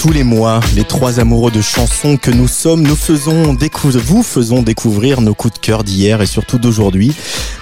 Tous les mois, les trois amoureux de chansons que nous sommes, nous faisons vous faisons découvrir nos coups de cœur d'hier et surtout d'aujourd'hui.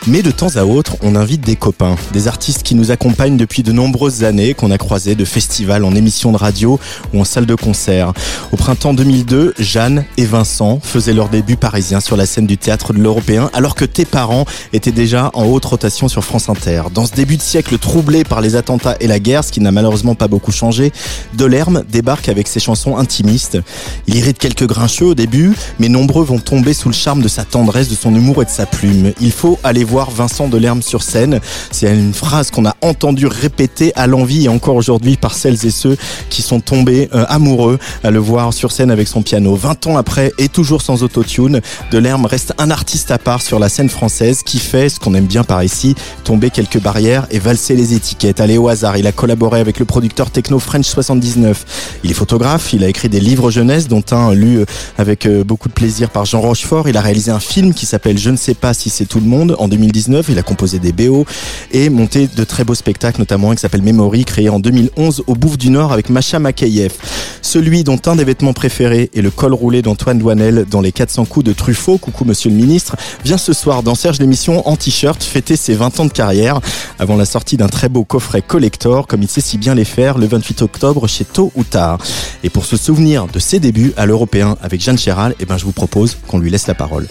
Mais de temps à autre, on invite des copains, des artistes qui nous accompagnent depuis de nombreuses années, qu'on a croisés de festivals en émissions de radio ou en salle de concert. Au printemps 2002, Jeanne et Vincent faisaient leur début parisien sur la scène du théâtre de l'Européen, alors que tes parents étaient déjà en haute rotation sur France Inter. Dans ce début de siècle troublé par les attentats et la guerre, ce qui n'a malheureusement pas beaucoup changé, Delerme débarque avec ses chansons intimistes. Il irrite quelques grincheux au début, mais nombreux vont tomber sous le charme de sa tendresse, de son humour et de sa plume. Il faut aller voir Vincent Delerme sur scène. C'est une phrase qu'on a entendue répéter à l'envie et encore aujourd'hui par celles et ceux qui sont tombés euh, amoureux à le voir sur scène avec son piano. 20 ans après et toujours sans autotune, Delerme reste un artiste à part sur la scène française qui fait ce qu'on aime bien par ici, tomber quelques barrières et valser les étiquettes. Allez au hasard, il a collaboré avec le producteur techno French 79. Il est photographe, il a écrit des livres jeunesse dont un lu euh, avec euh, beaucoup de plaisir par Jean Rochefort. Il a réalisé un film qui s'appelle Je ne sais pas si c'est tout le monde en 2019. Il a composé des BO et monté de très beaux spectacles, notamment un qui s'appelle Memory, créé en 2011 au Bouffe du Nord avec Macha Makayev. Celui dont un des vêtements préférés est le col roulé d'Antoine Douanel dans les 400 coups de Truffaut, coucou monsieur le ministre, vient ce soir dans Serge l'émission en t-shirt fêter ses 20 ans de carrière avant la sortie d'un très beau coffret collector comme il sait si bien les faire le 28 octobre chez Tôt ou Tard. Et pour se souvenir de ses débuts à l'Européen avec Jeanne Chéral, eh ben je vous propose qu'on lui laisse la parole.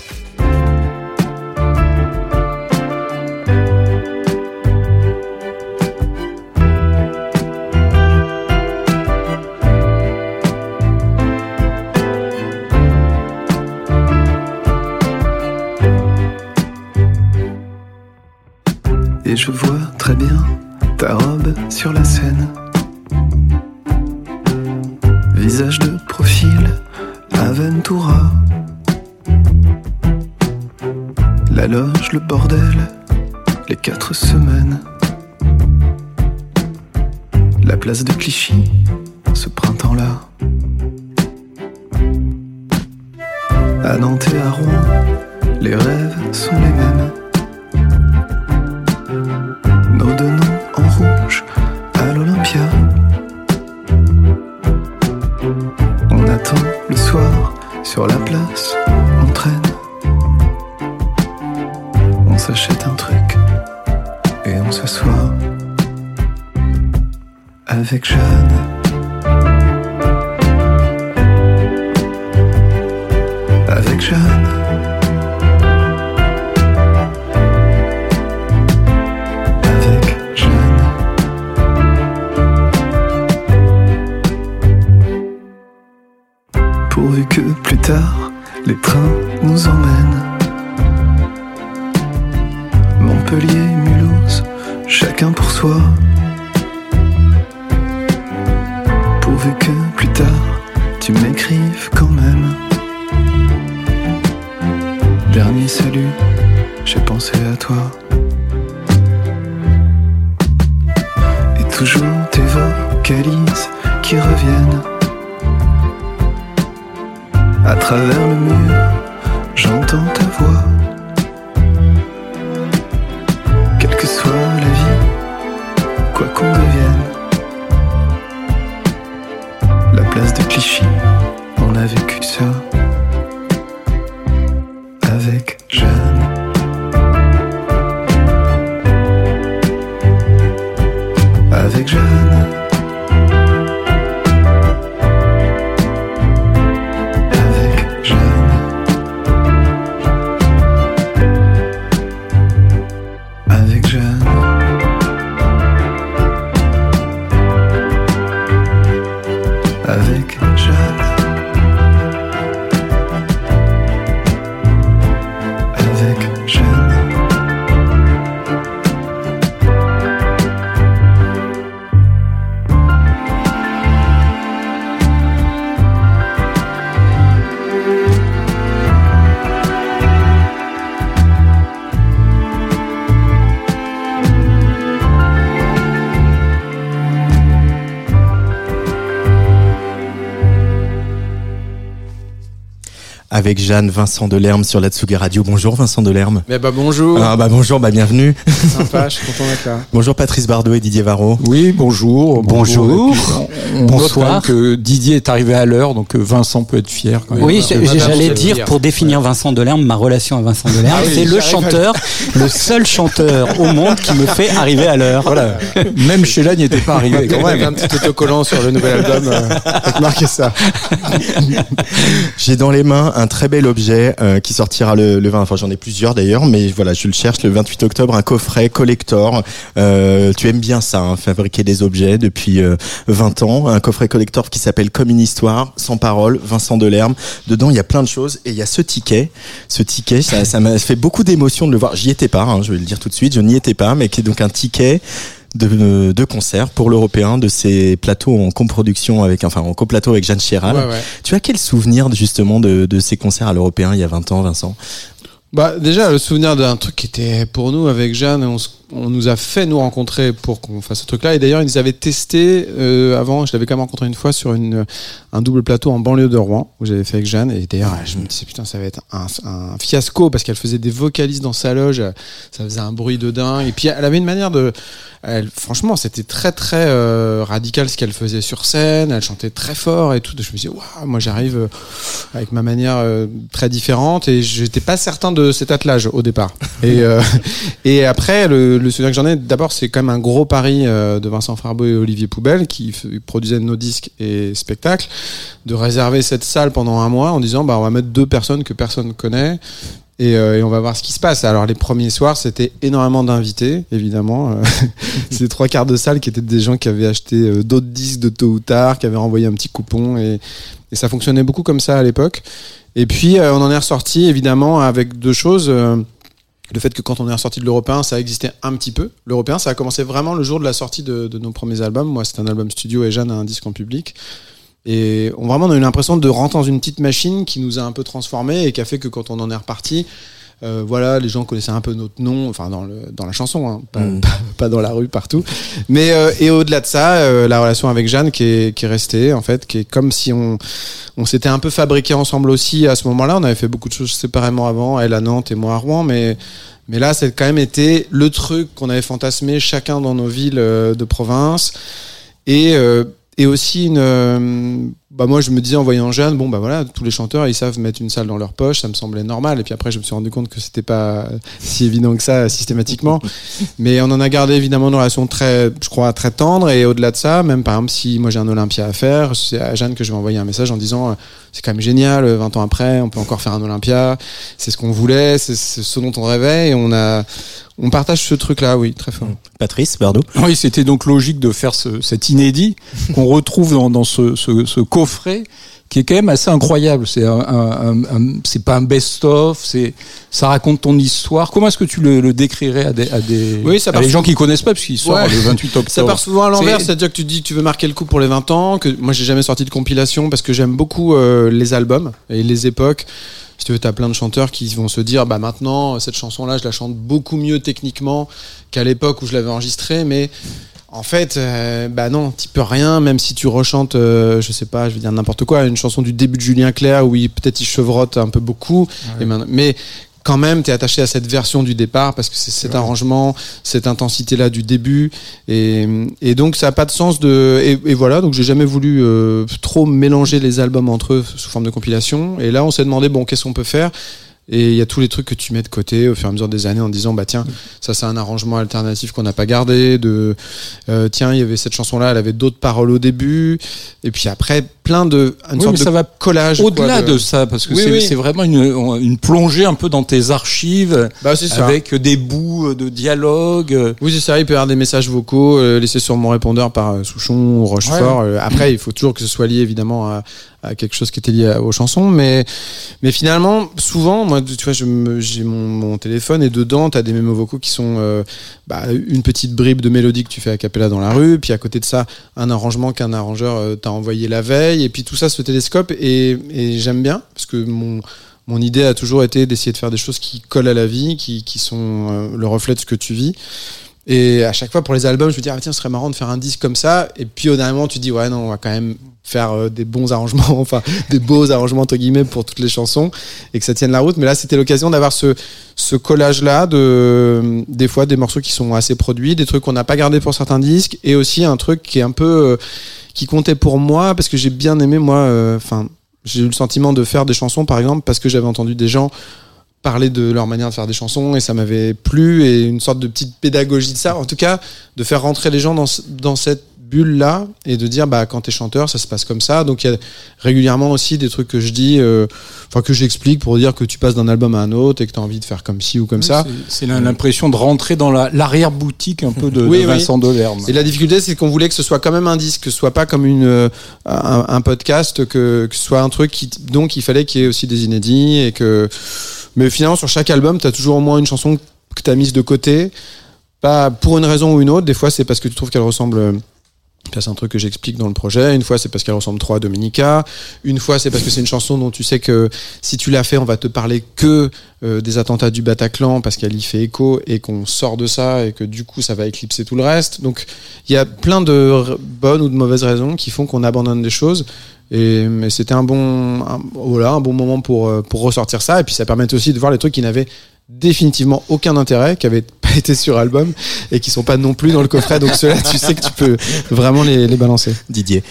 Et je vois très bien ta robe sur la scène. Visage de profil, Aventura. La loge, le bordel, les quatre semaines. La place de Clichy, ce printemps-là. À Nantes et à Rouen, les rêves sont les mêmes. Nos deux noms sur la place, on traîne. On s'achète un truc et on s'assoit avec Jeanne. Jeanne Vincent Delerme sur la Tsugi Radio. Bonjour Vincent Delerme. Mais bah bonjour. Ah bah bonjour, bah bienvenue. Sympa, je suis content d'être là. Bonjour Patrice Bardot et Didier Varro. Oui, bonjour. Bonjour. Bonsoir. note quand même que Didier est arrivé à l'heure, donc euh, Vincent peut être fier. Quand même. Oui, j'allais dire dire. pour définir Vincent Delerme, ma relation à Vincent Delerme, Ah oui, c'est le chanteur, le seul chanteur au monde qui me fait arriver à l'heure. Voilà. Même Sheila n'y était pas arrivé. Quand même un petit autocollant sur le nouvel album euh, marqué ça. J'ai dans les mains un très bel objet euh, qui sortira le, le 20, enfin j'en ai plusieurs d'ailleurs, mais voilà, je le cherche le 28 octobre, un coffret collector. Euh, tu aimes bien ça, hein, fabriquer des objets depuis euh, 20 ans. Un coffret collector qui s'appelle Comme une histoire, sans parole, Vincent Delerme. Dedans, il y a plein de choses et il y a ce ticket. Ce ticket, ça m'a fait beaucoup d'émotion de le voir. J'y étais pas, hein, je vais le dire tout de suite, je n'y étais pas, mais qui est donc un ticket de, de concert pour l'européen de ces plateaux en coproduction avec enfin en coplateau avec Jeanne Chéral. Ouais, ouais. Tu as quel souvenir justement de, de ces concerts à l'européen il y a 20 ans, Vincent? Bah déjà le souvenir d'un truc qui était pour nous avec Jeanne, on, s- on nous a fait nous rencontrer pour qu'on fasse ce truc-là. Et d'ailleurs ils nous avaient testé euh, avant. Je l'avais quand même rencontré une fois sur une un double plateau en banlieue de Rouen où j'avais fait avec Jeanne. Et d'ailleurs je me disais putain ça va être un, fiasco parce qu'elle faisait des vocalises dans sa loge, ça faisait un bruit de dingue. Et puis elle avait une manière de, elle, franchement c'était très très euh, radical ce qu'elle faisait sur scène. Elle chantait très fort et tout. Je me disais waouh moi j'arrive euh, avec ma manière euh, très différente et j'étais pas certain de cet attelage au départ. Et, et après, le, le souvenir que j'en ai, d'abord, c'est quand même un gros pari euh, de Vincent Farbeau et Olivier Poubelle qui produisaient nos disques et spectacles, de réserver cette salle pendant un mois en disant bah, on va mettre deux personnes que personne connaît. Et, euh, et on va voir ce qui se passe. Alors les premiers soirs, c'était énormément d'invités, évidemment. Euh, c'est trois quarts de salle qui étaient des gens qui avaient acheté euh, d'autres disques de tôt ou tard, qui avaient renvoyé un petit coupon, et, et ça fonctionnait beaucoup comme ça à l'époque. Et puis on en est ressorti évidemment avec deux choses. Le fait que quand on est ressorti de l'européen, ça existait un petit peu. L'européen, ça a commencé vraiment le jour de la sortie de, de nos premiers albums. Moi, c'était un album studio et Jeanne a un disque en public. Et on, vraiment, on a eu l'impression de rentrer dans une petite machine qui nous a un peu transformés et qui a fait que quand on en est reparti, euh, voilà, les gens connaissaient un peu notre nom, enfin dans, le, dans la chanson, hein, pas, Mm. pas, pas dans la rue partout. Mais euh, et au-delà de ça, euh, la relation avec Jeanne qui est, qui est restée, en fait, qui est comme si on, on s'était un peu fabriqué ensemble aussi à ce moment-là. On avait fait beaucoup de choses séparément avant, elle à Nantes et moi à Rouen, mais mais là, c'est quand même été le truc qu'on avait fantasmé chacun dans nos villes de province. Et, et aussi une. Euh, bah moi, je me disais en voyant Jeanne, bon, bah voilà, tous les chanteurs, ils savent mettre une salle dans leur poche, ça me semblait normal. Et puis après, je me suis rendu compte que c'était pas si évident que ça systématiquement. Mais on en a gardé évidemment une relation très, je crois, très tendre. Et au-delà de ça, même par exemple, si moi j'ai un Olympia à faire, c'est à Jeanne que je vais envoyer un message en disant, euh, c'est quand même génial, euh, 20 ans après, on peut encore faire un Olympia. C'est ce qu'on voulait, c'est ce dont on rêvait. Et on a, on partage ce truc-là, oui, très fort. Patrice Bardot? Oui, c'était donc logique de faire ce, cet inédit qu'on retrouve dans, dans ce, ce, ce coffret qui est quand même assez incroyable. C'est un, un- un- c'est pas un best-of, c'est ça raconte ton histoire. Comment est-ce que tu le, le décrirais à des, à des Oui, ça à les gens qui connaissent pas puisqu'il sort Ouais. le 28 octobre. Ça part souvent à l'envers, C'est- c'est-à-dire que tu dis que tu veux marquer le coup pour les 20 ans, que moi j'ai jamais sorti de compilation parce que j'aime beaucoup euh, les albums et les époques. Si tu veux, t'as plein de chanteurs qui vont se dire, bah maintenant, cette chanson-là, je la chante beaucoup mieux techniquement qu'à l'époque où je l'avais enregistrée, mais en fait, euh, bah non, tu peux rien, même si tu rechantes, euh, je sais pas, je vais dire n'importe quoi, une chanson du début de Julien Clerc où il peut-être il chevrotte un peu beaucoup, et mais quand même, tu es attaché à cette version du départ parce que c'est cet arrangement, cette intensité-là du début. Et, et donc, ça n'a pas de sens de. Et, et voilà, donc j'ai jamais voulu euh, trop mélanger les albums entre eux sous forme de compilation. Et là, on s'est demandé, bon, qu'est-ce qu'on peut faire? Et il y a tous les trucs que tu mets de côté au fur et à mesure des années en disant bah tiens ça c'est un arrangement alternatif qu'on n'a pas gardé de euh, tiens il y avait cette chanson là elle avait d'autres paroles au début. Et puis après plein de une Oui, sorte mais de ça va collage Au-delà de... ça, parce que Oui, c'est oui. c'est vraiment une, une plongée un peu dans tes archives, bah c'est ça avec des bouts de dialogue. Oui, c'est ça. Il peut y avoir des messages vocaux euh, laissés sur mon répondeur par euh, Souchon ou Rochefort. Euh, après, il faut toujours que ce soit lié évidemment à, à quelque chose qui était lié à- aux chansons. Mais, mais finalement, souvent, moi, tu vois, je me- j'ai mon, mon téléphone et dedans, tu as des mémos vocaux qui sont euh, bah, une petite bribe de mélodie que tu fais à cappella dans la rue. Puis à côté de ça, un arrangement qu'un arrangeur euh, t'a envoyé la veille. Et puis tout ça se télescope. Et, j'aime bien parce que mon. Idée a toujours été d'essayer de faire des choses qui collent à la vie, qui, qui sont euh, le reflet de ce que tu vis. Et à chaque fois pour les albums, je me dis, ah, tiens, ce serait marrant de faire un disque comme ça. Et puis au dernier moment, tu dis, ouais, non, on va quand même faire euh, des bons arrangements, enfin des beaux arrangements entre guillemets pour toutes les chansons et que ça tienne la route. Mais là, c'était l'occasion d'avoir ce, ce collage-là de des fois des morceaux qui sont assez produits, des trucs qu'on n'a pas gardés pour certains disques et aussi un truc qui est un peu euh, qui comptait pour moi parce que j'ai bien aimé moi. euh, Enfin, j'ai eu le sentiment de faire des chansons par exemple parce que j'avais entendu des gens parler de leur manière de faire des chansons et ça m'avait plu et une sorte de petite pédagogie de ça en tout cas de faire rentrer les gens dans, dans cette bulle là et de dire bah quand t'es chanteur ça se passe comme ça donc il y a régulièrement aussi des trucs que je dis euh, enfin que j'explique pour dire que tu passes d'un album à un autre et que tu as envie de faire comme ci ou comme ça C'est- C'est l'im- l'impression de rentrer dans la- l'arrière-boutique un peu de, Oui, de oui. Vincent Delerme. Et la difficulté, c'est qu'on voulait que ce soit quand même un disque, que ce soit pas comme une euh, un, un podcast, que, que ce soit un truc qui donc il fallait qu'il y ait aussi des inédits et que mais finalement sur chaque album, tu as toujours au moins une chanson que tu as mise de côté, pas pour une raison ou une autre. Des fois, c'est parce que tu trouves qu'elle ressemble euh, c'est un truc que j'explique dans le projet. Une fois, c'est parce qu'elle ressemble trop à Dominica. Une fois, c'est parce que c'est une chanson dont tu sais que si tu l'as fait, on va te parler que euh, des attentats du Bataclan parce qu'elle y fait écho et qu'on sort de ça et que du coup, ça va éclipser tout le reste. Donc, il y a plein de bonnes ou de mauvaises raisons qui font qu'on abandonne des choses. Mais c'était un bon moment pour euh, pour ressortir ça. Et puis, ça permet aussi de voir les trucs qui n'avaient définitivement aucun intérêt, qui avaient pas été sur album et qui sont pas non plus dans le coffret. Donc ceux-là, tu sais que tu peux vraiment les, les balancer. Didier.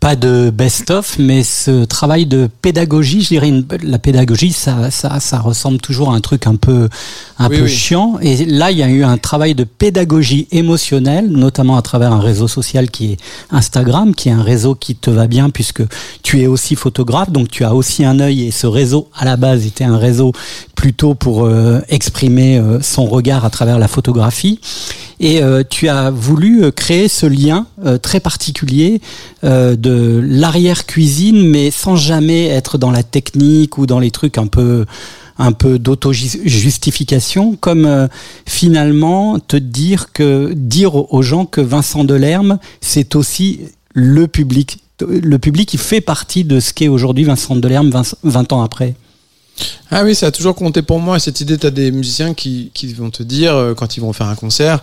pas de best-of, mais ce travail de pédagogie, je dirais, une- la pédagogie, ça, ça, ça ressemble toujours à un truc un peu, un Oui, peu oui. chiant. Et là, il y a eu un travail de pédagogie émotionnelle, notamment à travers un réseau social qui est Instagram, qui est un réseau qui te va bien puisque tu es aussi photographe, donc tu as aussi un œil. Et ce réseau, à la base, était un réseau plutôt pour euh, exprimer euh, son regard à travers la photographie. Et euh, tu as voulu créer ce lien très particulier de l'arrière-cuisine, mais sans jamais être dans la technique ou dans les trucs un peu un peu d'auto-justification, comme finalement te dire que dire aux gens que Vincent Delerme, c'est aussi le public. Le public, il fait partie de ce qu'est aujourd'hui Vincent Delerme 20, 20 ans après. Ah oui, ça a toujours compté pour moi. Cette idée, tu des musiciens qui, vont te dire, euh, quand ils vont faire un concert,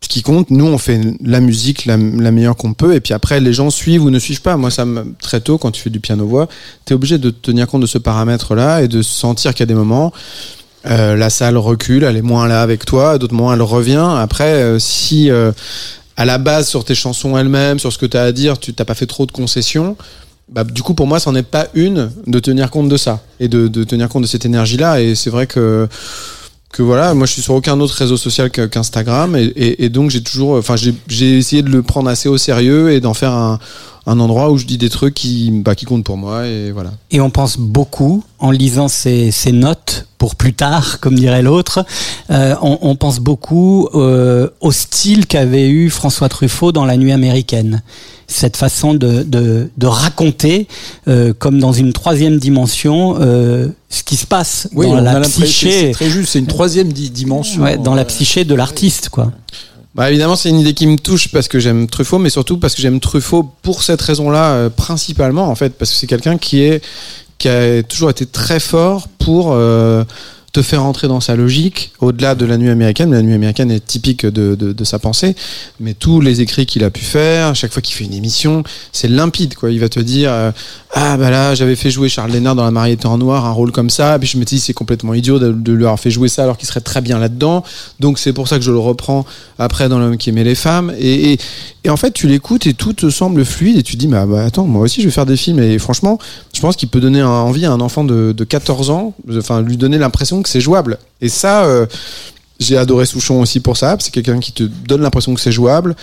ce qui compte, nous, on fait la musique la, meilleure qu'on peut, et puis après, les gens suivent ou ne suivent pas. Moi, ça me, très tôt, quand tu fais du piano-voix, tu es obligé de tenir compte de ce paramètre-là et de sentir qu'il y a des moments, euh, la salle recule, elle est moins là avec toi, d'autres moments, elle revient. Après, euh, si à la base, sur tes chansons elles-mêmes, sur ce que tu as à dire, tu t'as pas fait trop de concessions, bah, du coup, pour moi, c'en est pas une de tenir compte de ça et de, tenir compte de cette énergie-là. Et c'est vrai que que voilà, moi je suis sur aucun autre réseau social qu'Instagram et, donc j'ai toujours, enfin j'ai essayé de le prendre assez au sérieux et d'en faire un, un endroit où je dis des trucs qui, bah, qui comptent pour moi et voilà. Et on pense beaucoup, en lisant ces, ces notes pour plus tard, comme dirait l'autre, euh, on, on pense beaucoup euh, au style qu'avait eu François Truffaut dans La Nuit américaine. Cette façon de, de, de raconter, euh, comme dans une troisième dimension, euh, ce qui se passe Oui, dans on a la l'impression c'est psyché, très juste. C'est une troisième di- dimension. ouais, dans la Euh, psyché de l'artiste, quoi. Bah évidemment c'est une idée qui me touche parce que j'aime Truffaut mais surtout parce que j'aime Truffaut pour cette raison-là euh, principalement en fait parce que c'est quelqu'un qui est qui a toujours été très fort pour euh, te faire entrer dans sa logique au-delà de la nuit américaine la nuit américaine est typique de, de, sa pensée mais tous les écrits qu'il a pu faire chaque fois qu'il fait une émission c'est limpide quoi. Il va te dire euh, ah bah là j'avais fait jouer Charles Lénard dans La mariée en noir un rôle comme ça puis je me dis c'est complètement idiot de, lui avoir fait jouer ça alors qu'il serait très bien là-dedans. Donc c'est pour ça que je le reprends après dans l'homme qui aimait les femmes. Et, et, en fait tu l'écoutes et tout te semble fluide et tu dis bah, bah attends moi aussi je vais faire des films. Et franchement je pense qu'il peut donner envie à un enfant de, de 14 ans enfin lui donner l'impression que c'est jouable et ça euh, j'ai adoré Souchon aussi pour ça c'est quelqu'un qui te donne l'impression que c'est jouable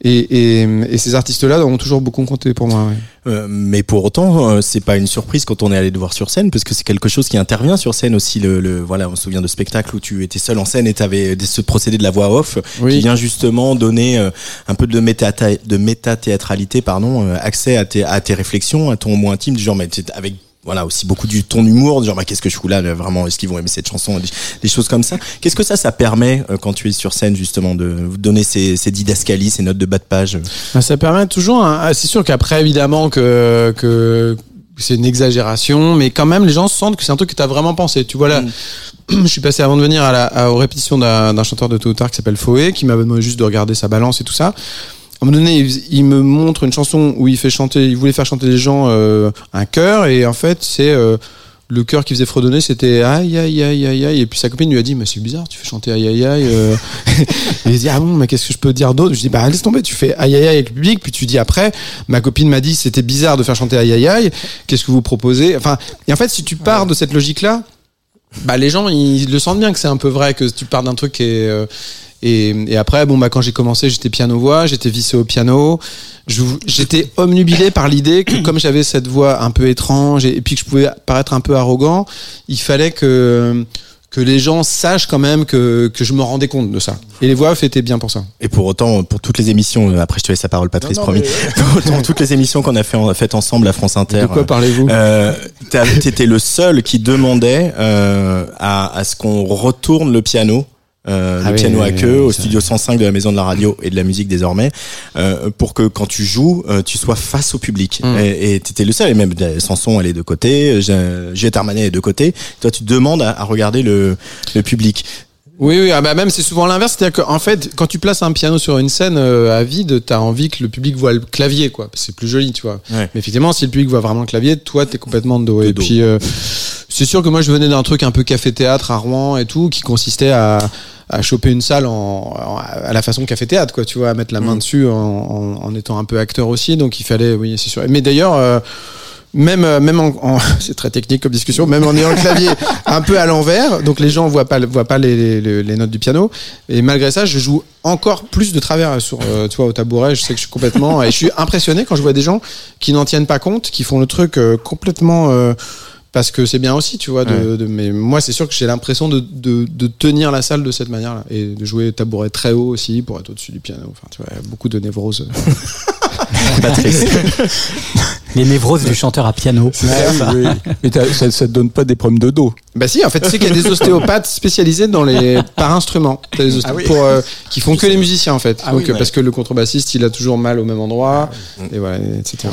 et, et, et ces artistes-là ont toujours beaucoup compté pour moi. ouais. Euh, mais pour autant, euh, c'est pas une surprise quand on est allé te voir sur scène, parce que c'est quelque chose qui intervient sur scène aussi. Le, le- voilà, on se souvient de spectacles où tu étais seul en scène et tu avais ce procédé de la voix off Oui. qui vient justement donner euh, un peu de méta de méta-théâtralité, pardon, euh, accès à tes, à tes réflexions, à ton mot intime, du genre, mais avec voilà aussi beaucoup du ton d'humour, du genre bah, qu'est-ce que je fous là, là, vraiment est-ce qu'ils vont aimer cette chanson, des, des choses comme ça. Qu'est-ce que ça ça permet euh, quand tu es sur scène justement de vous donner ces, ces didascalies, ces notes de bas de page? Bah, Ça permet toujours. ah, C'est sûr qu'après, évidemment, que, que c'est une exagération, mais quand même, les gens sentent que c'est un truc que tu as vraiment pensé. Tu vois là, je suis passé avant de venir à la, à- aux répétitions d'un chanteur de tôt ou tard qui s'appelle Foé, qui m'avait demandé juste de regarder sa balance et tout ça. Un moment donné, il, il me montre une chanson où il fait chanter, il voulait faire chanter les gens euh, un chœur, et en fait, c'est euh, le chœur qui faisait fredonner, c'était aïe aïe aïe aïe aïe. Et puis sa copine lui a dit, mais c'est bizarre, tu fais chanter aïe aïe aïe. euh. et il dit, ah bon, mais qu'est-ce que je peux dire d'autre? Je dis, bah laisse tomber, tu fais aïe aïe aïe avec le public, puis tu dis après, ma copine m'a dit, c'était bizarre de faire chanter aïe aïe aïe. Qu'est-ce que vous proposez? Enfin, et en fait, si tu pars de cette logique-là, bah les gens ils le sentent bien que c'est un peu vrai que tu pars d'un truc qui est euh, et, et après bon bah quand j'ai commencé j'étais piano voix j'étais vissé au piano j'étais omnubilé par l'idée que comme j'avais cette voix un peu étrange et, et puis que je pouvais paraître un peu arrogant il fallait que que les gens sachent quand même que, que je me rendais compte de ça et les voix off étaient bien pour ça Et pour autant, pour toutes les émissions, euh, après je te laisse la parole, Patrice, Non, non, promis. mais- Pour autant, toutes les émissions qu'on a fait, en- faites ensemble à France Inter. de quoi parlez-vous? Euh, T'étais le seul qui demandait euh, à, à ce qu'on retourne le piano. Euh, Ah le oui, piano oui, à queue oui, au studio 105 de la Maison de la Radio et de la Musique désormais euh, pour que quand tu joues euh, tu sois face au public Mm. et t'étais le seul et même euh, Sanson elle est de côté euh, Juliette Armanet est de côté toi tu demandes à, à regarder le, le public Oui, oui, ah bah même c'est souvent l'inverse, c'est-à-dire qu'en fait, quand tu places un piano sur une scène euh, à vide, t'as envie que le public voit le clavier, quoi. C'est plus joli, tu vois. Ouais. Mais effectivement, si le public voit vraiment le clavier, toi, t'es complètement de dos. De et dos. puis, euh, c'est sûr que moi, je venais d'un truc un peu café-théâtre à Rouen et tout, qui consistait à, à choper une salle en, en- à la façon café-théâtre, quoi. Tu vois, à mettre la main Mm. dessus en, étant un peu acteur aussi. Donc, il fallait, oui, c'est sûr. Mais d'ailleurs. euh, même euh, même en, en- c'est très technique comme discussion même en ayant le clavier un peu à l'envers donc les gens voient pas voient pas les, les, les notes du piano et malgré ça je joue encore plus de travers sur euh, tu vois au tabouret je sais que je suis complètement et je suis impressionné quand je vois des gens qui n'en tiennent pas compte qui font le truc euh, complètement euh, parce que c'est bien aussi tu vois de, de- mais moi c'est sûr que j'ai l'impression de, de, de tenir la salle de cette manière là et de jouer tabouret très haut aussi pour être au-dessus du piano enfin tu vois il y a beaucoup de névrose Patrice Les névroses du chanteur à piano. Ah oui, oui. Mais ça, ça te donne pas des problèmes de dos. Bah si, en fait, tu sais qu'il y a des ostéopathes spécialisés dans les par instrument, T'as des osté- Ah oui. pour euh, qui font que les musiciens en fait. Ah Donc oui, euh, ouais. parce que le contrebassiste, il a toujours mal au même endroit et voilà, etc.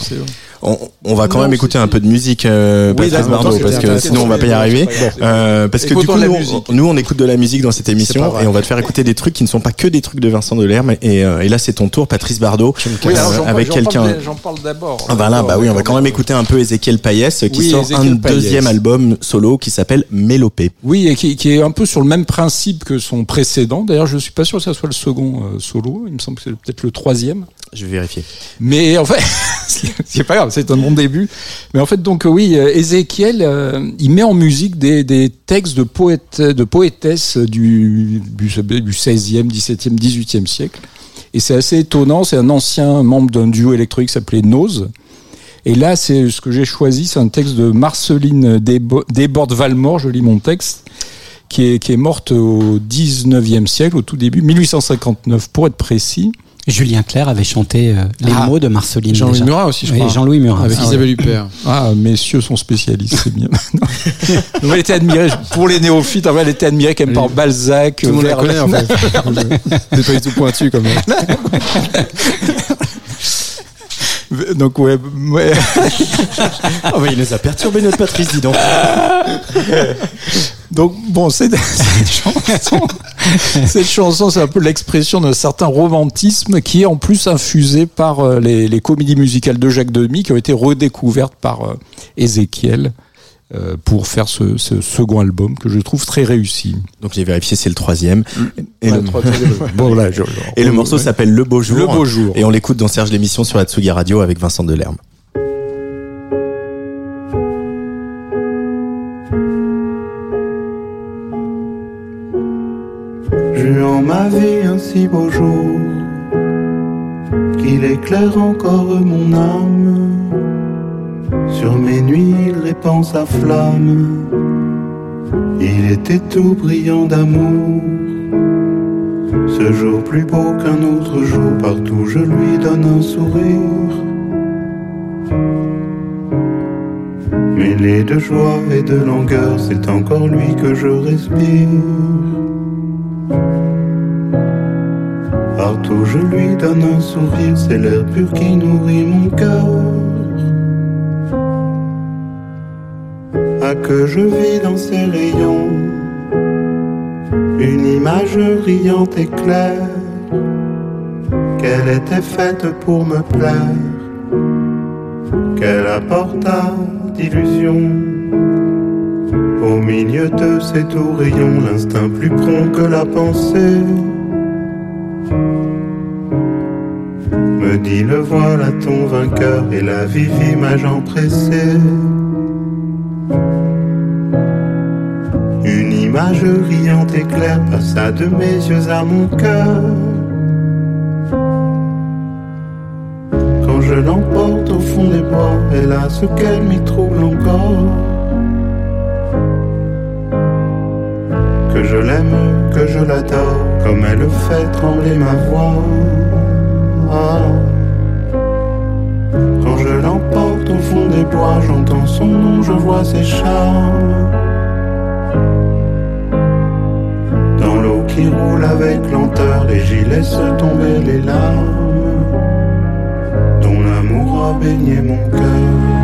on, on va quand Non, même écouter un peu de musique euh, Oui, Patrice d'accord, Bardot c'était parce que intéressant. sinon on va pas y arriver. Euh, parce que du Écoutons coup la nous, musique. on- nous on écoute de la musique dans cette émission vrai. et on va te faire écouter des trucs qui ne sont pas que des trucs de Vincent Delerme et, euh, et là c'est ton tour Patrice Bardot Oui, euh, parle- avec quelqu'un J'en parle d'abord. Ah bah là, bah oui, on va quand même écouter un peu Ézéchiel Payès qui Oui, sort un Payès. deuxième album solo qui s'appelle Mélopée. Oui, et qui, qui est un peu sur le même principe que son précédent. D'ailleurs, je suis pas sûr que ça soit le second euh, solo. Il me semble que c'est peut-être le troisième. Je vais vérifier. Mais en fait, c'est pas grave, c'est un bon début. Mais en fait, donc euh, oui, euh, Ézéchiel, euh, il met en musique des, des textes de poètes, de poétesses du, du, du 16e, 17e, 18e siècle. Et c'est assez étonnant. C'est un ancien membre d'un duo électronique qui s'appelait Nose. Et là, c'est ce que j'ai choisi, c'est un texte de Marceline Desbo- Desbordes-Valmore, je lis mon texte, qui est, qui est morte au 19e siècle, au tout début, 1859 pour être précis. Julien Clerc avait chanté euh, les Ah. mots de Marceline. Jean-Louis déjà. Murat aussi, je Oui, crois. Jean-Louis Murat. Avec Ah, Isabelle Huppert. Ah, messieurs sont spécialistes, c'est bien. Donc, elle était admirée, pour les néophytes, elle était admirée quand même par Balzac. Tout le monde la connaît en fait. C'est pas du tout pointu comme. Donc, ouais, ouais. Oh bah il nous a perturbé notre Patrice, dis donc. Donc, bon, c'est- cette chanson, cette chanson, c'est un peu l'expression d'un certain romantisme qui est en plus infusé par euh, les, les comédies musicales de Jacques Demy qui ont été redécouvertes par euh, Ézéchiel euh, pour faire ce, ce second album que je trouve très réussi. Donc j'ai vérifié, c'est le troisième. Et, Ouais, le, trois- bon, voilà, je- et le morceau ouais. s'appelle Le Beau Jour. Le Beau Jour. Et on l'écoute dans Serge l'émission sur la Tsugi Radio avec Vincent Delerme. J'eus en ma vie un si beau jour qu'il éclaire encore mon âme. Sur mes nuits, il répand sa flamme. Il était tout brillant d'amour. Ce jour plus beau qu'un autre jour, partout je lui donne un sourire. Mêlé de joie et de langueur, c'est encore lui que je respire. Partout je lui donne un sourire, c'est l'air pur qui nourrit mon cœur. Que je vis dans ses rayons, une image riante et claire. qu'elle était faite pour me plaire, qu'elle apporta d'illusions. Au milieu de ces tourbillons, l'instinct plus prompt que la pensée me dit le voilà ton vainqueur et la vive image empressée. Image riante et passa de mes yeux à mon cœur. Quand je l'emporte au fond des bois, a ce qu'elle m'y trouble encore. Que je l'aime, que je l'adore, comme elle fait trembler ma voix. Quand je l'emporte au fond des bois, j'entends son nom, je vois ses charmes. Qui roule avec lenteur, et j'y laisse tomber les larmes dont l'amour a baigné mon cœur.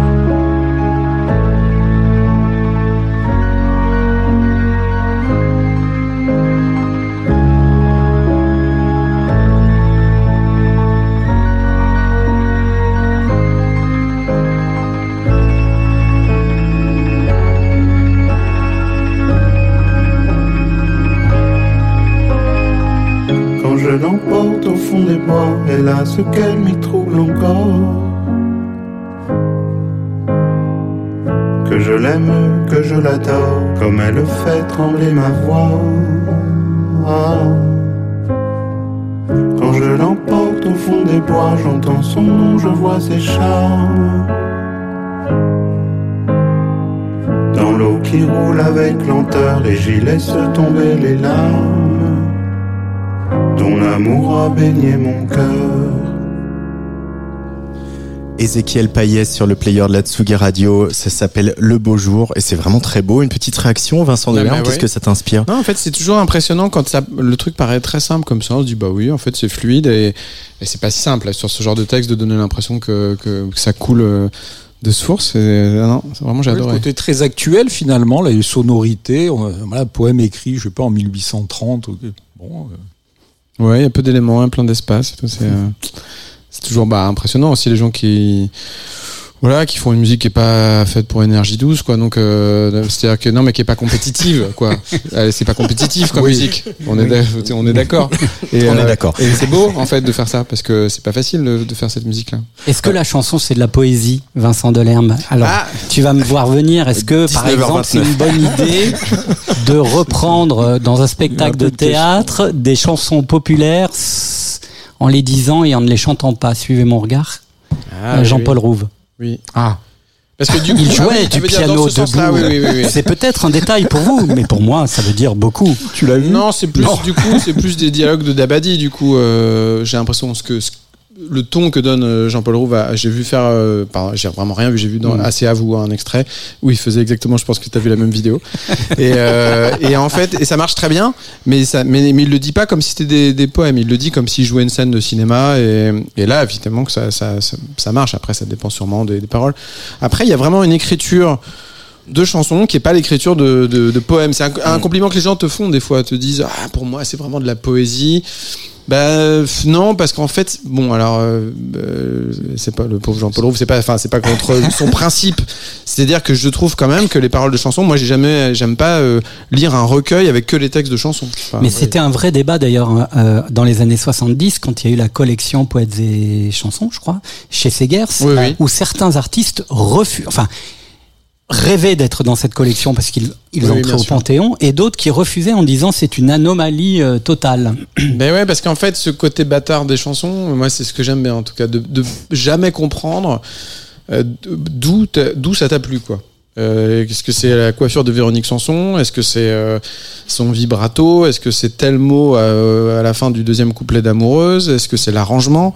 Je l'emporte au fond des bois, elle a ce qu'elle m'y trouble encore. Que je l'aime, que je l'adore, comme elle fait trembler ma voix. Quand je l'emporte au fond des bois, j'entends son nom, je vois ses charmes. Dans l'eau qui roule avec lenteur, et j'y laisse tomber les larmes dont l'amour a baigné mon cœur. Ézéchiel Payès sur le player de la Tsugi Radio, ça s'appelle Le Beau Jour et c'est vraiment très beau. Une petite réaction, Vincent Ah, Delerme, bah qu'est-ce ouais. que ça t'inspire? Non, en fait, c'est toujours impressionnant quand ça, le truc paraît très simple comme ça. On se dit, bah oui, en fait, c'est fluide et, et c'est pas si simple là, sur ce genre de texte de donner l'impression que, que, que ça coule euh, de source. Et, euh, non, vraiment, j'ai Ouais, le adoré. côté très actuel finalement, les sonorités, on- voilà, poème écrit, je sais pas, en 1830. ok. Bon, euh, Ouais, il y a peu d'éléments, plein d'espace. euh, c'est toujours bah, impressionnant aussi les gens qui voilà qui font une musique qui est pas faite pour énergie douce quoi donc euh, c'est à dire que non mais qui est pas compétitive quoi c'est pas compétitif comme Oui. musique on est d'ac- on est d'accord et On est euh, d'accord. et c'est beau en fait de faire ça parce que c'est pas facile de, de faire cette musique là Est-ce que la chanson c'est de la poésie, Vincent Delerme? Alors, Ah. tu vas me voir venir. Est-ce que, par 19h29. exemple, c'est une bonne idée de reprendre euh, dans un spectacle de théâtre des chansons populaires en les disant et en ne les chantant pas? Suivez mon regard. Euh, Jean-Paul Rouve. Oui ah, parce que du coup Il ah jouait du piano ce debout. oui, oui, oui, oui. C'est peut-être un détail pour vous, mais pour moi, ça veut dire beaucoup. tu l'as vu? Non, c'est plus du coup, c'est plus des dialogues de Dabadi. Du coup, euh, j'ai l'impression ce que ce- le ton que donne euh, Jean-Paul Rouve, a- j'ai vu faire, euh, pardon, j'ai vraiment rien vu, j'ai vu dans assez à vous un extrait où il faisait exactement, je pense que tu as vu la même vidéo. Et, euh, et en fait, et ça marche très bien, mais ça, mais, mais il le dit pas comme si c'était des, des poèmes, il le dit comme s'il jouait une scène de cinéma. Et, et là, évidemment que ça, ça, ça, ça marche. Après, ça dépend sûrement des, des paroles. Après, il y a vraiment une écriture de chansons qui est pas l'écriture de, de, de poèmes. C'est un, un compliment que les gens te font des fois, te disent ah pour moi c'est vraiment de la poésie. Bah non parce qu'en fait bon alors euh, euh, c'est pas le pauvre Jean-Paul Rouve c'est pas enfin c'est pas contre son principe. C'est-à-dire que je trouve quand même que les paroles de chansons moi j'ai jamais j'aime pas euh, lire un recueil avec que les textes de chansons. Enfin, Mais c'était un vrai débat d'ailleurs euh, dans les années 70 quand il y a eu la collection Poètes et chansons, je crois, chez Segers, Oui, oui. où certains artistes refusent, enfin rêvaient d'être dans cette collection parce qu'ils ils Oui, entraient au. Panthéon, et d'autres qui refusaient en disant c'est une anomalie euh, totale. Ben ouais, parce qu'en fait, ce côté bâtard des chansons, moi, c'est ce que j'aime bien, en tout cas, de, de jamais comprendre euh, d'où ça t'a plu, quoi. Euh, Est-ce que c'est la coiffure de Véronique Sanson? Est-ce que c'est euh, son vibrato? Est-ce que c'est tel mot euh, à la fin du deuxième couplet d'Amoureuse? Est-ce que c'est l'arrangement?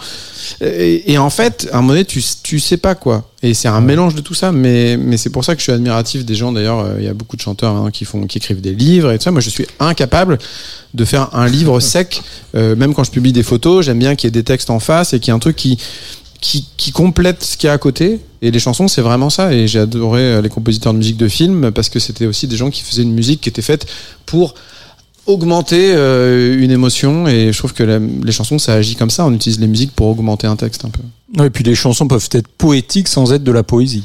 Et, et en fait, à un moment donné, tu, tu sais pas quoi. Et c'est un mélange de tout ça, mais, mais c'est pour ça que je suis admiratif des gens. D'ailleurs, euh, il y a beaucoup de chanteurs hein, qui, font, qui écrivent des livres et tout ça. Moi, je suis incapable de faire un livre sec. Euh, même quand je publie des photos, j'aime bien qu'il y ait des textes en face et qu'il y ait un truc qui, qui, qui complète ce qu'il y a à côté. Et les chansons, c'est vraiment ça. Et j'ai adoré euh, les compositeurs de musique de film parce que c'était aussi des gens qui faisaient une musique qui était faite pour augmenter euh, une émotion et je trouve que les chansons ça agit comme ça on utilise les musiques pour augmenter un texte un peu et puis les chansons peuvent être poétiques sans être de la poésie.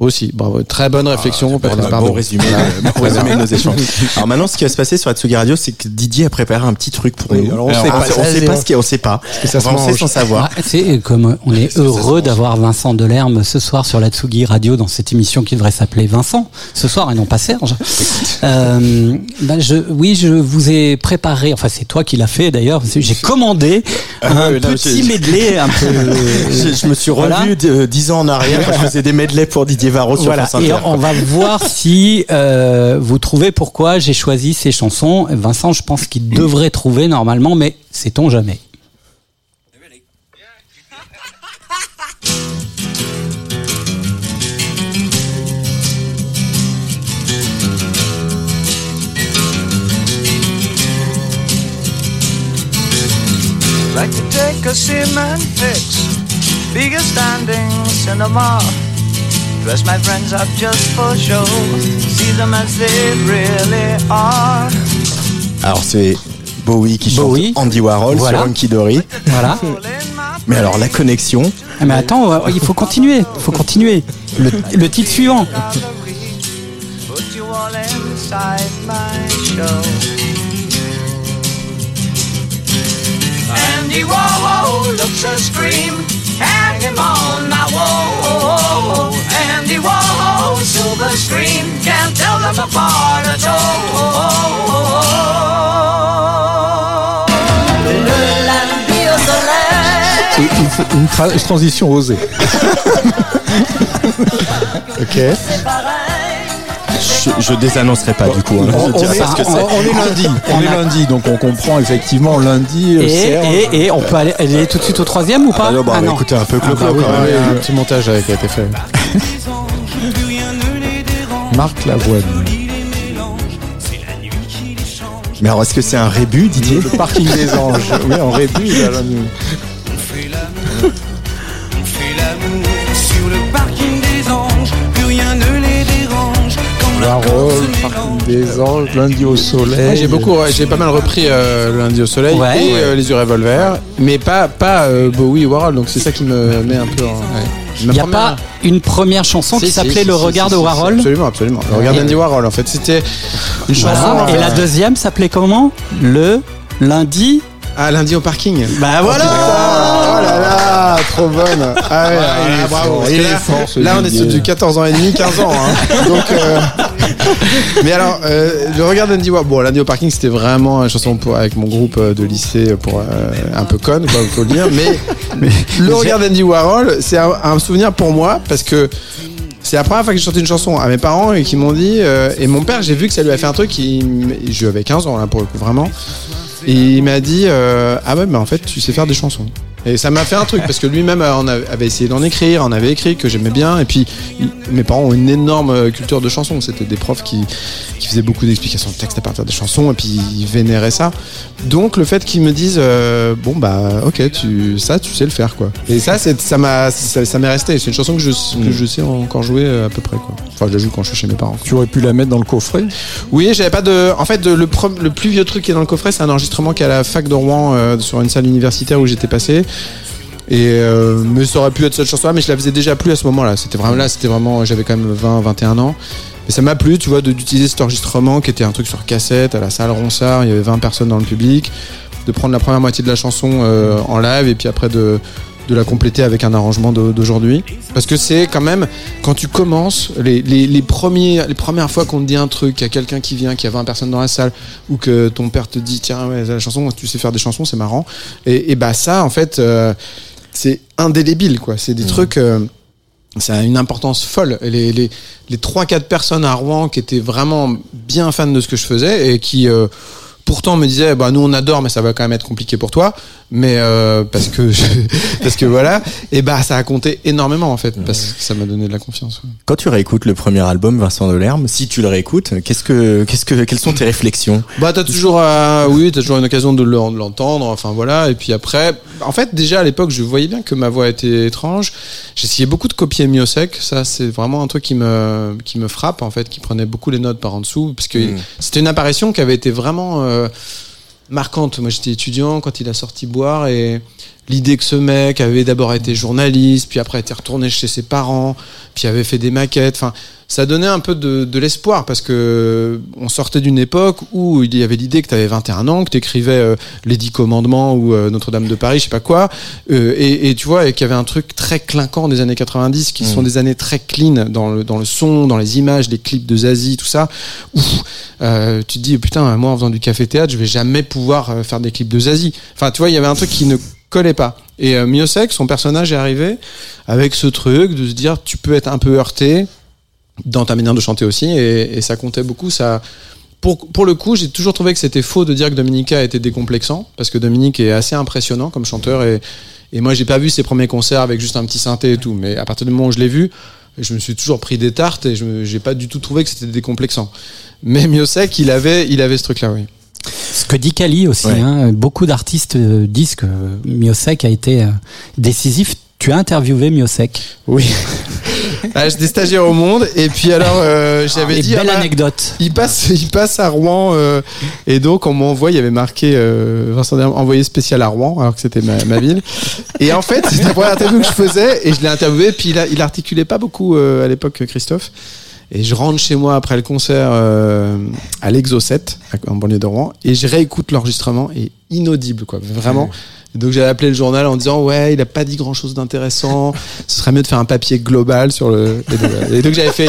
Aussi bravo très bonne réflexion Patrice Bon, résumé, euh, bon résumé de nos échanges. Alors maintenant, ce qui va se passer sur Atsugi Radio, c'est que Didier a préparé un petit truc pour Oui, nous. alors on sait Ah, pas, on ça, sait pas ce qu'il y a, on sait pas. ça On va se lancer mange sans savoir. Ah, c'est comme on est heureux d'avoir Vincent Delerme ce soir sur la Tsugi Radio dans cette émission qui devrait s'appeler Vincent ce soir et non pas Serge. Euh, ben je, oui, je vous ai préparé. Enfin, c'est toi qui l'as fait d'ailleurs. J'ai commandé un Ah non, petit medley un peu. Je, je me suis revu dix ans en arrière quand je faisais des medleys pour Didier Varro sur Voilà, France et Inter. on va voir si euh, vous trouvez pourquoi j'ai choisi ces chansons. Vincent, je pense qu'il devrait trouver normalement, mais sait-on jamais. like to take a cement fix, bigger standing cinema. Dress my friends up just for show, see them as they really are. Alors c'est Bowie qui chante Bowie. Andy Warhol Voilà. sur Hunky Dory. Voilà. Mais alors la connexion, Ah, Mais attends, il faut continuer. Il faut continuer. Le, le titre suivant. gallery, put you all inside my show. Andy Warhol looks a scream, hang him on my wall. Andy Warhol, silver screen, can't tell them apart at all. Le lundi au soleil. C'est une, une tra- une transition osée. ok. Je, je désannoncerai pas du coup. hein. On, est, que on- lundi. On est lundi, donc on comprend effectivement lundi. euh, Et, Serge. et, et on peut aller, aller tout de suite au troisième ou pas Ah non, bah, Ah non. écoutez un peu clo Ah bah oui, quand même. oui, un petit montage avec qui a été fait Marc Lavoine. Mais alors est-ce que c'est un rébut Didier? Le parking des anges. Oui, en rébut, il a se parking des anges, lundi au soleil. Ouais, j'ai beaucoup, j'ai pas mal repris euh, le lundi au soleil Ouais. et euh, les yeux revolver, mais pas pas euh, Bowie et Warhol, donc c'est ça qui me met un peu. En. Il n'y a première- pas une première chanson Si, qui si, s'appelait si, Le regard de Warhol Absolument, absolument. Le regard d'Andy Warhol, en fait, c'était une chanson. Et la deuxième s'appelait comment? Le lundi. Ah, lundi au parking. Bah voilà Oh là là, trop bonne. Ah ouais, ah, bravo. fort, là, fort, ce là, on est sur du 14 ans et demi, 15 ans. hein. Donc, euh, mais alors, euh, le regard d'Andy Warhol. Bon, lundi au parking, c'était vraiment une chanson pour, avec mon groupe euh, de lycée pour euh, un peu conne, quoi, faut le dire. Mais, le regard d'Andy Warhol, c'est un, un souvenir pour moi parce que. C'est la première fois que j'ai chanté une chanson à mes parents et qui m'ont dit euh, et mon père j'ai vu que ça lui a fait un truc il, je avais 15 ans là pour le coup vraiment et il m'a dit Ah ouais, mais en fait, tu sais faire des chansons. Et ça m'a fait un truc parce que lui-même euh, on avait essayé d'en écrire, on avait écrit que j'aimais bien. Et puis mes parents ont une énorme euh, culture de chansons. C'était des profs qui, qui faisaient beaucoup d'explications de texte à partir des chansons et puis ils vénéraient ça. Donc le fait qu'ils me disent euh, Bon, bah ok, tu, ça tu sais le faire quoi. Et ça, c'est- ça m'a ça, ça m'est resté. C'est une chanson que je, que je sais encore jouer à peu près quoi. Enfin, je la joue quand je suis chez mes parents. Tu aurais pu la mettre dans le coffret? Oui, j'avais pas de. En fait, le, le plus vieux truc qui est dans le coffret, c'est un enregistrement qui est à la fac de Rouen euh, sur une salle universitaire où j'étais passé. Et euh, mais ça aurait pu être cette chanson-là, mais je la faisais déjà plus à ce moment-là. C'était vraiment là, c'était vraiment, j'avais quand même 20, 21 ans. Et ça m'a plu, tu vois, d'utiliser cet enregistrement qui était un truc sur cassette à la salle Ronsard. Il y avait 20 personnes dans le public, de prendre la première moitié de la chanson euh, en live et puis après de de la compléter avec un arrangement d'aujourd'hui. Parce que c'est quand même, quand tu commences, les, les, les, premiers, les premières fois qu'on te dit un truc, qu'il y a quelqu'un qui vient, qu'il y a 20 personnes dans la salle, ou que ton père te dit, tiens, ouais, la chanson, tu sais faire des chansons, c'est marrant. Et, et bah ça, en fait, euh, c'est indélébile, quoi. C'est des trucs... euh, ça a une importance folle. Les, les, les 3-4 personnes à Rouen qui étaient vraiment bien fans de ce que je faisais et qui euh, pourtant me disaient bah nous on adore mais ça va quand même être compliqué pour toi mais euh, parce que je- parce que voilà et bah ça a compté énormément en fait parce que ça m'a donné de la confiance. ouais. Quand tu réécoutes le premier album Vincent Delerme, si tu le réécoutes, qu'est-ce que, qu'est-ce que, quelles sont tes réflexions? Bah t'as toujours euh, oui t'as toujours une occasion de le- de l'entendre enfin voilà et puis après en fait déjà à l'époque je voyais bien que ma voix était étrange j'essayais beaucoup de copier Mio Sec ça c'est vraiment un truc qui me qui me frappe en fait qui prenait beaucoup les notes par en dessous parce que Mm. c'était une apparition qui avait été vraiment euh, euh, marquantes. Moi, j'étais étudiant quand il a sorti Boire et l'idée que ce mec avait d'abord été journaliste, puis après été retourné chez ses parents, puis avait fait des maquettes. Enfin, ça donnait un peu de, de l'espoir parce que on sortait d'une époque où il y avait l'idée que tu avais 21 ans, que tu écrivais les Dix Commandements ou euh, Notre-Dame de Paris, je sais pas quoi, euh, et, et tu vois, et qu'il y avait un truc très clinquant des années 90 qui sont des années très clean dans le, dans le son, dans les images, les clips de Zazie, tout ça. Euh, tu te dis, putain, moi en faisant du café-théâtre, je vais jamais pouvoir euh, faire des clips de Zazie. Enfin, tu vois, il y avait un truc qui ne collait pas. Et euh, Miosek, son personnage est arrivé avec ce truc de se dire, tu peux être un peu heurté dans ta manière de chanter aussi, et, et ça comptait beaucoup. Ça, pour, pour le coup, j'ai toujours trouvé que c'était faux de dire que Dominica était décomplexant, parce que Dominique est assez impressionnant comme chanteur, et, et moi j'ai pas vu ses premiers concerts avec juste un petit synthé et tout, mais à partir du moment où je l'ai vu, je me suis toujours pris des tartes et je j'ai pas du tout trouvé que c'était décomplexant. Mais Miosek, il avait, il avait ce truc-là, oui. Ce que dit Kali aussi, Ouais. hein, beaucoup d'artistes euh, disent que Miosek a été euh, décisif. Tu as interviewé Miosek. Oui. ah, J'étais stagiaire au monde et puis alors euh, j'avais Et dit belle ah bah, anecdote. il passe il passe à Rouen euh, et donc on m'envoie il y avait marqué euh, Vincent Derme, envoyé spécial à Rouen alors que c'était ma, ma ville et en fait c'était la première interview que je faisais et je l'ai interviewé puis il, a, il articulait pas beaucoup à l'époque Christophe et je rentre chez moi après le concert euh, à l'Exo 7 à- en banlieue de Rouen et je réécoute l'enregistrement et inaudible quoi vraiment Et donc j'avais appelé le journal en disant ouais il a pas dit grand chose d'intéressant ce serait mieux de faire un papier global sur le et donc, et donc j'avais fait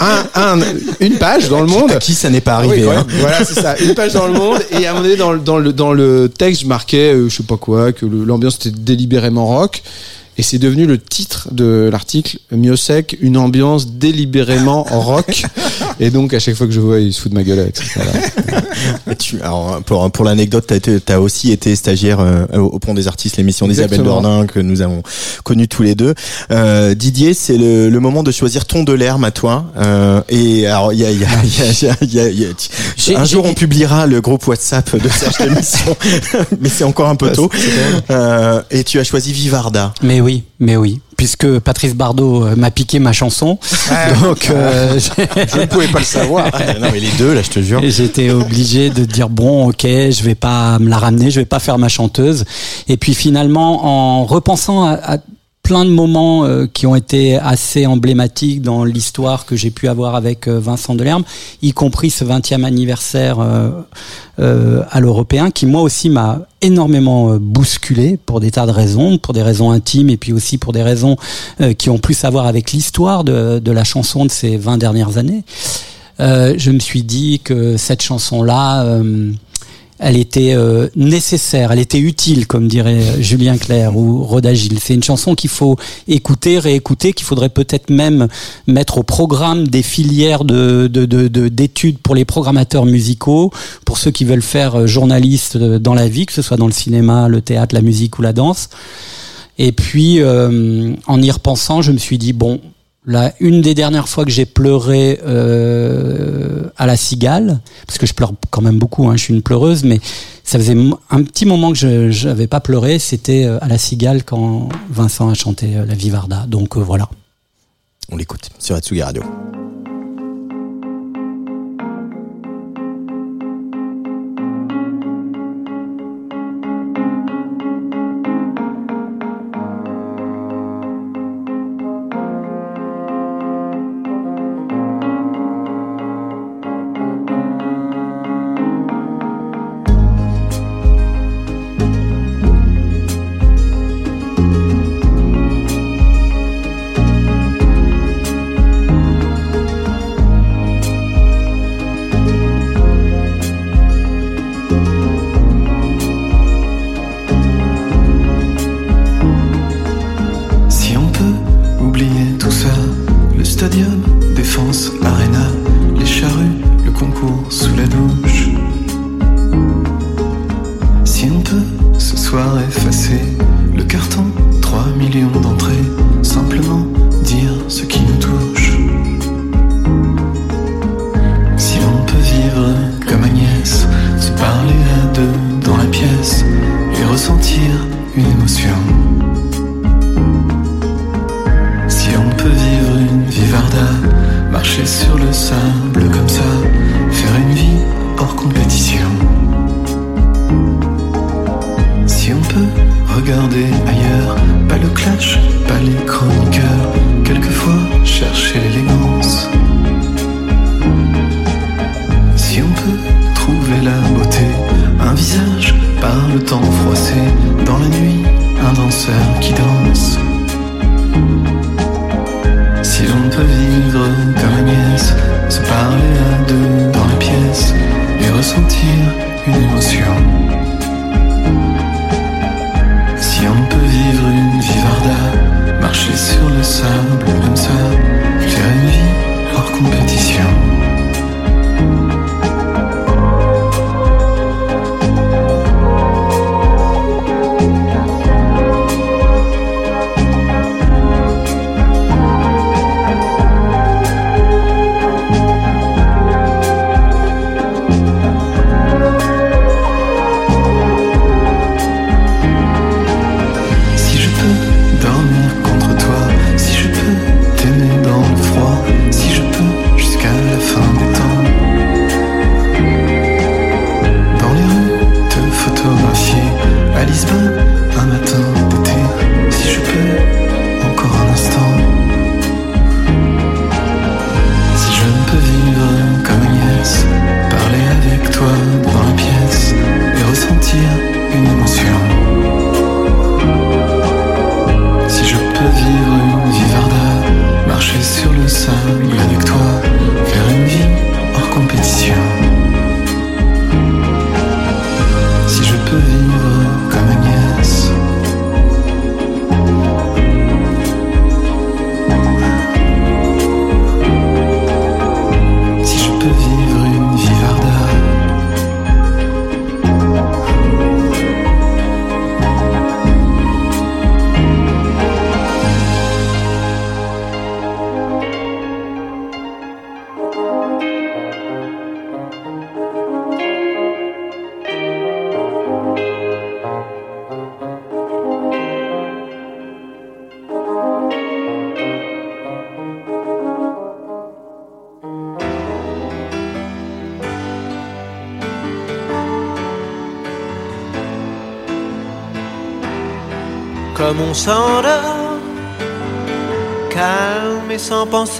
un, un- une page dans le monde À qui ça n'est pas arrivé oui, hein. Voilà, c'est ça. Une page dans le monde. Et à un moment donné, dans le, dans le, dans le texte, je marquais, euh, je sais pas quoi, que l'ambiance était délibérément rock. Et c'est devenu le titre de l'article, Miosek, une ambiance délibérément rock. Et donc, à chaque fois que je vois, il se fout de ma gueule avec ça. Tu- alors, pour, pour l'anecdote, t'as été- t'as aussi été stagiaire euh, au Pont des Artistes, l'émission d'Isabelle. Dornin que nous avons connue tous les deux. Euh, Didier, c'est le, le moment de choisir ton de l'herbe à toi. Euh, et alors, il y a, il y a, il y a- il y a- il y a- un jour, on publiera le groupe WhatsApp de Serge l'émission, mais c'est encore un peu tôt. Euh, et tu as choisi Vivarda. Mais oui, mais oui. Puisque Patrice Bardot euh, m'a piqué ma chanson. Donc, euh, Je ne pouvais pas le savoir. Non, mais les deux, là, je te jure. Et J'étais obligé de dire bon, ok, je vais pas me la ramener, je vais pas faire ma chanteuse. Et puis finalement, en repensant à, à plein de moments euh, qui ont été assez emblématiques dans l'histoire que j'ai pu avoir avec euh, Vincent Delerme, y compris ce 20e anniversaire euh, euh, à l'européen, qui moi aussi m'a énormément euh, bousculé pour des tas de raisons, pour des raisons intimes et puis aussi pour des raisons qui ont plus à voir avec l'histoire de, de la chanson de ces 20 dernières années. Je me suis dit que cette chanson-là, elle était euh, nécessaire, elle était utile, comme dirait Julien Clerc ou Rhoda Gilles. C'est une chanson qu'il faut écouter, réécouter, qu'il faudrait peut-être même mettre au programme des filières de- d'études pour les programmateurs musicaux, pour ceux qui veulent faire euh, journaliste euh, dans la vie, que ce soit dans le cinéma, le théâtre, la musique ou la danse. Et puis, euh, en y repensant, je me suis dit, bon, une des dernières fois que j'ai pleuré euh, à la cigale, parce que je pleure quand même beaucoup, hein, je suis une pleureuse, mais ça faisait un petit moment que je n'avais pas pleuré, c'était euh, à la cigale quand Vincent a chanté euh, la Vivarda. Donc voilà. On l'écoute sur Atsugi Radio.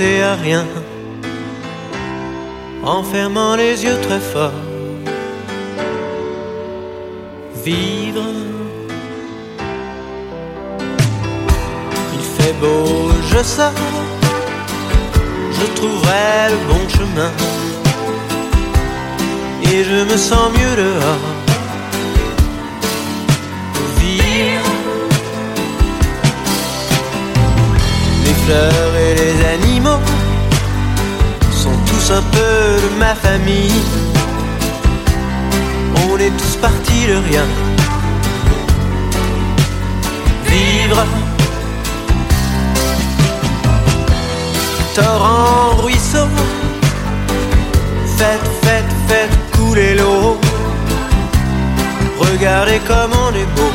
À rien, en fermant les yeux très fort. Vivre, il fait beau, je sors, je trouverai le bon chemin, et je me sens mieux dehors. Vivre. Les fleurs et animaux sont tous un peu de ma famille. On est tous partis de rien. Vivre. Torrent, ruisseau. Faites, faites, faites couler l'eau. Regardez comme on est beau.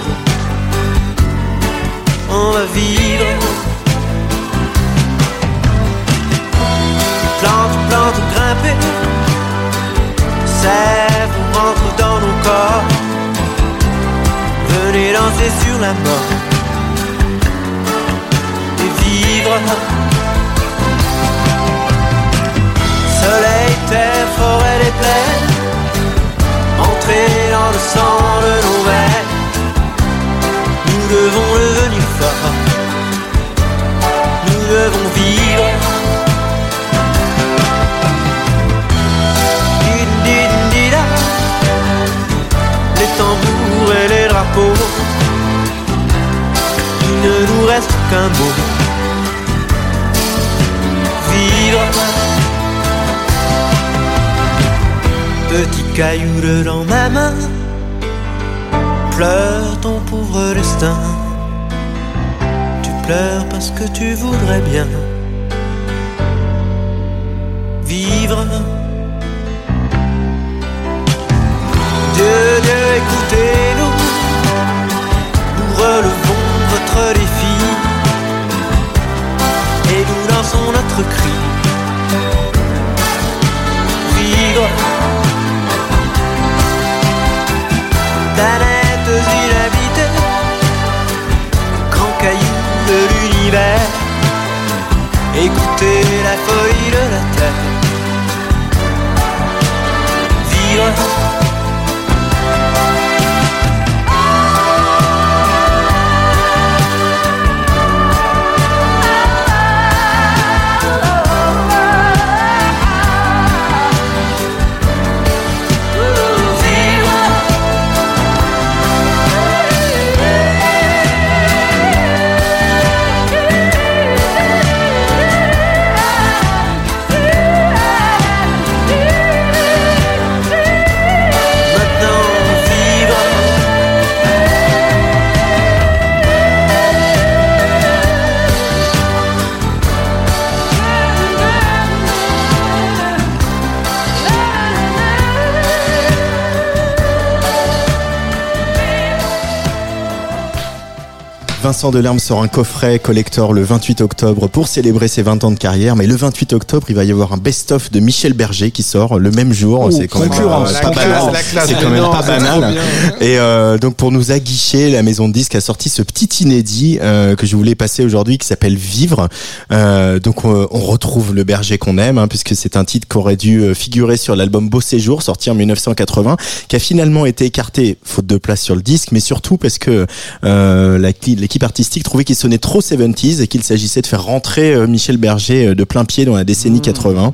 On va vivre. Plante, plante, grimper. Sève rentre dans nos corps. Venez danser sur la mort et vivre. Soleil, terre, forêt, les plaines. Entrer dans le sang de nos veines. Nous devons devenir forts. Nous devons vivre. Tambours et les drapeaux, il ne nous reste qu'un mot. Vivre. Petit caillou dans ma main, pleure ton pauvre destin. Tu pleures parce que tu voudrais bien Relevons votre défi et nous lançons notre cri. Vivre. Planètes inhabitées, grand caillou de l'univers. Écoutez la folie de la terre. Vivre. Vincent Delerme sort un coffret collector le 28 octobre pour célébrer ses 20 ans de carrière. Mais le 28 octobre, il va y avoir un best-of de Michel Berger qui sort le même jour. c'est quand même, euh, la pas banal. la. C'est quand même pas banal. Et euh, donc pour nous aguicher, la maison de disques a sorti ce petit inédit euh, que je voulais passer aujourd'hui qui s'appelle Vivre. Euh, donc on, on retrouve le berger qu'on aime hein, puisque c'est un titre qui aurait dû euh, figurer sur l'album Beau Séjour sorti en 1980 qui a finalement été écarté faute de place sur le disque mais surtout parce que euh, la- l'équipe artistique trouvait qu'il sonnait trop 70s et qu'il s'agissait de faire rentrer euh, Michel Berger euh, de plein pied dans la décennie 80.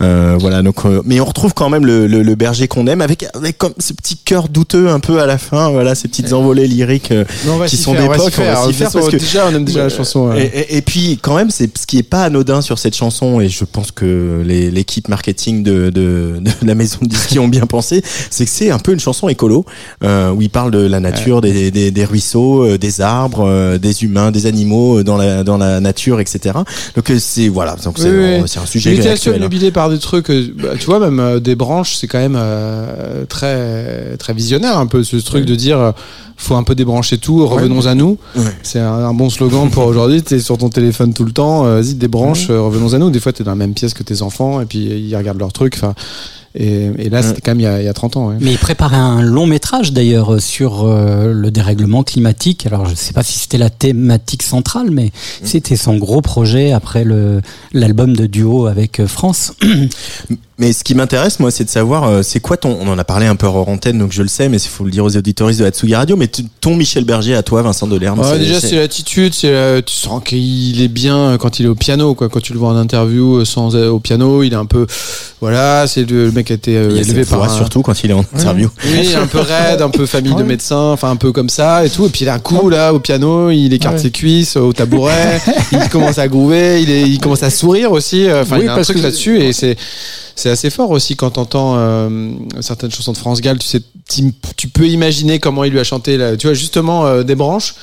Euh, voilà donc mais on retrouve quand même le, le, le berger qu'on aime avec avec comme ce petit cœur douteux un peu à la fin voilà ces petites envolées lyriques Non, qui sont d'époque on va s'y faire parce que déjà, on aime déjà la chanson. et, ouais. et- et puis quand même, c'est ce qui est pas anodin sur cette chanson, et je pense que l'équipe marketing de, de, de la maison de disques ont bien pensé, c'est que c'est un peu une chanson écolo euh, où il parle de la nature, des, des, des ruisseaux, des arbres, euh, des humains, des animaux euh, dans la dans la nature, etc. Donc euh, c'est voilà, donc c'est Oui, oui. un sujet était actuel. hein. obnubilé par des trucs, bah, tu vois, même euh, des branches, c'est quand même euh, très très visionnaire un peu ce truc de dire faut un peu débrancher tout, revenons à nous. Ouais. C'est un, un bon slogan pour aujourd'hui. T'es sur ton téléphone tout le temps, vas-y débranche, revenons à nous. Des fois t'es dans la même pièce que tes enfants et puis ils regardent leurs trucs. Enfin, et, et là c'était quand même il y a, il y a 30 ans. Ouais. Mais il préparait un long métrage d'ailleurs sur euh, le dérèglement climatique. Alors je ne sais pas si c'était la thématique centrale, mais c'était son gros projet après l'album de duo avec euh, France. Mais ce qui m'intéresse, moi, c'est de savoir, euh, c'est quoi ton. On en a parlé un peu hors antenne, donc je le sais, mais il faut le dire aux auditoristes de la Tsugi Radio. Mais ton Michel Berger à toi, Vincent Delerme. Ouais, déjà c'est l'attitude, c'est la- tu sens qu'il est bien quand il est au piano quoi. Quand tu le vois en interview euh, sans euh, au piano, il est un peu voilà, c'est le, le mec qui a été euh, Il élevé par un, surtout quand il est en interview. Oui, un peu raide, un peu famille de médecins, enfin un peu comme ça et tout. Et puis d'un coup là au piano, il écarte ses cuisses au tabouret, il commence à groover, il, est, il commence à sourire aussi. euh, Enfin, Oui, il y a un truc que- là-dessus et c'est c'est assez fort aussi quand t'entends euh, certaines chansons de France Gall. Tu sais, tu, peux imaginer comment il lui a chanté. Là, tu vois justement euh, des branches.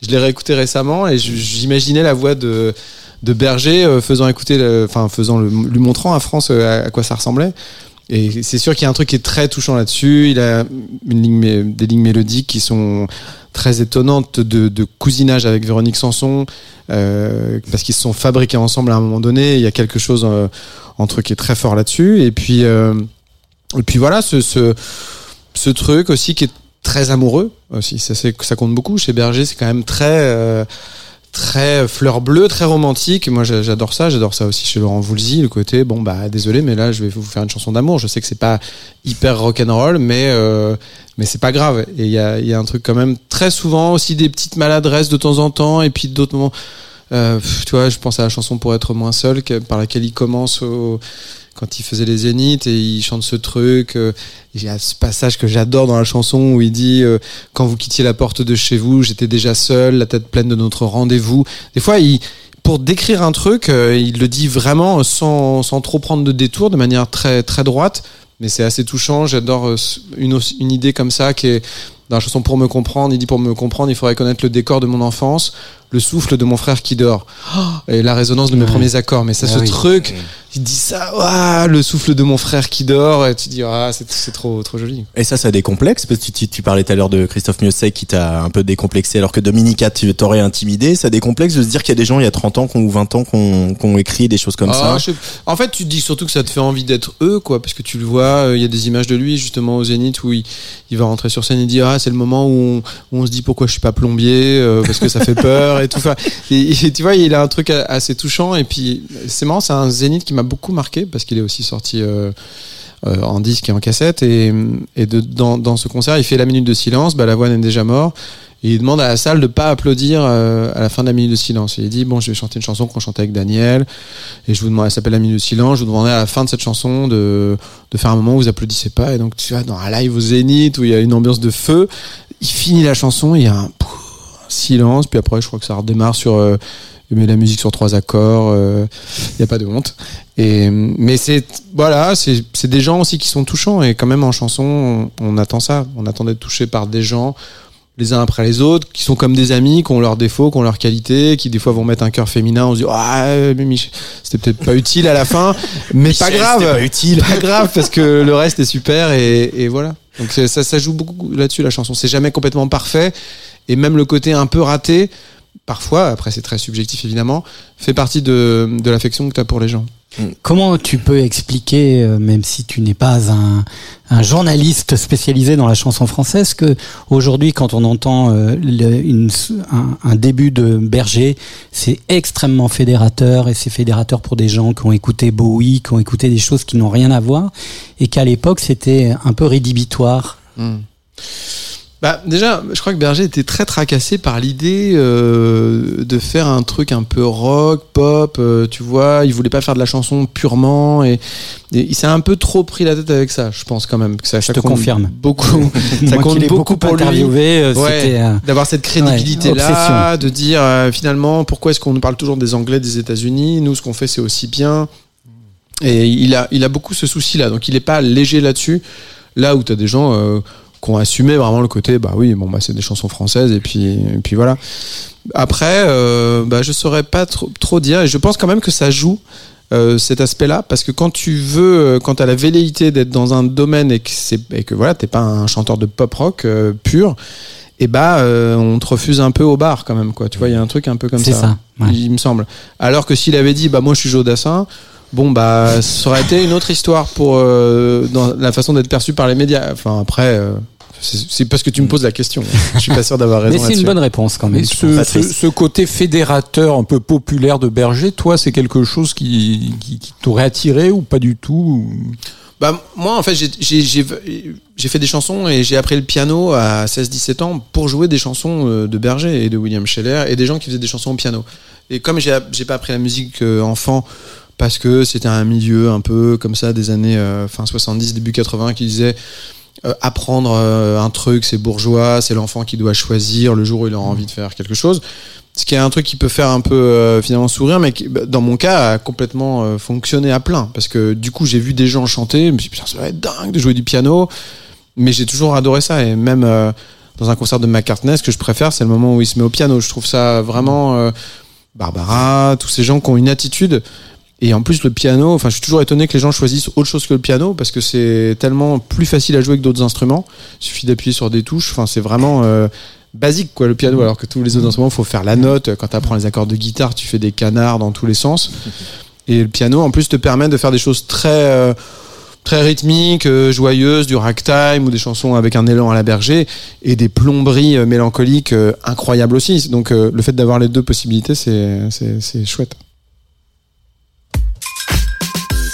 Je l'ai réécouté récemment et j'imaginais la voix de de Berger euh, faisant écouter, enfin faisant lui montrant à France à quoi ça ressemblait. Et c'est sûr qu'il y a un truc qui est très touchant là-dessus. Il a des lignes mélodiques qui sont très étonnantes de, cousinage avec Véronique Sanson, euh, parce qu'ils se sont fabriqués ensemble à un moment donné. Il y a quelque chose euh, entre qui est très fort là-dessus. Et puis, euh, puis voilà, ce, ce, truc aussi qui est très amoureux aussi. Ça compte beaucoup chez Berger. C'est quand même très euh, très fleur bleue, très romantique. Moi, j'a- j'adore ça. J'adore ça aussi chez Laurent Voulzy. Le côté, bon, bah, désolé, mais là, je vais vous faire une chanson d'amour. Je sais que c'est pas hyper rock'n'roll, mais, euh, mais c'est pas grave. Et il y a, y a un truc quand même très souvent aussi des petites maladresses de temps en temps, et puis d'autres moments. Euh, tu vois, je pense à la chanson pour être moins seul, par laquelle il commence au, quand il faisait les zéniths et il chante ce truc. euh, il y a ce passage que j'adore dans la chanson où il dit euh, quand vous quittiez la porte de chez vous, j'étais déjà seul, la tête pleine de notre rendez-vous. Des fois, pour décrire un truc, euh, il le dit vraiment sans, sans trop prendre de détour, de manière très très droite. Mais c'est assez touchant. J'adore une, une idée comme ça qui est dans la chanson Pour me comprendre. Il dit Pour me comprendre, il faudrait connaître le décor de mon enfance, le souffle de mon frère qui dort, Oh et la résonance de mes Ouais. premiers accords. Mais ça, Ah ce oui. truc, il dit ça, ouah, le souffle de mon frère qui dort, et tu dis Ah, c'est trop, trop joli. Et ça, ça décomplexe parce que tu, tu parlais tout à l'heure de Christophe Miosset qui t'a un peu décomplexé alors que Dominica tu t'aurais intimidé. Ça décomplexe de se dire qu'il y a des gens il y a 30 ans ou 20 ans qu'on qu'on écrit des choses comme Ah, ça. je En fait, tu te dis surtout que ça te fait envie d'être eux, quoi, parce que tu le vois, euh, il y a des images de lui justement au Zénith où il, il va rentrer sur scène et dire ah c'est le moment où on, où on se dit pourquoi je suis pas plombier euh, parce que ça fait peur et tu vois, il a un truc assez touchant et puis c'est marrant, c'est un Zénith qui m'a beaucoup marqué parce qu'il est aussi sorti. euh, euh, en disque et en cassette et, et dans, dans ce concert il fait la minute de silence Balavoine est déjà mort. Et il demande à la salle de pas applaudir euh, à la fin de la minute de silence. Il dit bon je vais chanter une chanson qu'on chantait avec Daniel et je vous demande elle s'appelle la minute de silence je vous demanderai à la fin de cette chanson de, de faire un moment où vous applaudissez pas. Et donc tu vois dans un live au Zénith où il y a une ambiance de feu il finit la chanson il y a un silence puis après je crois que ça redémarre sur euh, la musique sur trois accords euh, il n'y a pas de honte et mais c'est voilà c'est des gens aussi qui sont touchants et quand même en chanson on, on attend ça on attend d'être touché par des gens les uns après les autres, qui sont comme des amis, qui ont leurs défauts, qui ont leurs qualités, qui des fois vont mettre un cœur féminin, on se dit ah mais Mich- c'était peut-être pas utile à la fin, mais pas Michel, grave, c'était pas utile. pas grave parce que le reste est super et, et voilà. Donc ça, ça joue beaucoup là-dessus la chanson. C'est jamais complètement parfait et même le côté un peu raté, parfois, après c'est très subjectif évidemment, fait partie de, de l'affection que tu as pour les gens. Comment tu peux expliquer, euh, même si tu n'es pas un, un journaliste spécialisé dans la chanson française, que aujourd'hui, quand on entend euh, le- une- un, un début de Berger, c'est extrêmement fédérateur et c'est fédérateur pour des gens qui ont écouté Bowie, qui ont écouté des choses qui n'ont rien à voir, et qu'à l'époque c'était un peu rédhibitoire. Hmm. Bah, déjà, je crois que Berger était très tracassé par l'idée euh, de faire un truc un peu rock, pop, euh, tu vois. Il voulait pas faire de la chanson purement et, et il s'est un peu trop pris la tête avec ça, je pense quand même. Que ça, Je ça te confirme. Beaucoup. ça Moi compte beaucoup beaucoup pour lui. interviewé, euh, Ouais, euh, d'avoir cette crédibilité ouais, là, de dire finalement pourquoi est-ce qu'on nous parle toujours des Anglais des États-Unis, nous ce qu'on fait c'est aussi bien. Et il a, il a beaucoup ce souci-là, donc il est pas léger là-dessus. Là où tu as des gens ont assumé vraiment le côté, bah oui, bon bah c'est des chansons françaises et puis, et puis voilà. Après, euh, bah, je saurais pas trop, trop dire, et je pense quand même que ça joue. euh, cet aspect-là parce que quand tu veux euh, quand tu as la velléité d'être dans un domaine et que c'est et que voilà t'es pas un chanteur de pop rock euh, pur et bah euh, on te refuse un peu au bar quand même quoi tu vois il y a un truc un peu comme ça, ça, ouais. il me semble alors que s'il avait dit bah moi je suis Joe Dassin bon bah ça aurait été une autre histoire pour euh, dans la façon d'être perçu par les médias enfin après euh, c'est parce que tu me poses la question je suis pas sûr d'avoir raison Mais c'est une bonne réponse quand même. Mais ce, ce, ce côté fédérateur un peu populaire de Berger, toi, c'est quelque chose qui, qui, qui t'aurait attiré ou pas du tout Bah, moi, en fait, j'ai- fait des chansons et j'ai appris le piano à 16-17 ans pour jouer des chansons euh, de Berger et de William Scheller et des gens qui faisaient des chansons au piano. Et comme j'ai pas appris la musique euh, enfant parce que c'était un milieu un peu comme ça des années euh, fin 70, début 80 qui disait euh, apprendre euh, un truc, c'est bourgeois, c'est l'enfant qui doit choisir le jour où il a envie de faire quelque chose. Ce qui est un truc qui peut faire un peu euh, finalement sourire, mais qui, bah, dans mon cas, a complètement fonctionné à plein. Parce que du coup, j'ai vu des gens chanter, je me suis dit, putain, ça va être dingue de jouer du piano. Mais j'ai toujours adoré ça. Et même dans un concert de McCartney, ce que je préfère, c'est le moment où il se met au piano. Je trouve ça vraiment. Barbara, tous ces gens qui ont une attitude. Et en plus, le piano, enfin, je suis toujours étonné que les gens choisissent autre chose que le piano parce que c'est tellement plus facile à jouer que d'autres instruments. Il suffit d'appuyer sur des touches. Enfin, c'est vraiment euh, basique, quoi, le piano. Alors que tous les autres instruments, faut faire la note. Quand tu apprends les accords de guitare, tu fais des canards dans tous les sens. Et le piano, en plus, te permet de faire des choses très, euh, très rythmiques, euh, joyeuses, du ragtime ou des chansons avec un élan à la berger et des plomberies euh, mélancoliques euh, incroyables aussi. Donc, euh, le fait d'avoir les deux possibilités, c'est chouette.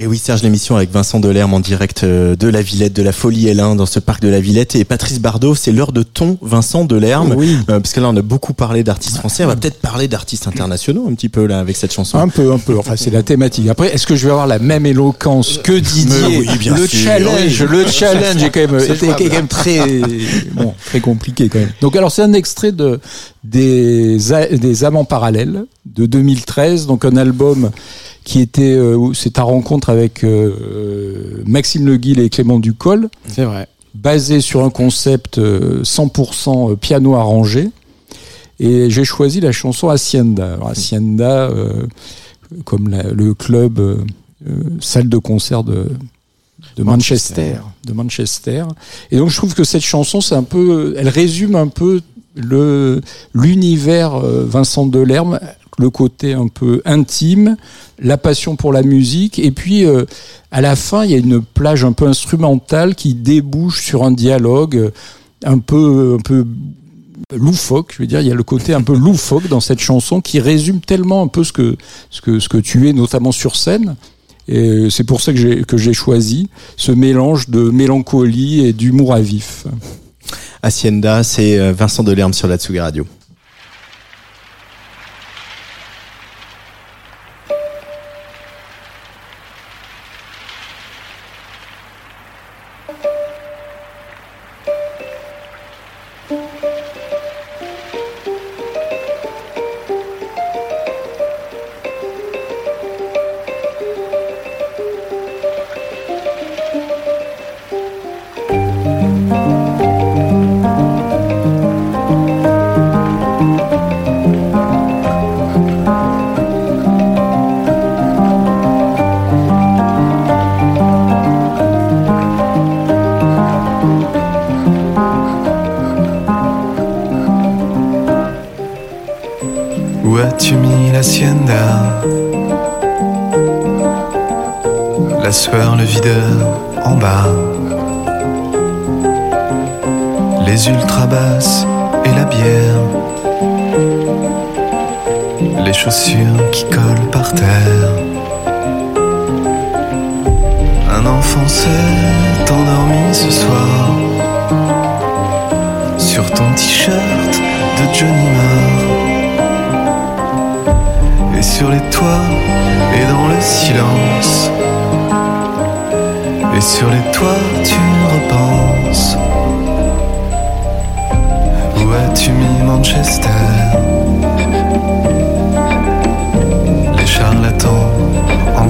Et oui, Serge, l'émission avec Vincent Delerme en direct euh, de la Villette, de la Folie L1 dans ce parc de la Villette. Et Patrice Bardot, c'est l'heure de ton Vincent Delerme. Oui. Euh, parce que là, on a beaucoup parlé d'artistes français. On va peut-être parler d'artistes internationaux un petit peu là avec cette chanson. Un peu, un peu. Enfin, c'est la thématique. Après, est-ce que je vais avoir la même éloquence que Didier Mais oui, bien Le sûr. challenge, Oui. le challenge est quand même, C'est était quand même très, bon, très compliqué quand même. Donc, alors, c'est un extrait de des des amants parallèles de 2013. Donc, un album qui était, euh, c'est ta rencontre avec euh, Maxime Le Guil et Clément Ducol C'est vrai. basé sur un concept euh, 100% piano arrangé. Et j'ai choisi la chanson Hacienda. Alors, Hacienda, euh, comme la- le club euh, euh, salle de concert de, de Manchester. de Manchester. Et donc je trouve que cette chanson, c'est un peu, elle résume un peu le l'univers euh, Vincent Delerme, le côté un peu intime, la passion pour la musique, et puis euh, à la fin, il y a une plage un peu instrumentale qui débouche sur un dialogue un peu un peu loufoque, je veux dire, il y a le côté un peu loufoque dans cette chanson qui résume tellement un peu ce que ce que ce que tu es notamment sur scène. Et c'est pour ça que j'ai que j'ai choisi ce mélange de mélancolie et d'humour à vif. Hacienda, c'est euh, Vincent Delerme sur la Tsugi Radio.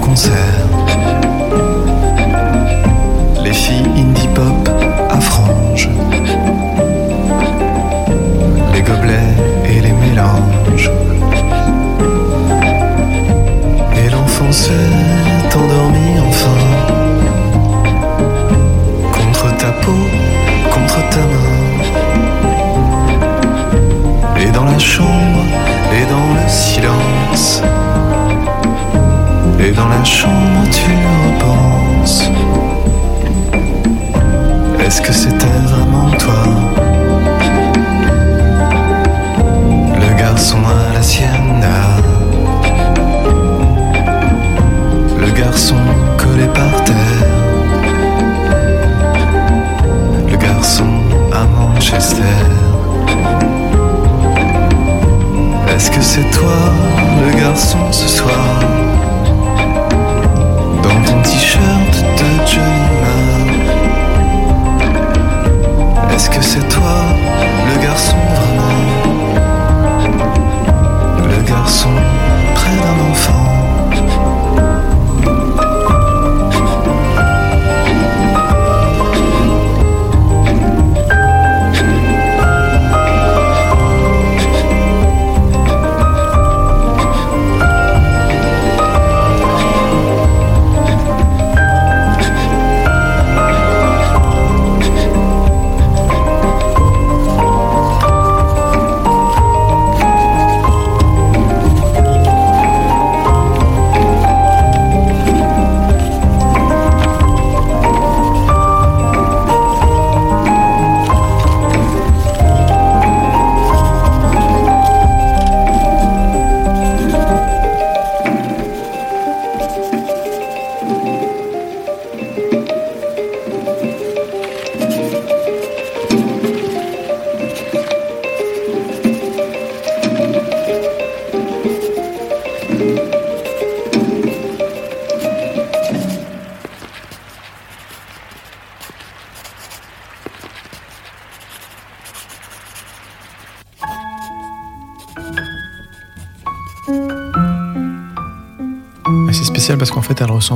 Concert.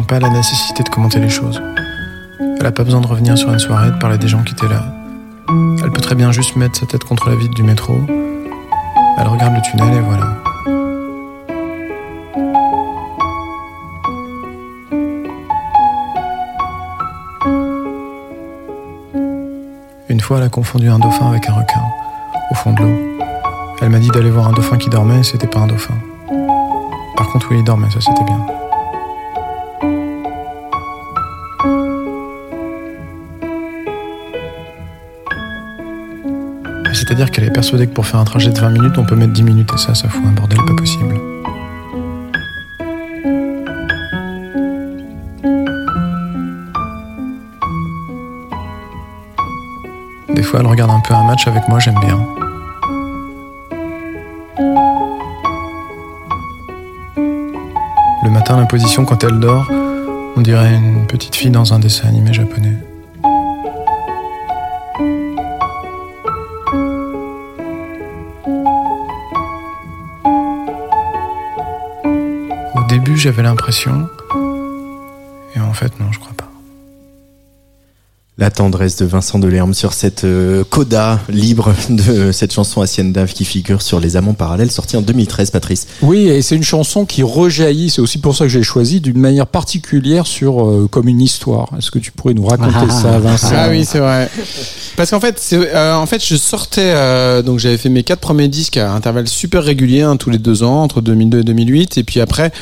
Pas la nécessité de commenter les choses. Elle a pas besoin de revenir sur une soirée, de parler des gens qui étaient là. Elle peut très bien juste mettre sa tête contre la vitre du métro. Elle regarde le tunnel et voilà. Une fois, elle a confondu un dauphin avec un requin, au fond de l'eau. Elle m'a dit d'aller voir un dauphin qui dormait c'était pas un dauphin. Par contre, oui, il dormait, ça c'était bien. C'est-à-dire qu'elle est persuadée que pour faire un trajet de 20 minutes, on peut mettre 10 minutes et ça, ça fout un bordel pas possible. Des fois, elle regarde un peu un match avec moi, j'aime bien. Le matin, la position quand elle dort, on dirait une petite fille dans un dessin animé japonais. J'avais l'impression, et en fait, non, je crois pas. La tendresse de Vincent Delerme sur cette euh, coda libre de cette chanson Hacienda qui figure sur Les Amants Parallèles, sortie en 2013, Patrice. Oui, et c'est une chanson qui rejaillit, c'est aussi pour ça que j'ai choisi, d'une manière particulière sur euh, comme une histoire. Est-ce que tu pourrais nous raconter Ah. ça, Vincent Ah oui, c'est vrai. Parce qu'en fait, euh, en fait, je sortais, euh, donc j'avais fait mes quatre premiers disques à intervalles super réguliers, hein, tous les deux ans, entre 2002 et 2008, et puis après,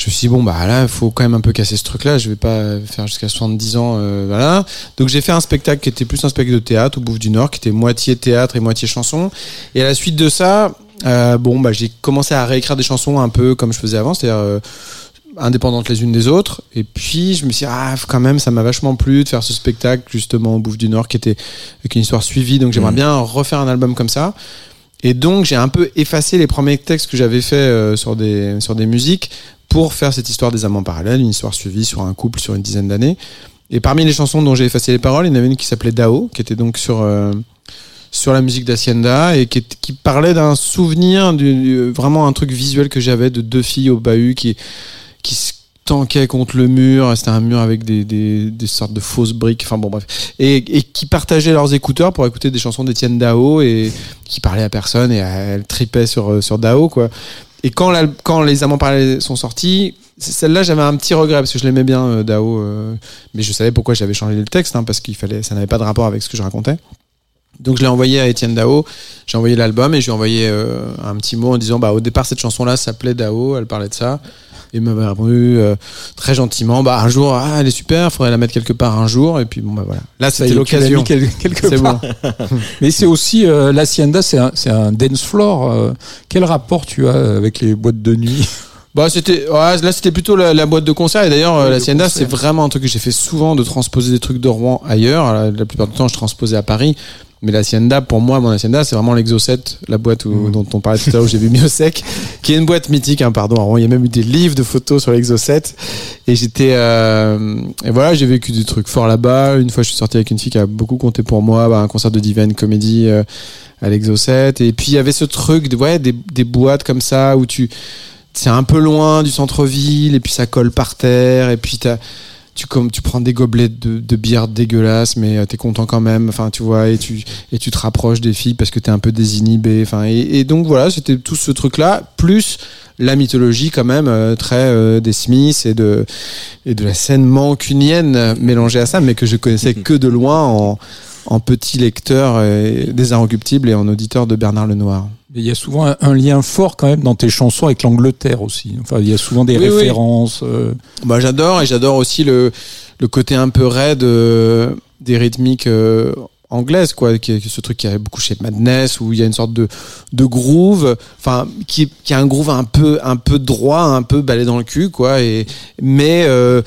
je me suis dit bon bah là, il faut quand même un peu casser ce truc-là. Je vais pas faire jusqu'à 70 ans, euh, voilà. Donc j'ai fait un spectacle qui était plus un spectacle de théâtre au Bouffe du Nord, qui était moitié théâtre et moitié chanson. Et à la suite de ça, euh, bon bah j'ai commencé à réécrire des chansons un peu comme je faisais avant, c'est-à-dire euh, indépendantes les unes des autres. Et puis je me suis dit, ah quand même ça m'a vachement plu de faire ce spectacle justement au Bouffe du Nord qui était avec une histoire suivie. Donc j'aimerais Mhm. bien refaire un album comme ça. Et donc j'ai un peu effacé les premiers textes que j'avais fait euh, sur des sur des musiques pour faire cette histoire des amants parallèles, une histoire suivie sur un couple sur une dizaine d'années. Et parmi les chansons dont j'ai effacé les paroles, il y en avait une qui s'appelait Dao, qui était donc sur euh, sur la musique d'Hacienda et qui, parlait d'un souvenir, vraiment un truc visuel que j'avais de deux filles au bahut qui qui se tanquaient contre le mur. C'était un mur avec des, des, sortes de fausses briques. Enfin bon bref, et, et qui partageaient leurs écouteurs pour écouter des chansons d'Étienne Dao et qui parlaient à personne et elles tripaient sur euh, sur Dao quoi. Et quand, l'al- quand les amants parallèles sont sortis, celle-là j'avais un petit regret parce que je l'aimais bien euh, Dao, euh, mais je savais pourquoi j'avais changé le texte hein, parce qu'il fallait, ça n'avait pas de rapport avec ce que je racontais. Donc je l'ai envoyé à Étienne Dao, j'ai envoyé l'album et je lui ai envoyé un petit mot en disant bah au départ cette chanson-là s'appelait Dao, elle parlait de ça. Et il m'avait répondu euh, très gentiment bah un jour ah elle est super, faudrait la mettre quelque part un jour et puis bon bah voilà. Là c'était l'occasion. quel- quelque C'est part. bon. Mais c'est aussi euh, l'hacienda, c'est un, c'est un dance floor. euh, quel rapport tu as avec les boîtes de nuit? Bah c'était ouais, là c'était plutôt la, la boîte de concert et d'ailleurs euh, Ouais, la de Sienda c'est vraiment un truc que j'ai fait souvent de transposer des trucs de Rouen ailleurs la, la plupart du temps je transposais à Paris mais la Hacienda pour moi mon Hacienda c'est vraiment l'Exocet la boîte où- Mm. dont on parlait tout à l'heure où j'ai vu Miosec qui est une boîte mythique hein, pardon il y a même eu des livres de photos sur l'Exocet et j'étais euh, et voilà j'ai vécu des trucs forts là-bas. Une fois je suis sorti avec une fille qui a beaucoup compté pour moi bah, un concert de Divine Comedy euh, à l'Exocet et puis il y avait ce truc de ouais des, des boîtes comme ça où tu c'est un peu loin du centre-ville et puis ça colle par terre et puis t'as tu comme tu prends des gobelets de, de bière dégueulasse mais euh, t'es content quand même enfin tu vois et tu et tu te rapproches des filles parce que t'es un peu désinhibé enfin et, et donc voilà c'était tout ce truc là plus la mythologie quand même euh, très euh, des Smiths et de et de la scène mancunienne mélangée à ça mais que je connaissais que de loin en en petit lecteur euh, des Inrecuptibles et en auditeur de Bernard Lenoir. Mais Il y a souvent un, un lien fort quand même dans tes chansons avec l'Angleterre aussi. Enfin, il y a souvent des Oui, oui. références. euh, Bah, j'adore et j'adore aussi le, le côté un peu raide euh, des rythmiques euh, anglaises, quoi. Qui, ce truc qui avait beaucoup chez Madness où il y a une sorte de, de groove, enfin, qui, qui a un groove un peu, un peu droit, un peu balai dans le cul, quoi. Et, mais, euh,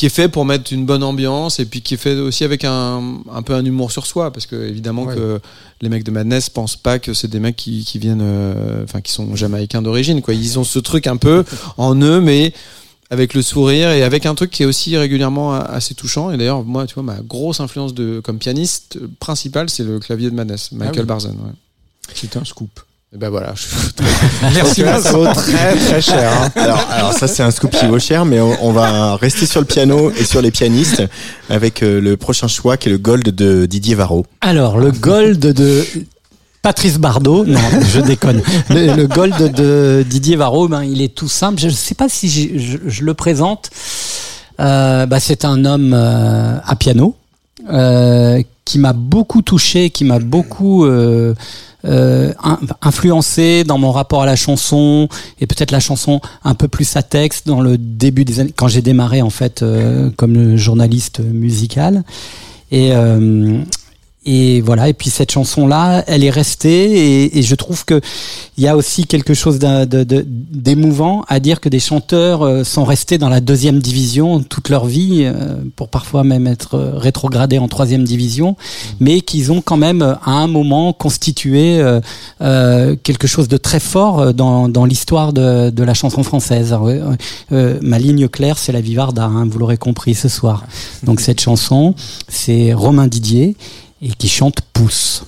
qui est fait pour mettre une bonne ambiance et puis qui est fait aussi avec un, un peu un humour sur soi parce que évidemment Ouais. que les mecs de Madness pensent pas que c'est des mecs qui, qui viennent euh, enfin qui sont jamaïcains d'origine quoi ils ont ce truc un peu en eux mais avec le sourire et avec un truc qui est aussi régulièrement assez touchant et d'ailleurs moi tu vois ma grosse influence de comme pianiste principale c'est le clavier de Madness Michael oui. Barzon ouais. C'est un scoop. Et ben voilà. Merci ça vaut très très cher hein. Alors, alors ça c'est un scoop qui vaut cher, mais on, on va rester sur le piano et sur les pianistes avec euh, le prochain choix qui est le Gold de Didier Varro. Alors, le gold de Patrice Bardot, non, je déconne. Le, le gold de Didier Varro, ben, il est tout simple. Je ne sais pas si je, je le présente. Euh, bah, c'est un homme euh, à piano euh, qui m'a beaucoup touché, qui m'a beaucoup euh, in- influencé dans mon rapport à la chanson et peut-être la chanson un peu plus à texte dans le début des années quand j'ai démarré en fait euh, comme journaliste musical. Et euh, et voilà et puis cette chanson là elle est restée et, je trouve que il y a aussi quelque chose d'émouvant à dire que des chanteurs euh, sont restés dans la deuxième division toute leur vie euh, pour parfois même être euh, rétrogradés en troisième division mais qu'ils ont quand même à un moment constitué quelque chose de très fort dans, l'histoire de, la chanson française. Ma ligne claire, c'est la Vivarda, hein, vous l'aurez compris ce soir. Donc cette chanson, c'est Romain Didier et qui chante Pousse.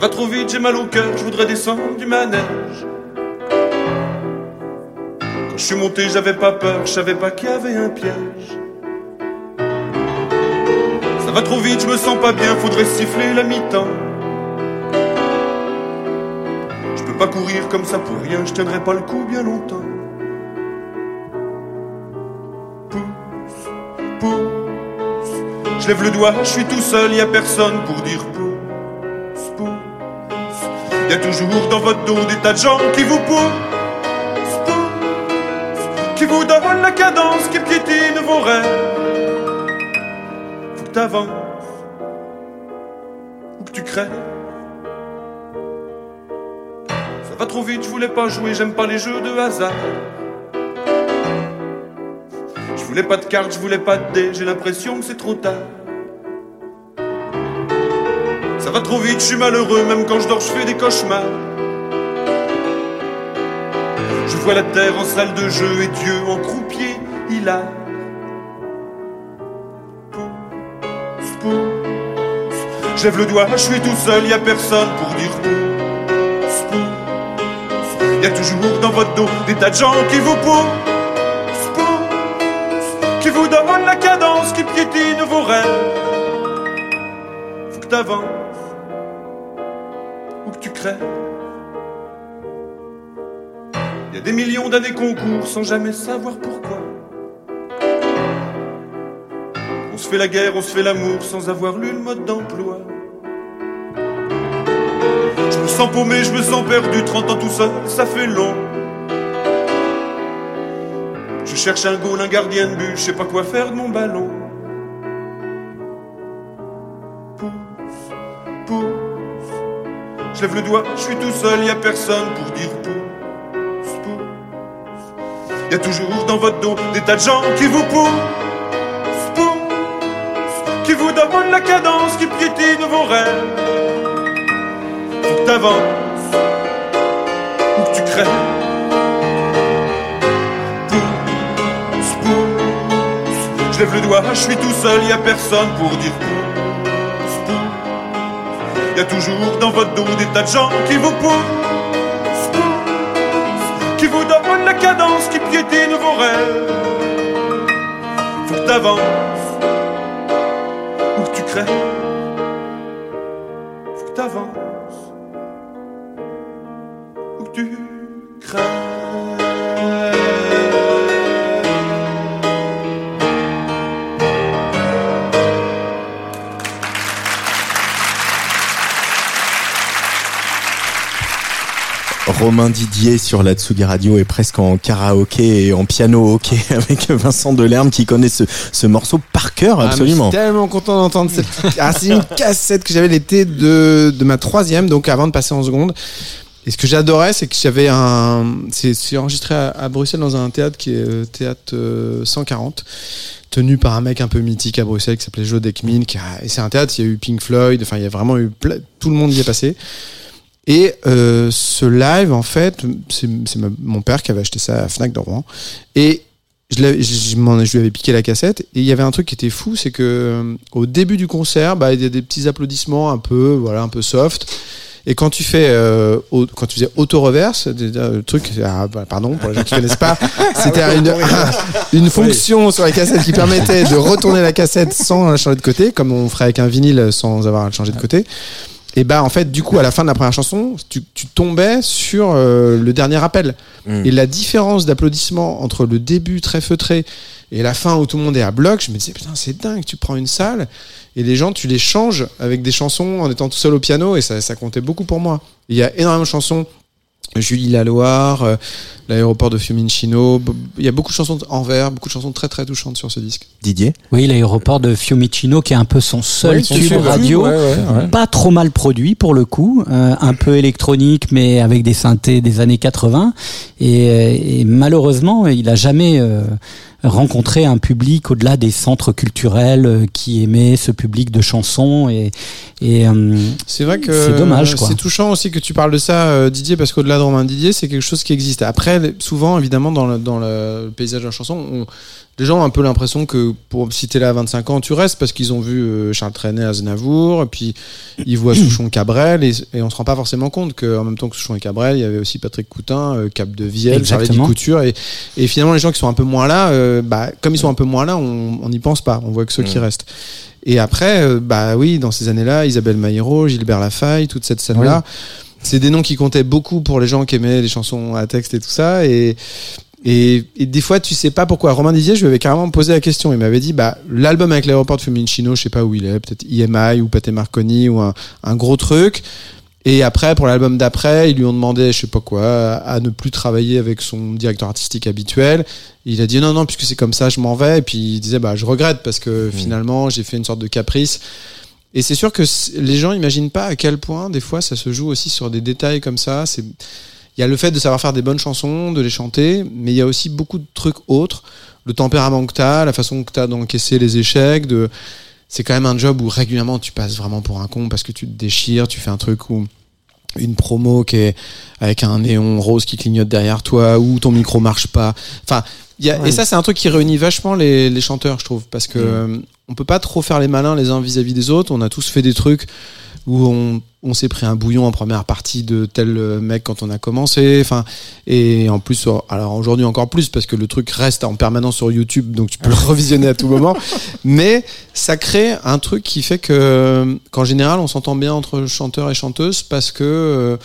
va trop vite, j'ai mal au cœur, je voudrais descendre du manège. Quand je suis monté, j'avais pas peur, je savais pas qu'il y avait un piège. Ça va trop vite, je me sens pas bien, faudrait siffler la mi-temps. Je peux pas courir comme ça pour rien, je tiendrai pas le coup bien longtemps. Je lève le doigt, je suis tout seul, y a personne pour dire pousse, pousse. Y a toujours dans votre dos des tas de gens qui vous poussent, qui vous donnent la cadence, qui piétine vos rêves. Que t'avances, ou que tu crèves. Ça va trop vite, je voulais pas jouer, j'aime pas les jeux de hasard. Je voulais pas de cartes, je voulais pas de dés, j'ai l'impression que c'est trop tard. Ça va trop vite, je suis malheureux, même quand je dors, je fais des cauchemars. Je vois la terre en salle de jeu et Dieu en croupier, il a. Pousse. Je lève le doigt, je suis tout seul, y a personne pour dire pousse, pousse. Y a toujours dans votre dos des tas de gens qui vous poussent, qui vous donnent la cadence, qui piétine vos rêves. Faut que t'avances ou que tu crèves. Y a des millions d'années qu'on court sans jamais savoir pourquoi. Se fait la guerre, on se fait l'amour sans avoir lu le mode d'emploi. Je me sens paumé, je me sens perdu, 30 ans tout seul, ça fait long. Je cherche un goal, un gardien de but, je sais pas quoi faire de mon ballon. Pousse, pousse, je lève le doigt, je suis tout seul, y a personne pour dire pousse, pousse. Y a toujours dans votre dos des tas de gens qui vous poussent, cadence, qui piétinent vos rêves. Faut que t'avances ou que tu crèves. Pousse, pousse, je lève le doigt, je suis tout seul, y a personne pour dire pousse, pousse. Y a toujours dans votre dos des tas de gens qui vous poussent, qui vous donnent la cadence, qui piétinent vos rêves. Faut que t'avances ou Romain Didier sur la Tsugi Radio est presque en karaoké et en piano hockey avec Vincent Delerme qui connaît ce, ce morceau par cœur Ah, absolument. je suis tellement content d'entendre cette. Ah, c'est une cassette que j'avais l'été de, de ma troisième, donc avant de passer en seconde. Et ce que j'adorais, c'est que j'avais un. C'est enregistré à, à Bruxelles dans un théâtre qui est euh, théâtre euh, 140, tenu par un mec un peu mythique à Bruxelles qui s'appelait Joe Dekmin. Qui a- et c'est un théâtre, il y a eu Pink Floyd, enfin, il y a vraiment eu. Tout le monde y est passé. Et euh, ce live, en fait, c'est mon père qui avait acheté ça à Fnac de Rouen. Et je, je, je lui avais piqué la cassette. Et il y avait un truc qui était fou, c'est que euh, au début du concert, bah, il y a des petits applaudissements un peu, voilà, un peu soft. Et quand tu fais, euh, au- quand tu faisais auto-reverse, le truc, ah, bah, pardon pour les gens qui connaissent pas, c'était une, une fonction sur la cassette qui permettait de retourner la cassette sans la changer de côté, comme on ferait avec un vinyle sans avoir à le changer de côté. Et bah en fait, du coup, à la fin de la première chanson, tu, tu tombais sur euh, le dernier appel. Mm. Et la différence d'applaudissement entre le début très feutré et la fin où tout le monde est à bloc, je me disais putain c'est dingue, tu prends une salle et les gens tu les changes avec des chansons en étant tout seul au piano et ça, ça comptait beaucoup pour moi. Il y a énormément de chansons. Julie Laloire, euh, l'aéroport de Fiumicino, il y a beaucoup de chansons en vers, beaucoup de chansons très très touchantes sur ce disque. Didier Oui, l'aéroport de Fiumicino qui est un peu son seul tube radio, tube, ouais, ouais, ouais. pas trop mal produit pour le coup, euh, un peu électronique mais avec des synthés des années 80 et, euh, et malheureusement il a jamais euh, rencontré un public au-delà des centres culturels euh, qui aimait ce public de chansons et, et euh, C'est vrai que c'est dommage quoi. C'est touchant aussi que tu parles de ça, euh, Didier, parce qu'au-delà de Romain Didier, c'est quelque chose qui existe. Après, souvent, évidemment, dans le, dans le paysage de la chanson, on- les gens ont un peu l'impression que pour si t'es là à 25 ans, tu restes parce qu'ils ont vu euh, Charles Trenet à Znavour, et puis ils voient Souchon Cabrel, et, et on se rend pas forcément compte qu'en même temps que Souchon et Cabrel, il y avait aussi Patrick Coutin, euh, Cap de Vielle, Charlie. Couture, et, et finalement les gens qui sont un peu moins là, euh, bah, comme ils sont un peu moins là, on n'y pense pas, on voit que ceux qui Mm. restent. Et après, euh, bah oui, dans ces années-là, Isabelle Maillero, Gilbert Lafaille, toute cette scène-là, c'est des noms qui comptaient beaucoup pour les gens qui aimaient les chansons à texte et tout ça, et et, et des fois, tu sais pas pourquoi. Romain Didier, je lui avais carrément posé la question. Il m'avait dit, bah, l'album avec l'aéroport de Fiumicino, je sais pas où il est, peut-être IMI ou Pate Marconi ou un, un gros truc. Et après, pour l'album d'après, ils lui ont demandé, je sais pas quoi, à ne plus travailler avec son directeur artistique habituel. Il a dit non, non, puisque c'est comme ça, je m'en vais. Et puis il disait, bah, je regrette parce que finalement, j'ai fait une sorte de caprice. Et c'est sûr que les gens imaginent pas à quel point, des fois, ça se joue aussi sur des détails comme ça. C'est, il y a le fait de savoir faire des bonnes chansons, de les chanter, mais il y a aussi beaucoup de trucs autres. Le tempérament que t'as, la façon que t'as d'encaisser les échecs, de, c'est quand même un job où régulièrement tu passes vraiment pour un con parce que tu te déchires, tu fais un truc où une promo qui est avec un néon rose qui clignote derrière toi ou ton micro marche pas. Enfin, il y a, et ça c'est un truc qui réunit vachement les, les chanteurs, je trouve, parce que euh, on peut pas trop faire les malins les uns vis-à-vis des autres. On a tous fait des trucs où on, on s'est pris un bouillon en première partie de tel euh, mec quand on a commencé. Enfin, et en plus, euh, alors aujourd'hui encore plus parce que le truc reste en permanence sur YouTube, donc tu peux le revisionner à tout moment. Mais ça crée un truc qui fait que, qu'en général, on s'entend bien entre chanteurs et chanteuses parce que euh,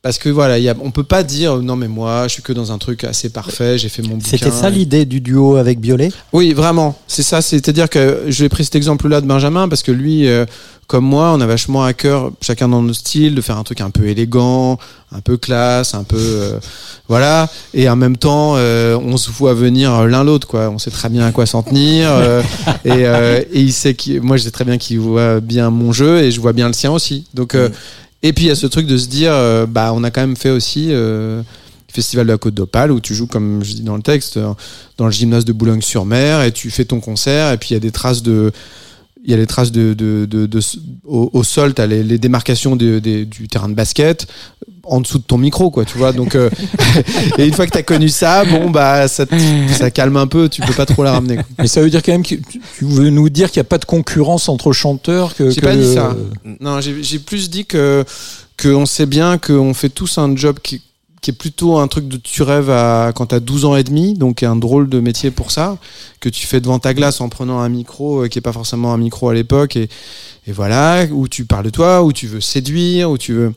parce que voilà, il y a, on peut pas dire non mais moi je suis que dans un truc assez parfait, j'ai fait mon bouquin. C'était ça l'idée du duo avec Biolay? Oui, vraiment. C'est ça. C'est-à-dire que je vais pris cet exemple-là de Benjamin parce que lui, euh, comme moi, on a vachement à cœur, chacun dans nos styles, de faire un truc un peu élégant, un peu classe, un peu euh, voilà. Et en même temps, euh, on se voit venir l'un l'autre, quoi. On sait très bien à quoi s'en tenir. et, et il sait qu'il, moi, je sais très bien qu'il voit bien mon jeu et je vois bien le sien aussi. Donc, et puis il y a ce truc de se dire, euh, bah, on a quand même fait aussi. euh, Festival de la Côte d'Opale où tu joues comme je dis dans le texte euh, dans le gymnase de Boulogne-sur-Mer et tu fais ton concert et puis il y a des traces de il y a les traces de, de, de, au, sol t'as les, les démarcations du terrain de basket en dessous de ton micro quoi tu vois donc euh, et une fois que t'as connu ça bon bah ça, calme un peu tu peux pas trop la ramener quoi. Mais ça veut dire quand même que tu tu veux nous dire qu'il n'y a pas de concurrence entre chanteurs que. J'ai que pas dit ça. Non, j'ai plus dit que qu'on sait bien qu'on fait tous un job qui, qui est plutôt un truc de tu rêves à quand t'as 12 ans et demi, donc un drôle de métier pour ça, que tu fais devant ta glace en prenant un micro euh, qui est pas forcément un micro à l'époque et, et voilà, où tu parles de toi, où tu veux séduire, où tu veux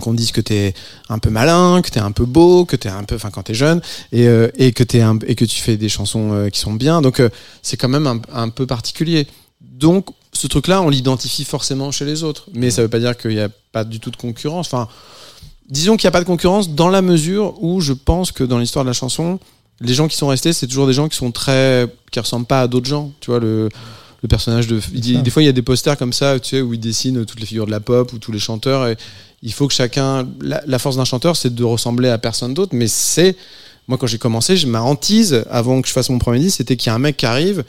qu'on dise que t'es un peu malin, que t'es un peu beau, que t'es un peu, enfin quand t'es jeune, et, euh, et que t'es un, et que tu fais des chansons euh, qui sont bien. Donc euh, c'est quand même un, un peu particulier. Donc ce truc-là, on l'identifie forcément chez les autres, mais ça veut pas dire qu'il n'y a pas du tout de concurrence. Enfin, disons qu'il n'y a pas de concurrence dans la mesure où je pense que dans l'histoire de la chanson, les gens qui sont restés, c'est toujours des gens qui sont très, qui ressemblent pas à d'autres gens. Tu vois le le personnage de il des fois il y a des posters comme ça tu sais où ils dessinent toutes les figures de la pop ou tous les chanteurs et il faut que chacun la, la force d'un chanteur c'est de ressembler à personne d'autre mais c'est moi quand j'ai commencé je- ma hantise avant que je fasse mon premier disque c'était qu'il y a un mec qui arrive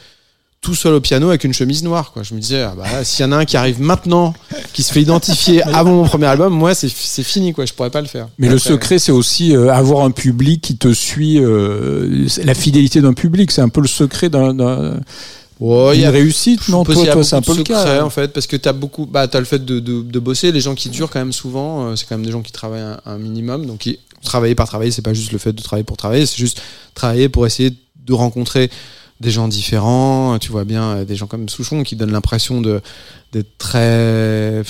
tout seul au piano avec une chemise noire quoi je me disais ah bah s'il y en a un qui arrive maintenant qui se fait identifier avant mon premier album moi c'est c'est fini quoi je pourrais pas le faire Mais le secret, c'est aussi euh, avoir un public qui te suit. euh, la fidélité d'un public, c'est un peu le secret d'un. Ouais, il y a- réussite, non Toi, toi c'est un peu le cas. hein. en fait parce que t'as beaucoup bah le fait de, de, de bosser les gens qui durent quand même souvent euh, c'est quand même des gens qui travaillent un, un minimum donc qui, travailler par travailler c'est pas juste le fait de travailler pour travailler c'est juste travailler pour essayer de rencontrer des gens différents tu vois bien euh, des gens comme Souchon qui donnent l'impression d'être très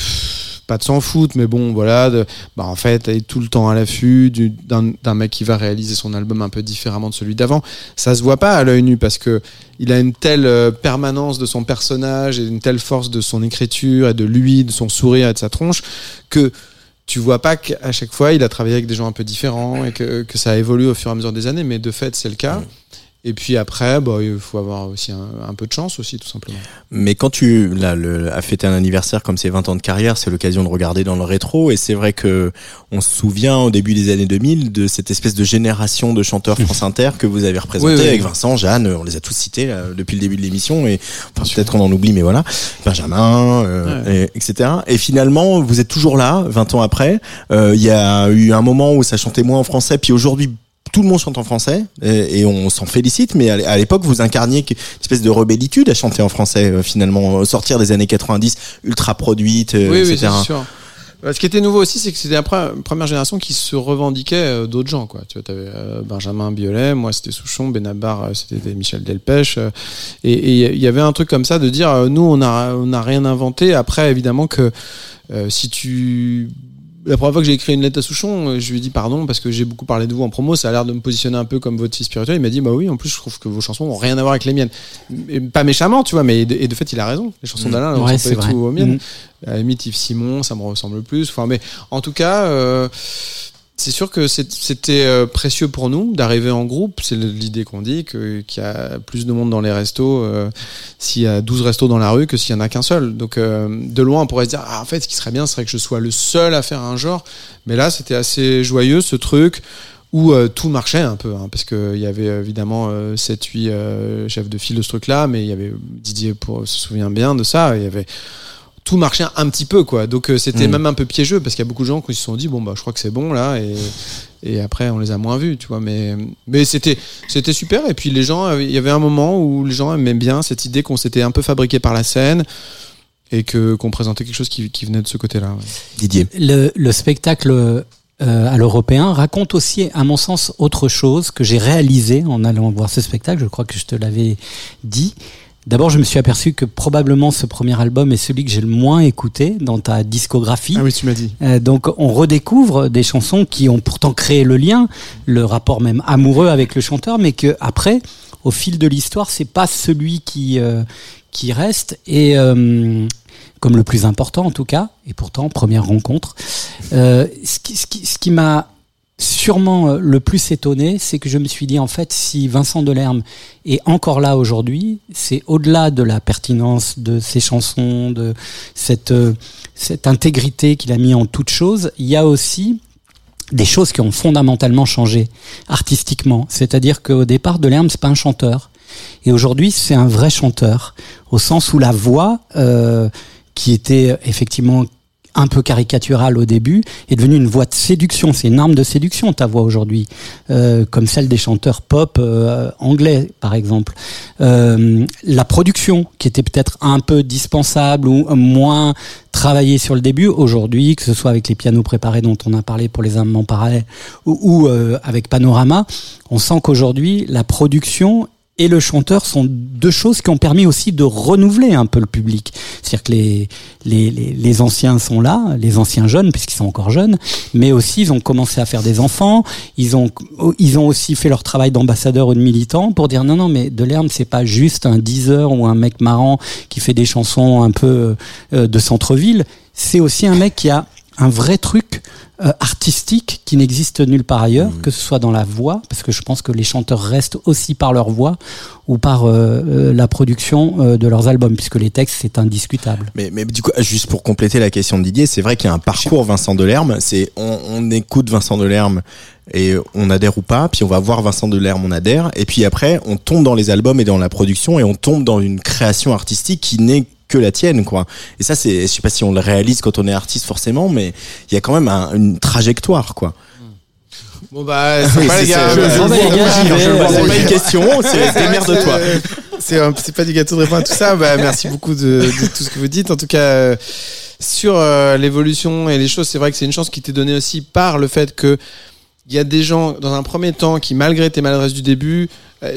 pas de s'en foutre mais bon voilà de, bah en fait être tout le temps à l'affût du- d'un d'un mec qui va réaliser son album un peu différemment de celui d'avant. Ça se voit pas à l'œil nu parce que il a une telle euh, permanence de son personnage et une telle force de son écriture et de lui, de son sourire et de sa tronche que tu vois pas qu'à chaque fois il a travaillé avec des gens un peu différents et que, que ça évolue au fur et à mesure des années, mais de fait c'est le cas. Et puis après, bah, il faut avoir aussi un, un peu de chance aussi, tout simplement. Mais quand tu là, le, as fêté un anniversaire comme ses 20 ans de carrière, c'est l'occasion de regarder dans le rétro. Et c'est vrai que on se souvient au début des années 2000 de cette espèce de génération de chanteurs France Inter que vous avez représenté Oui, oui. avec Vincent, Jeanne, on les a tous cités là, depuis le début de l'émission. Et enfin, peut-être qu'on en oublie, mais voilà, Benjamin, euh, et- etc. Et finalement, vous êtes toujours là, 20 ans après. Euh, Il y a eu un moment où ça chantait moins en français, puis aujourd'hui tout le monde chante en français et, et on s'en félicite. Mais à l'é- à l'époque, vous incarniez une espèce de rebellitude à chanter en français euh, finalement, au sortir des années 90, ultra produite, euh, oui, oui, etc. c'est sûr. Euh, Ce qui était nouveau aussi, c'est que c'était la pre- première génération qui se revendiquait euh, d'autres gens. Quoi. Tu vois, avais Benjamin Biolay, moi c'était Souchon, Benabar, euh, c'était Michel Delpech. euh, et il y avait un truc comme ça de dire, euh, nous on n'a on a rien inventé. Après, évidemment que euh, si tu... La première fois que j'ai écrit une lettre à Souchon, euh, je lui ai dit pardon parce que j'ai beaucoup parlé de vous en promo, ça a l'air de me positionner un peu comme votre fille spirituelle. Il m'a dit bah oui, en plus je trouve que vos chansons n'ont rien à voir avec les miennes. Et pas méchamment, tu vois, mais de, et de fait il a raison. Les chansons Mm. d'Alain, elles Ouais, ressemblent pas du tout aux miennes. Mm. À la limite, Yves Simon, ça me ressemble plus. Enfin, mais en tout cas, euh, c'est sûr que c'était euh, précieux pour nous d'arriver en groupe. C'est l'idée qu'on dit qu'il y a plus de monde dans les restos euh, s'il y a 12 restos dans la rue que s'il y en a qu'un seul. Donc, euh, de loin, on pourrait se dire, ah, en fait, ce qui serait bien, ce serait que je sois le seul à faire un genre. Mais là, c'était assez joyeux, ce truc où tout marchait un peu, hein, parce qu'il y avait évidemment 7-8 chefs de file de ce truc-là, mais il y avait Didier pour, se souvient bien de ça, il y avait tout marchait un petit peu quoi donc euh, c'était Mm. même un peu piégeux parce qu'il y a beaucoup de gens qui se sont dit bon bah je crois que c'est bon là et, et après on les a moins vus tu vois mais mais c'était c'était super et puis les gens il y avait un moment où les gens aimaient bien cette idée qu'on s'était un peu fabriqué par la scène et que qu'on présentait quelque chose qui, qui venait de ce côté là Didier Le, le spectacle euh, à l'européen raconte aussi, à mon sens, autre chose que j'ai réalisé en allant voir ce spectacle. Je crois que je te l'avais dit. D'abord, je me suis aperçu que probablement ce premier album est celui que j'ai le moins écouté dans ta discographie. ah oui tu m'as dit Euh, donc on redécouvre des chansons qui ont pourtant créé le lien, le rapport même amoureux avec le chanteur, mais que après, au fil de l'histoire, c'est pas celui qui euh, qui reste et euh, comme le plus important en tout cas. Et pourtant, première rencontre. Euh, ce qui, ce qui, ce qui m'a sûrement euh, le plus étonné, c'est que je me suis dit en fait, si Vincent Delerme est encore là aujourd'hui, c'est au-delà de la pertinence de ses chansons, de cette euh, cette intégrité qu'il a mis en toute chose, il y a aussi des choses qui ont fondamentalement changé artistiquement. C'est-à-dire qu'au départ, Delerme, c'est pas un chanteur. Et aujourd'hui, c'est un vrai chanteur, au sens où la voix, euh, qui était effectivement un peu caricaturale au début, est devenue une voix de séduction. C'est une arme de séduction, ta voix aujourd'hui, euh, comme celle des chanteurs pop euh, anglais, par exemple. Euh, la production, qui était peut-être un peu dispensable ou moins travaillée sur le début, aujourd'hui, que ce soit avec les pianos préparés dont on a parlé pour les amants pareils, ou, ou euh, avec Panorama, on sent qu'aujourd'hui, la production et le chanteur sont deux choses qui ont permis aussi de renouveler un peu le public. C'est-à-dire que les, les, les, anciens sont là, les anciens jeunes, puisqu'ils sont encore jeunes, mais aussi ils ont commencé à faire des enfants, ils ont, ils ont aussi fait leur travail d'ambassadeur ou de militant pour dire non, non, mais Delerme, c'est pas juste un Deezer ou un mec marrant qui fait des chansons un peu euh, de centre-ville, c'est aussi un mec qui a un vrai truc euh, artistique qui n'existe nulle part ailleurs, que ce soit dans la voix, parce que je pense que les chanteurs restent aussi par leur voix ou par euh, euh, la production euh, de leurs albums, puisque les textes c'est indiscutable. Mais, mais du coup, juste pour compléter la question de Didier, c'est vrai qu'il y a un parcours Vincent Delerme. C'est on, on écoute Vincent Delerme et on adhère ou pas, puis on va voir Vincent Delerme, on adhère, et puis après on tombe dans les albums et dans la production et on tombe dans une création artistique qui n'est que la tienne quoi. Et ça c'est je sais pas si on le réalise quand on est artiste forcément mais il y a quand même un- une trajectoire quoi. bon bah c'est pas les gars c'est pas une question, c'est démerde-toi. C'est pas du gâteau de répondre à tout ça. Bah, merci beaucoup de, de tout ce que vous dites. En tout cas, euh, sur euh, l'évolution et les choses, c'est vrai que c'est une chance qui t'est donnée aussi par le fait que il y a des gens dans un premier temps qui, malgré tes maladresses du début, euh,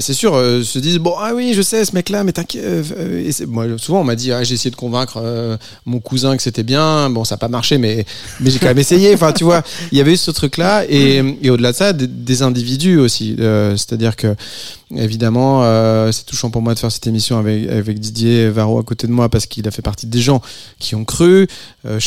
c'est sûr, euh, se disent bon ah oui je sais ce mec-là, mais t'inquiète. euh, moi souvent on m'a dit ah, j'ai essayé de convaincre euh, mon cousin que c'était bien. Bon ça n'a pas marché, mais mais j'ai quand même essayé. Enfin tu vois, il y avait eu ce truc-là et, et au-delà de ça des, individus aussi. Euh, C'est-à-dire que évidemment euh, c'est touchant pour moi de faire cette émission avec avec Didier Varro à côté de moi parce qu'il a fait partie des gens qui ont cru. Euh,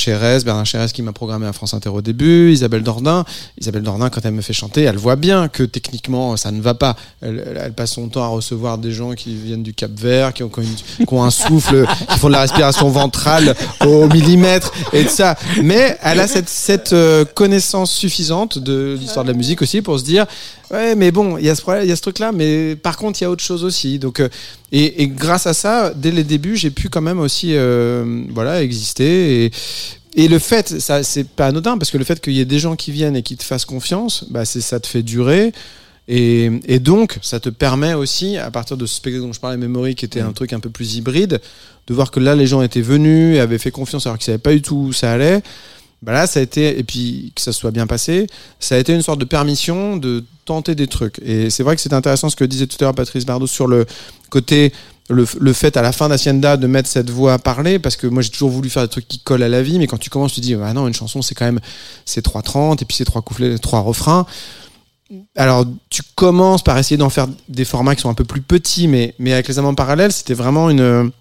Bernard Chérès qui m'a programmé à France Inter au début, Isabelle Dordain. Isabelle Dordain, quand elle me fait chanter, elle voit bien que techniquement ça ne va pas. Elle, elle- passe son temps à recevoir des gens qui viennent du Cap Vert, qui ont, qui une- qui ont un souffle, qui font de la respiration ventrale au millimètre et de ça. Mais elle a cette, cette euh, connaissance suffisante de l'histoire de la musique aussi pour se dire ouais mais bon il y a ce problème, il y a ce truc là, mais par contre il y a autre chose aussi. Donc euh, et, et grâce à ça, dès les débuts, j'ai pu quand même aussi euh, voilà exister et et le fait, ça c'est pas anodin parce que le fait qu'il y ait des gens qui viennent et qui te fassent confiance, bah c'est ça te fait durer. Et, et donc, ça te permet aussi, à partir de ce spectacle dont je parlais, Memory, qui était un truc un peu plus hybride, de voir que là, les gens étaient venus, et avaient fait confiance alors qu'ils savaient pas du tout où ça allait. Bah là, ça a été, et puis que ça soit bien passé, ça a été une sorte de permission de tenter des trucs. Et c'est vrai que c'est intéressant ce que disait tout à l'heure Patrice Bardot sur le côté, le, le fait à la fin d'Hacienda de mettre cette voix à parler, parce que moi j'ai toujours voulu faire des trucs qui collent à la vie, mais quand tu commences, tu dis, ah non, une chanson c'est quand même, c'est 3.30, et puis c'est trois couplets, trois refrains. Alors, tu commences par essayer d'en faire des formats qui sont un peu plus petits, mais, mais avec les amants parallèles, c'était vraiment une.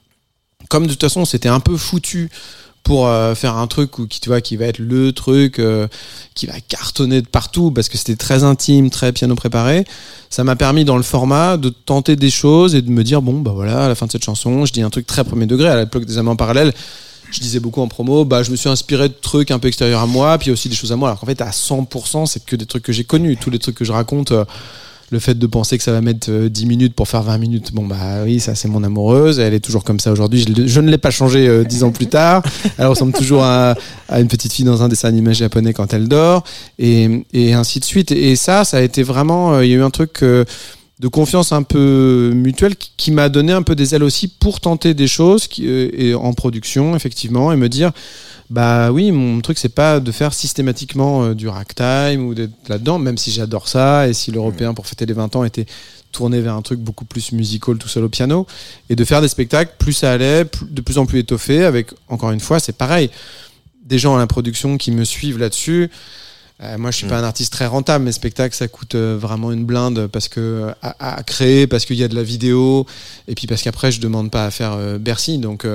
Comme de toute façon, c'était un peu foutu pour euh, faire un truc où, qui, tu vois, qui va être le truc euh, qui va cartonner de partout parce que c'était très intime, très piano préparé. Ça m'a permis dans le format de tenter des choses et de me dire bon bah voilà à la fin de cette chanson, je dis un truc très premier degré à l'époque des amants parallèles. Je disais beaucoup en promo, bah je me suis inspiré de trucs un peu extérieurs à moi, puis aussi des choses à moi. Alors qu'en fait à 100%, c'est que des trucs que j'ai connus, tous les trucs que je raconte. euh, le fait de penser que ça va mettre euh, 10 minutes pour faire 20 minutes, bon bah oui, ça c'est mon amoureuse, elle est toujours comme ça aujourd'hui, je, ne l'ai pas changé euh, 10 ans plus tard, elle ressemble toujours à, une petite fille dans un dessin animé japonais quand elle dort, et, ainsi de suite. Et ça, ça a été vraiment, euh, il y a eu un truc euh, de confiance un peu mutuelle qui, m'a donné un peu des ailes aussi pour tenter des choses qui, euh, et en production, effectivement, et me dire, bah oui, mon truc c'est pas de faire systématiquement euh, du ragtime ou d'être là-dedans, même si j'adore ça et si l'européen pour fêter les 20 ans était tourné vers un truc beaucoup plus musical tout seul au piano et de faire des spectacles plus ça allait, de plus en plus étoffés avec encore une fois, c'est pareil, des gens à la production qui me suivent là-dessus. Euh, moi, je suis pas un artiste très rentable. Mes spectacles, ça coûte euh, vraiment une blinde parce que euh, à, à créer, parce qu'il y a de la vidéo, et puis parce qu'après, je demande pas à faire Bercy. Donc,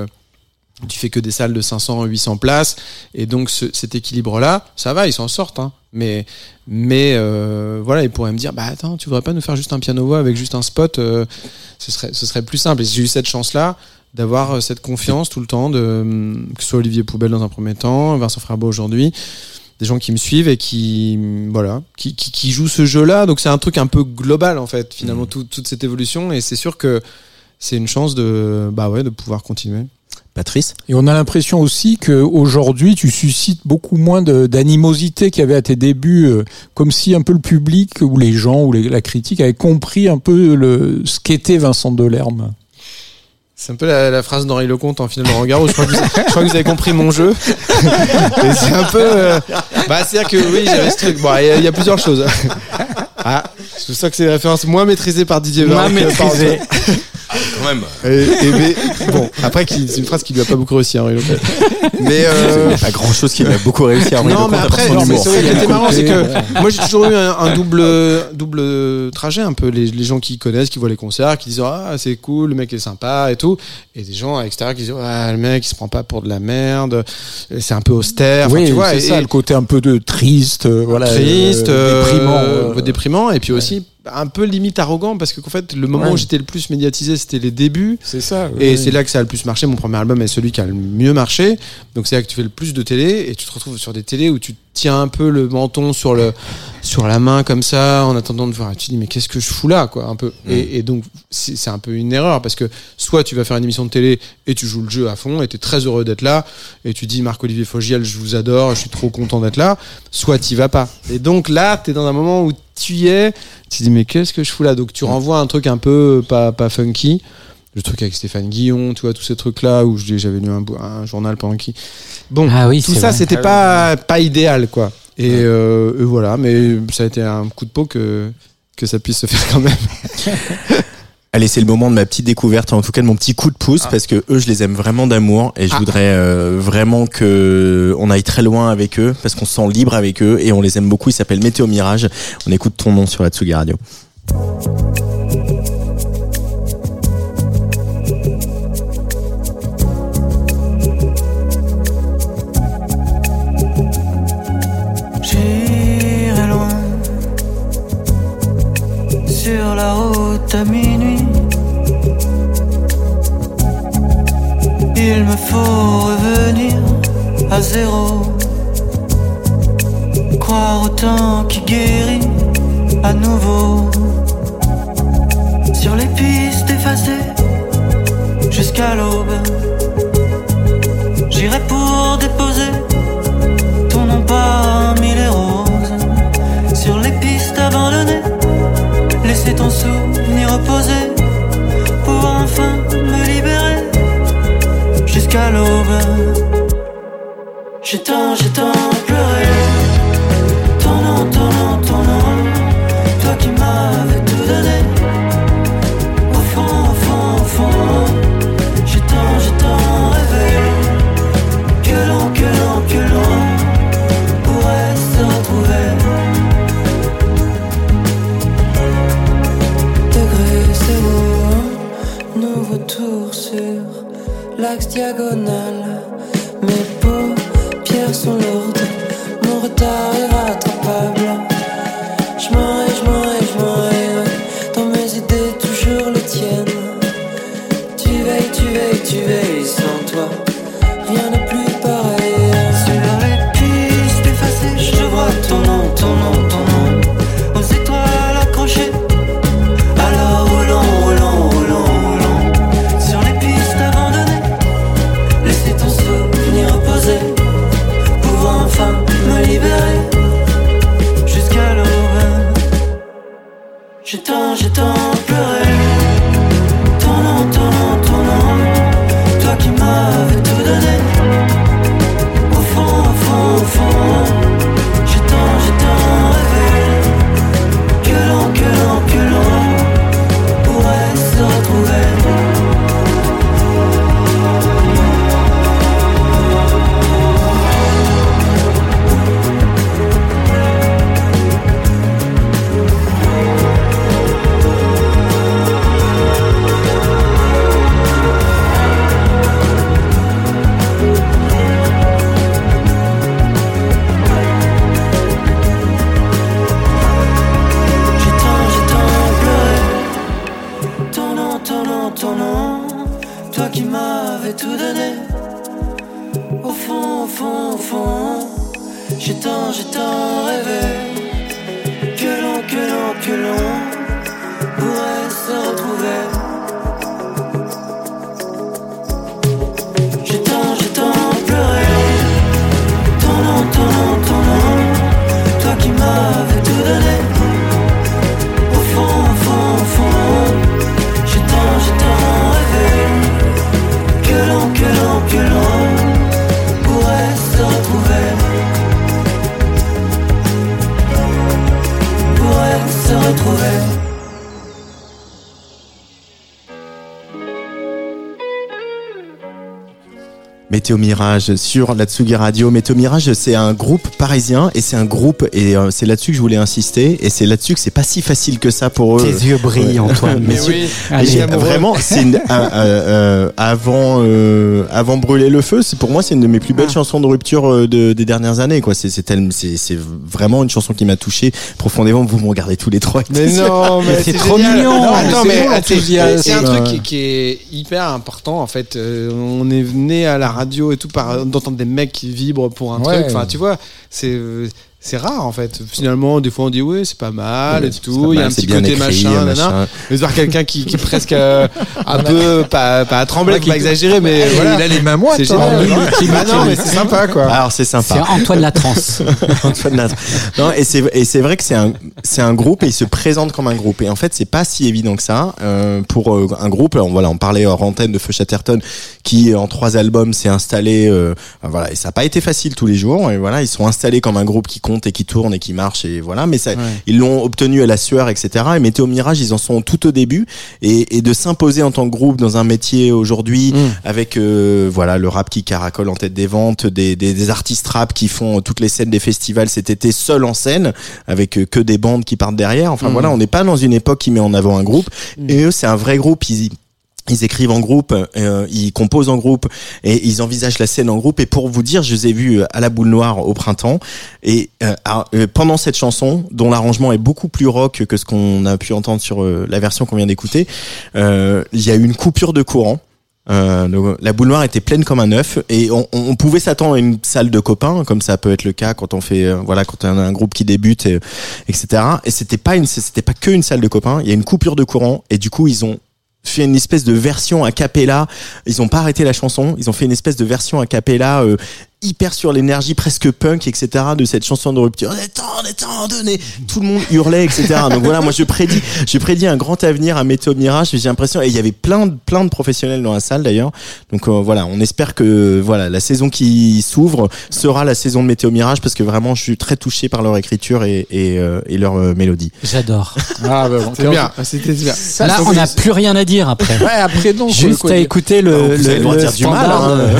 tu fais que des salles de 500, 800 places, et donc ce- cet équilibre-là, ça va, ils s'en sortent. Hein. Mais, mais euh, voilà, ils pourraient me dire, bah attends, tu voudrais pas nous faire juste un piano voix avec juste un spot euh, ce serait, ce serait plus simple. Et j'ai eu cette chance-là d'avoir euh, cette confiance tout le temps, de, que ce soit Olivier Poubelle dans un premier temps, Vincent Frabo aujourd'hui, des gens qui me suivent et qui, voilà, qui, qui, qui jouent ce jeu-là. Donc c'est un truc un peu global en fait, finalement, tout- toute cette évolution. Et c'est sûr que c'est une chance de, bah ouais, de pouvoir continuer. Patrice Et on a l'impression aussi que aujourd'hui tu suscites beaucoup moins d'animosité qu'il y avait à tes débuts, euh, comme si un peu le public ou les gens ou les- la critique avaient compris un peu le, ce qu'était Vincent Delerme. C'est un peu la, la phrase d'Henri Lecomte en finale de Roland Garros. Je crois que vous, je crois que vous avez compris mon jeu. Et c'est un peu. euh, bah, c'est-à-dire que oui, j'avais ce truc. Bon, il y, a- il y a plusieurs choses. Ah, c'est pour ça que c'est une référence moins maîtrisée par Didier Moins maîtrisée. Quand même. Et, et mais, bon, après, c'est une phrase qui lui a pas beaucoup réussi, Henri Lecomte. Mais euh, Pas grand chose qui m'a beaucoup réussi à Henri non, mais après, non, mais vrai, ce qui était marrant, c'est que moi j'ai toujours eu un, un double, double trajet, un peu. Les, les gens qui connaissent, qui voient les concerts, qui disent ah c'est cool, le mec est sympa et tout, et des gens à l'extérieur qui disent ah le mec il se prend pas pour de la merde, c'est un peu austère, Enfin, oui, tu vois, c'est et- ça, le côté un peu de triste, euh, voilà, triste, euh, déprimant. euh, euh, déprimant, et puis aussi un peu limite arrogant parce que qu'en fait le moment Ouais. où j'étais le plus médiatisé c'était les débuts c'est ça. et c'est là que ça a le plus marché. Mon premier album est celui qui a le mieux marché. Donc c'est là que tu fais le plus de télé et tu te retrouves sur des télés où tu tiens un peu le menton sur le sur la main comme ça en attendant de voir. Tu te dis mais qu'est-ce que je fous là quoi un peu. Et, et donc c'est c'est un peu une erreur parce que soit tu vas faire une émission de télé et tu joues le jeu à fond et tu es très heureux d'être là et tu dis Marc-Olivier Fogiel je vous adore, je suis trop content d'être là. Soit tu vas pas. Et donc là tu es dans un moment où tu y es, tu te dis mais qu'est-ce que je fous là? Donc tu renvoies un truc un peu pas pas funky le truc avec Stéphane Guillon, tu vois, tous ces trucs-là où j'avais lu un, journal pendant qui. Bon, Ah oui, tout ça, c'était pas, pas idéal, quoi. Et, euh, et voilà, mais ça a été un coup de peau que, que ça puisse se faire quand même. Allez, c'est le moment de ma petite découverte, en tout cas de mon petit coup de pouce, parce que eux, je les aime vraiment d'amour et je Ah. voudrais euh, vraiment que on aille très loin avec eux, parce qu'on se sent libre avec eux et on les aime beaucoup. Ils s'appellent Météo Mirage. On écoute ton nom sur la Tsugi Radio. Route à minuit. Il me faut revenir à zéro. Croire au temps qui guérit à nouveau. Sur les pistes effacées jusqu'à l'aube. J'irai pour déposer Laisser ton souvenir reposer pour enfin me libérer jusqu'à l'aube. J'ai tant, j'ai tant pleuré. Santiago. Retrouver. Météo Mirage sur la Tsugi Radio. Météo Mirage, c'est un groupe parisien et c'est un groupe et euh, c'est là-dessus que je voulais insister et c'est là-dessus que c'est pas si facile que ça pour eux. Tes yeux brillent, Antoine. Mais oui. Allez. j'ai- vraiment, c'est une- un- euh, avant euh, avant brûler le feu, c'est pour moi c'est une de mes plus belles chansons de rupture euh, de, des dernières années quoi. C'est c'est tellement- c'est c'est vraiment une chanson qui m'a touché profondément. Vous me regardez tous les trois. avec Mais non, mais c'est c'est trop génial. mignon. Non, Mais attends, c'est un truc qui, qui est hyper important en fait. Euh, on est venu à la radio et tout par d'entendre des mecs qui vibrent pour un Ouais. truc. Enfin, tu vois, c'est euh, c'est rare en fait. Finalement, des fois on dit oui, c'est pas mal Ouais, et tout. Il y a un petit côté écrit, machin, machin. Mais de voir quelqu'un qui, qui est presque euh, un peu pas, pas à trembler, faut pas exagérer, mais voilà. Il a les mains moites. C'est hein. Bah non, mais c'est sympa quoi. Alors c'est sympa. C'est Antoine Latrance. Antoine Lattre. Non, et c'est et c'est vrai que c'est un c'est un groupe et il se présente comme un groupe et en fait c'est pas si évident que ça euh, pour euh, un groupe. On voilà, on parlait hors antenne de Feu Chatterton qui en trois albums s'est installé. euh, voilà, et ça a pas été facile tous les jours. Et voilà, ils sont installés comme un groupe qui compte et qui tourne et qui marche et voilà. Mais ça, ils l'ont obtenu à la sueur, etc. Et Météo Mirage, ils en sont tout au début et, et de s'imposer en tant que groupe dans un métier aujourd'hui avec euh, voilà le rap qui caracole en tête des ventes, des, des, des artistes rap qui font toutes les scènes des festivals cet été seuls en scène avec euh, que des bandes qui partent derrière. Enfin Mm. voilà, on n'est pas dans une époque qui met en avant un groupe. Et eux, c'est un vrai groupe. Ils ils écrivent en groupe, euh, ils composent en groupe et ils envisagent la scène en groupe. Et pour vous dire, je les ai vus euh, à la boule noire au printemps. Et euh, euh, pendant cette chanson, dont l'arrangement est beaucoup plus rock que ce qu'on a pu entendre sur euh, la version qu'on vient d'écouter, il y a eu une coupure de courant. Euh, la boule noire était pleine comme un œuf et on, on- pouvait s'attendre à une salle de copains comme ça peut être le cas quand on fait voilà quand on a un groupe qui débute et, etc et c'était pas une c'était pas que une salle de copains il y a une coupure de courant et du coup ils ont fait une espèce de version a cappella. Ils ont pas arrêté la chanson. Ils ont fait une espèce de version a cappella euh, hyper sur l'énergie presque punk, etc. de cette chanson de rupture. On est temps, on est temps, donnez. Tout le monde hurlait, etc. Donc voilà, moi je prédis, je prédis un grand avenir à Météo Mirage. J'ai l'impression, et il y avait plein de, plein de professionnels dans la salle d'ailleurs. Donc euh, voilà, on espère que voilà la saison qui s'ouvre sera la saison de Météo Mirage parce que vraiment je suis très touché par leur écriture et, et, euh, et leur euh, mélodie. J'adore. Ah, bah, bon, C'est bien, c'était bien. Ça, Là, on n'a plus rien à dire après. Ouais, après, non. Juste à écouter le, du mal, hein.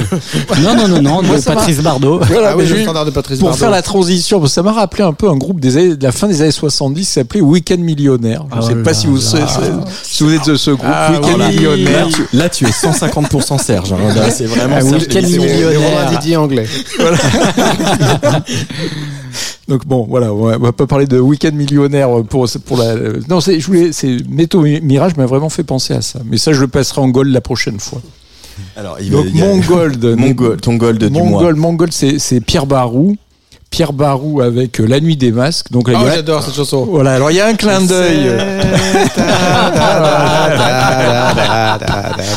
Non, non, non, non, Moi, de Patrice Bardot. Voilà, Ah mais oui, le je- standard de Patrice pour Bardot. faire la transition, parce que ça m'a rappelé un peu un groupe des années- de la fin des années 70 qui s'appelait Weekend Millionnaire. Je ne Oh sais pas là si vous, là. savez- si vous êtes de ce groupe. Ah, Weekend voilà. Millionnaire. Là tu, là, tu es 150% Serge. hein. Là, c'est vraiment Ah, Week-end millionnaire. Didier anglais. Donc bon, voilà, on va, pas parler de Weekend Millionnaire pour pour la. Non, c'est je voulais, c'est Météo Mirage m'a vraiment fait penser à ça. Mais ça, je le passerai en gold la prochaine fois. Alors, il Donc il y a- mon gold, mon gold, ton gold du mon mois. gold, mon gold, c'est Pierre Barou. Pierre Barou avec euh, La Nuit des Masques. Donc là, Oh, a- j'adore cette chanson. Voilà, alors il y a un clin d'œil.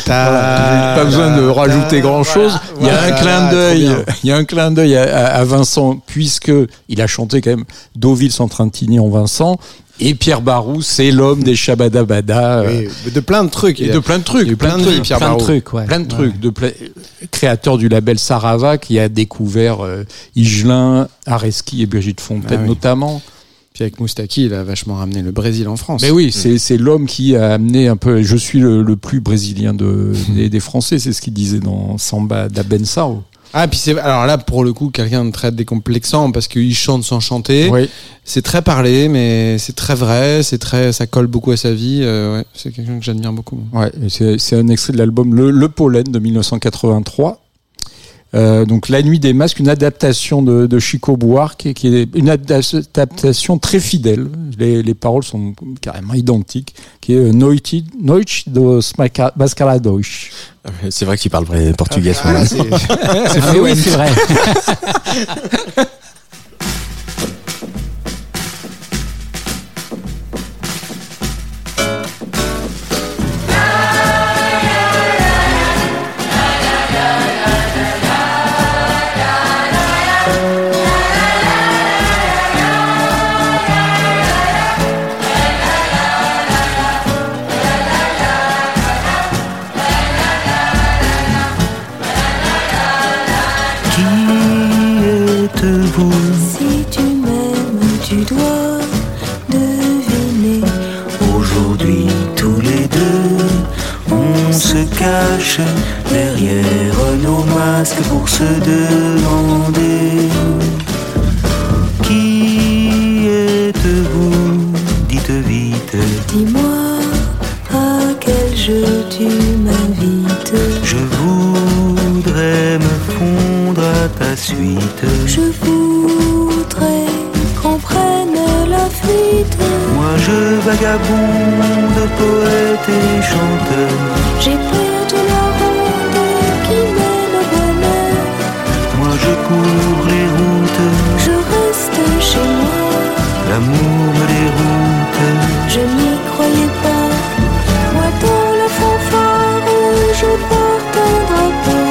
Voilà, pas besoin de rajouter grand chose. Il y a un clin d'œil, il y a un clin d'œil à, à- à Vincent puisque il a chanté quand même Deauville sans Trintigny en Vincent. Et Pierre Barou, c'est l'homme des Shabadabada. euh, Oui, de plein de trucs. et de plein de trucs, plein plein de de trucs, Pierre Plein de trucs, ouais. plein de trucs, de pla- créateur du label Sarava qui a découvert euh, Higelin, Areski et Brigitte Fontaine Ah oui. notamment. Puis avec Moustaki, il a vachement ramené le Brésil en France. Mais oui, c'est c'est l'homme qui a amené un peu. Je suis le, le plus brésilien de, des, des Français, c'est ce qu'il disait dans Samba da Bensao. Ah, puis c'est alors là pour le coup quelqu'un de très décomplexant parce qu'il chante sans chanter. Oui. C'est très parlé, mais c'est très vrai, c'est très, ça colle beaucoup à sa vie. euh, ouais, c'est quelqu'un que j'admire beaucoup. Ouais, c'est un extrait de l'album le, le Pollen de 1983. Euh, donc La Nuit des Masques, une adaptation de, de Chico Buarque, qui est une adaptation très fidèle. Les, les paroles sont carrément identiques, qui est euh, Noite, Noite dos Mascarados. C'est vrai qu'il parle vrai portugais. ce Ah, c'est- Ah oui, c'est vrai. cache derrière nos masques pour se demander Qui êtes-vous. Dites vite. Dis-moi à quel jeu tu m'invites. Je voudrais me fondre à ta suite. Je voudrais qu'on prenne la Moi je vagabonde, poète et chanteur J'ai peur de la ronde qui mène au bonheur. Moi je cours les routes, Je reste chez moi. l'amour me déroute Je n'y croyais pas. Moi dans la fanfare, je porte un drapeau.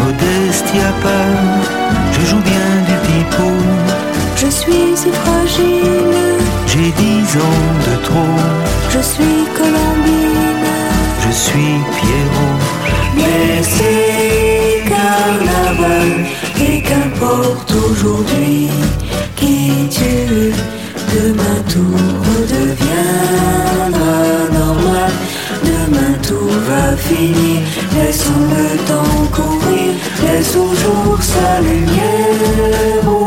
Modestia pas, je joue bien du pipeau Je suis si fragile. Dix ans de trop, Je suis Colombine. je suis Pierrot Mais c'est carnaval et qu'importe aujourd'hui qui tu es, demain tout redeviendra normal. Demain tout va finir, laissons le temps courir, laisse au jour sa lumière.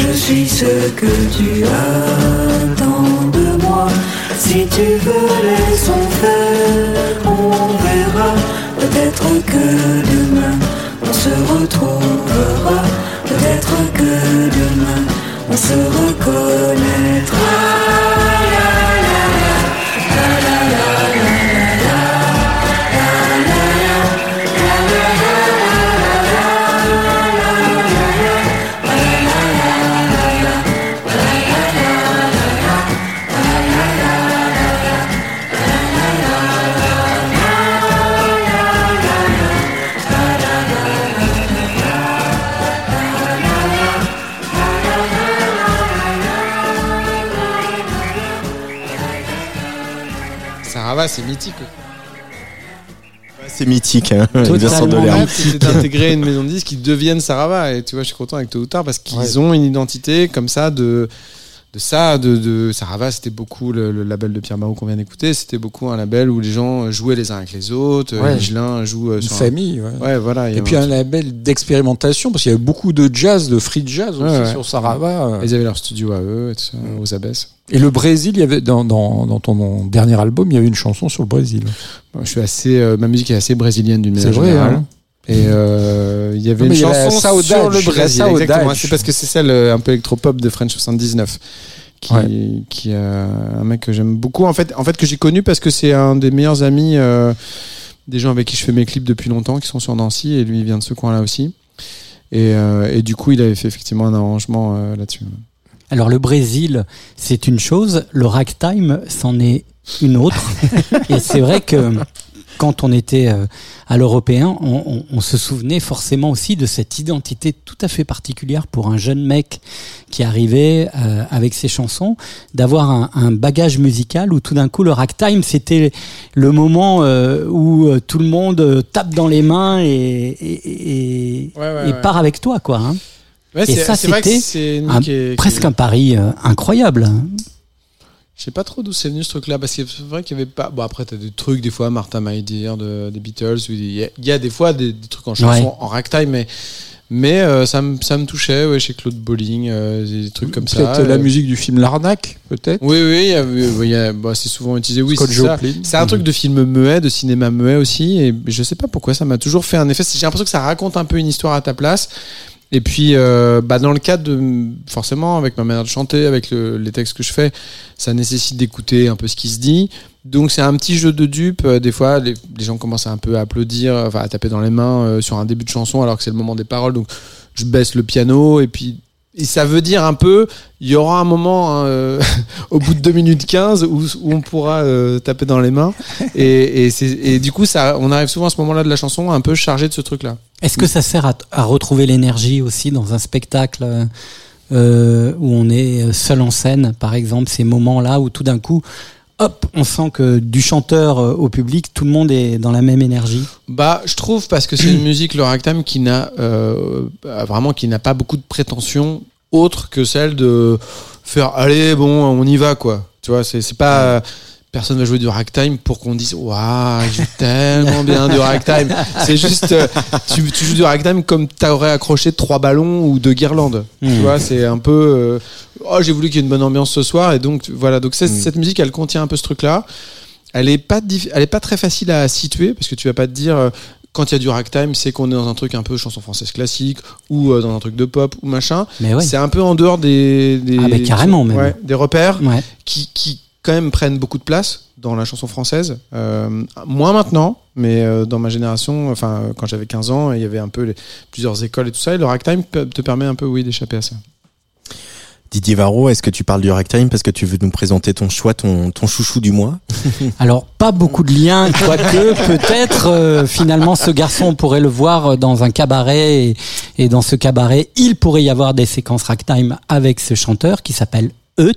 Je suis ce que tu attends de moi. Si tu veux, laissons faire, on verra. Peut-être que demain on se retrouvera. Peut-être que demain on se reconnaîtra. Mythique. quoi. C'est mythique, hein, Vincent Totalement. C'est d'intégrer une maison de disques qui devienne Sarava. Et tu vois, je suis content avec tôt ou tard parce qu'ils Ouais. ont une identité comme ça de, de ça, de, de Sarava. C'était beaucoup le, le label de Pierre Barou qu'on vient d'écouter. C'était beaucoup un label où les gens jouaient les uns avec les autres. Ouais. Michelin joue euh, Une sur un- famille. ouais. Ouais, voilà. Et puis un un label d'expérimentation, parce qu'il y avait beaucoup de jazz, de free jazz aussi Ouais, sur Sarava. Ils avaient leur studio à eux, et tout ça, aux abesses. Et le Brésil, il y avait dans, dans, dans ton dernier album, il y avait une chanson sur le Brésil. Je suis assez, euh, ma musique est assez brésilienne d'une manière C'est vrai, générale. hein. Et euh, il y avait Non, une chanson sur le Brésil. Exactement. C'est parce que c'est celle euh, un peu électropop de French 79 qui, Ouais. qui euh, un mec que j'aime beaucoup. En fait, en fait que j'ai connu parce que c'est un des meilleurs amis euh, des gens avec qui je fais mes clips depuis longtemps, qui sont sur Nancy, et lui il vient de ce coin-là aussi. Et, euh, et du coup, il avait fait effectivement un arrangement euh, là-dessus. Alors le Brésil, c'est une chose, le ragtime, c'en est une autre. Et c'est vrai que quand on était euh, à l'européen, on, on- on se souvenait forcément aussi de cette identité tout à fait particulière pour un jeune mec qui arrivait euh, avec ses chansons, d'avoir un, un bagage musical où tout d'un coup le ragtime, c'était le moment euh, où tout le monde tape dans les mains et, et, et- Ouais, ouais, et ouais. part avec toi, quoi. hein. Et c'est ça, c'était presque un pari euh, incroyable. Je sais pas trop d'où c'est venu ce truc-là, parce que c'est vrai qu'il y avait pas. Bon, après, t'as des trucs, des fois, Martha My Dear de, des Beatles, il y, a- il y a des fois des, des trucs en chanson, Ouais. en ragtime, mais, mais euh, ça, me, ça me touchait, ouais, chez Claude Bolling, euh, des trucs comme ça. Peut-être la euh. musique du film L'Arnaque, peut-être Oui, oui, bah, c'est souvent utilisé, oui, c'est ça. C'est un truc de film muet, de cinéma muet aussi, et je sais pas pourquoi ça m'a toujours fait un effet. J'ai l'impression que ça raconte un peu une histoire à ta place. Et puis, euh, bah, dans le cadre de, forcément, avec ma manière de chanter, avec le- les textes que je fais, ça nécessite d'écouter un peu ce qui se dit. Donc, c'est un petit jeu de dupe. Euh, Des fois, les, les gens commencent un peu à applaudir, enfin, à taper dans les mains euh, sur un début de chanson, alors que c'est le moment des paroles. Donc, je baisse le piano, et puis, et ça veut dire un peu, il y aura un moment hein, euh, au bout de 2 minutes 15 où, où on pourra euh, taper dans les mains. Et, et, c'est- et du coup, ça, on arrive souvent à ce moment-là de la chanson un peu chargé de ce truc-là. Est-ce que ça sert à, à retrouver l'énergie aussi dans un spectacle euh, où on est seul en scène, par exemple, ces moments-là où tout d'un coup, hop, on sent que du chanteur euh, au public, tout le monde est dans la même énergie Bah, je trouve parce que c'est une musique le ragtime qui n'a euh, vraiment qui n'a pas beaucoup de prétention autre que celle de faire allez bon on y va quoi. Tu vois, c'est c'est pas personne va jouer du ragtime pour qu'on dise waouh il joue tellement bien du ragtime. C'est juste euh, tu, tu joues du ragtime comme t'aurais accroché trois ballons ou deux guirlandes. Tu Mhm. vois, c'est un peu euh, oh j'ai voulu qu'il y ait une bonne ambiance ce soir et donc voilà donc cette musique elle contient un peu ce truc là. Elle est pas elle est pas très facile à situer parce que tu vas pas te dire euh, quand il y a du ragtime, c'est qu'on est dans un truc un peu chanson française classique ou dans un truc de pop ou machin. Mais ouais. C'est un peu en dehors des, des Ah, mais carrément, même. ouais, des repères Ouais. qui, qui quand même prennent beaucoup de place dans la chanson française. Euh, moins maintenant, mais euh, dans ma génération, enfin quand j'avais 15 ans, il y avait un peu les, plusieurs écoles et tout ça. Et le ragtime te permet un peu, oui, d'échapper à ça. Didier Varro, est-ce que tu parles du ragtime parce que tu veux nous présenter ton choix, ton, ton chouchou du mois? Alors, pas beaucoup de liens, quoique peut-être euh, finalement ce garçon on pourrait le voir dans un cabaret et, et dans ce cabaret, il pourrait y avoir des séquences ragtime avec ce chanteur qui s'appelle Eut.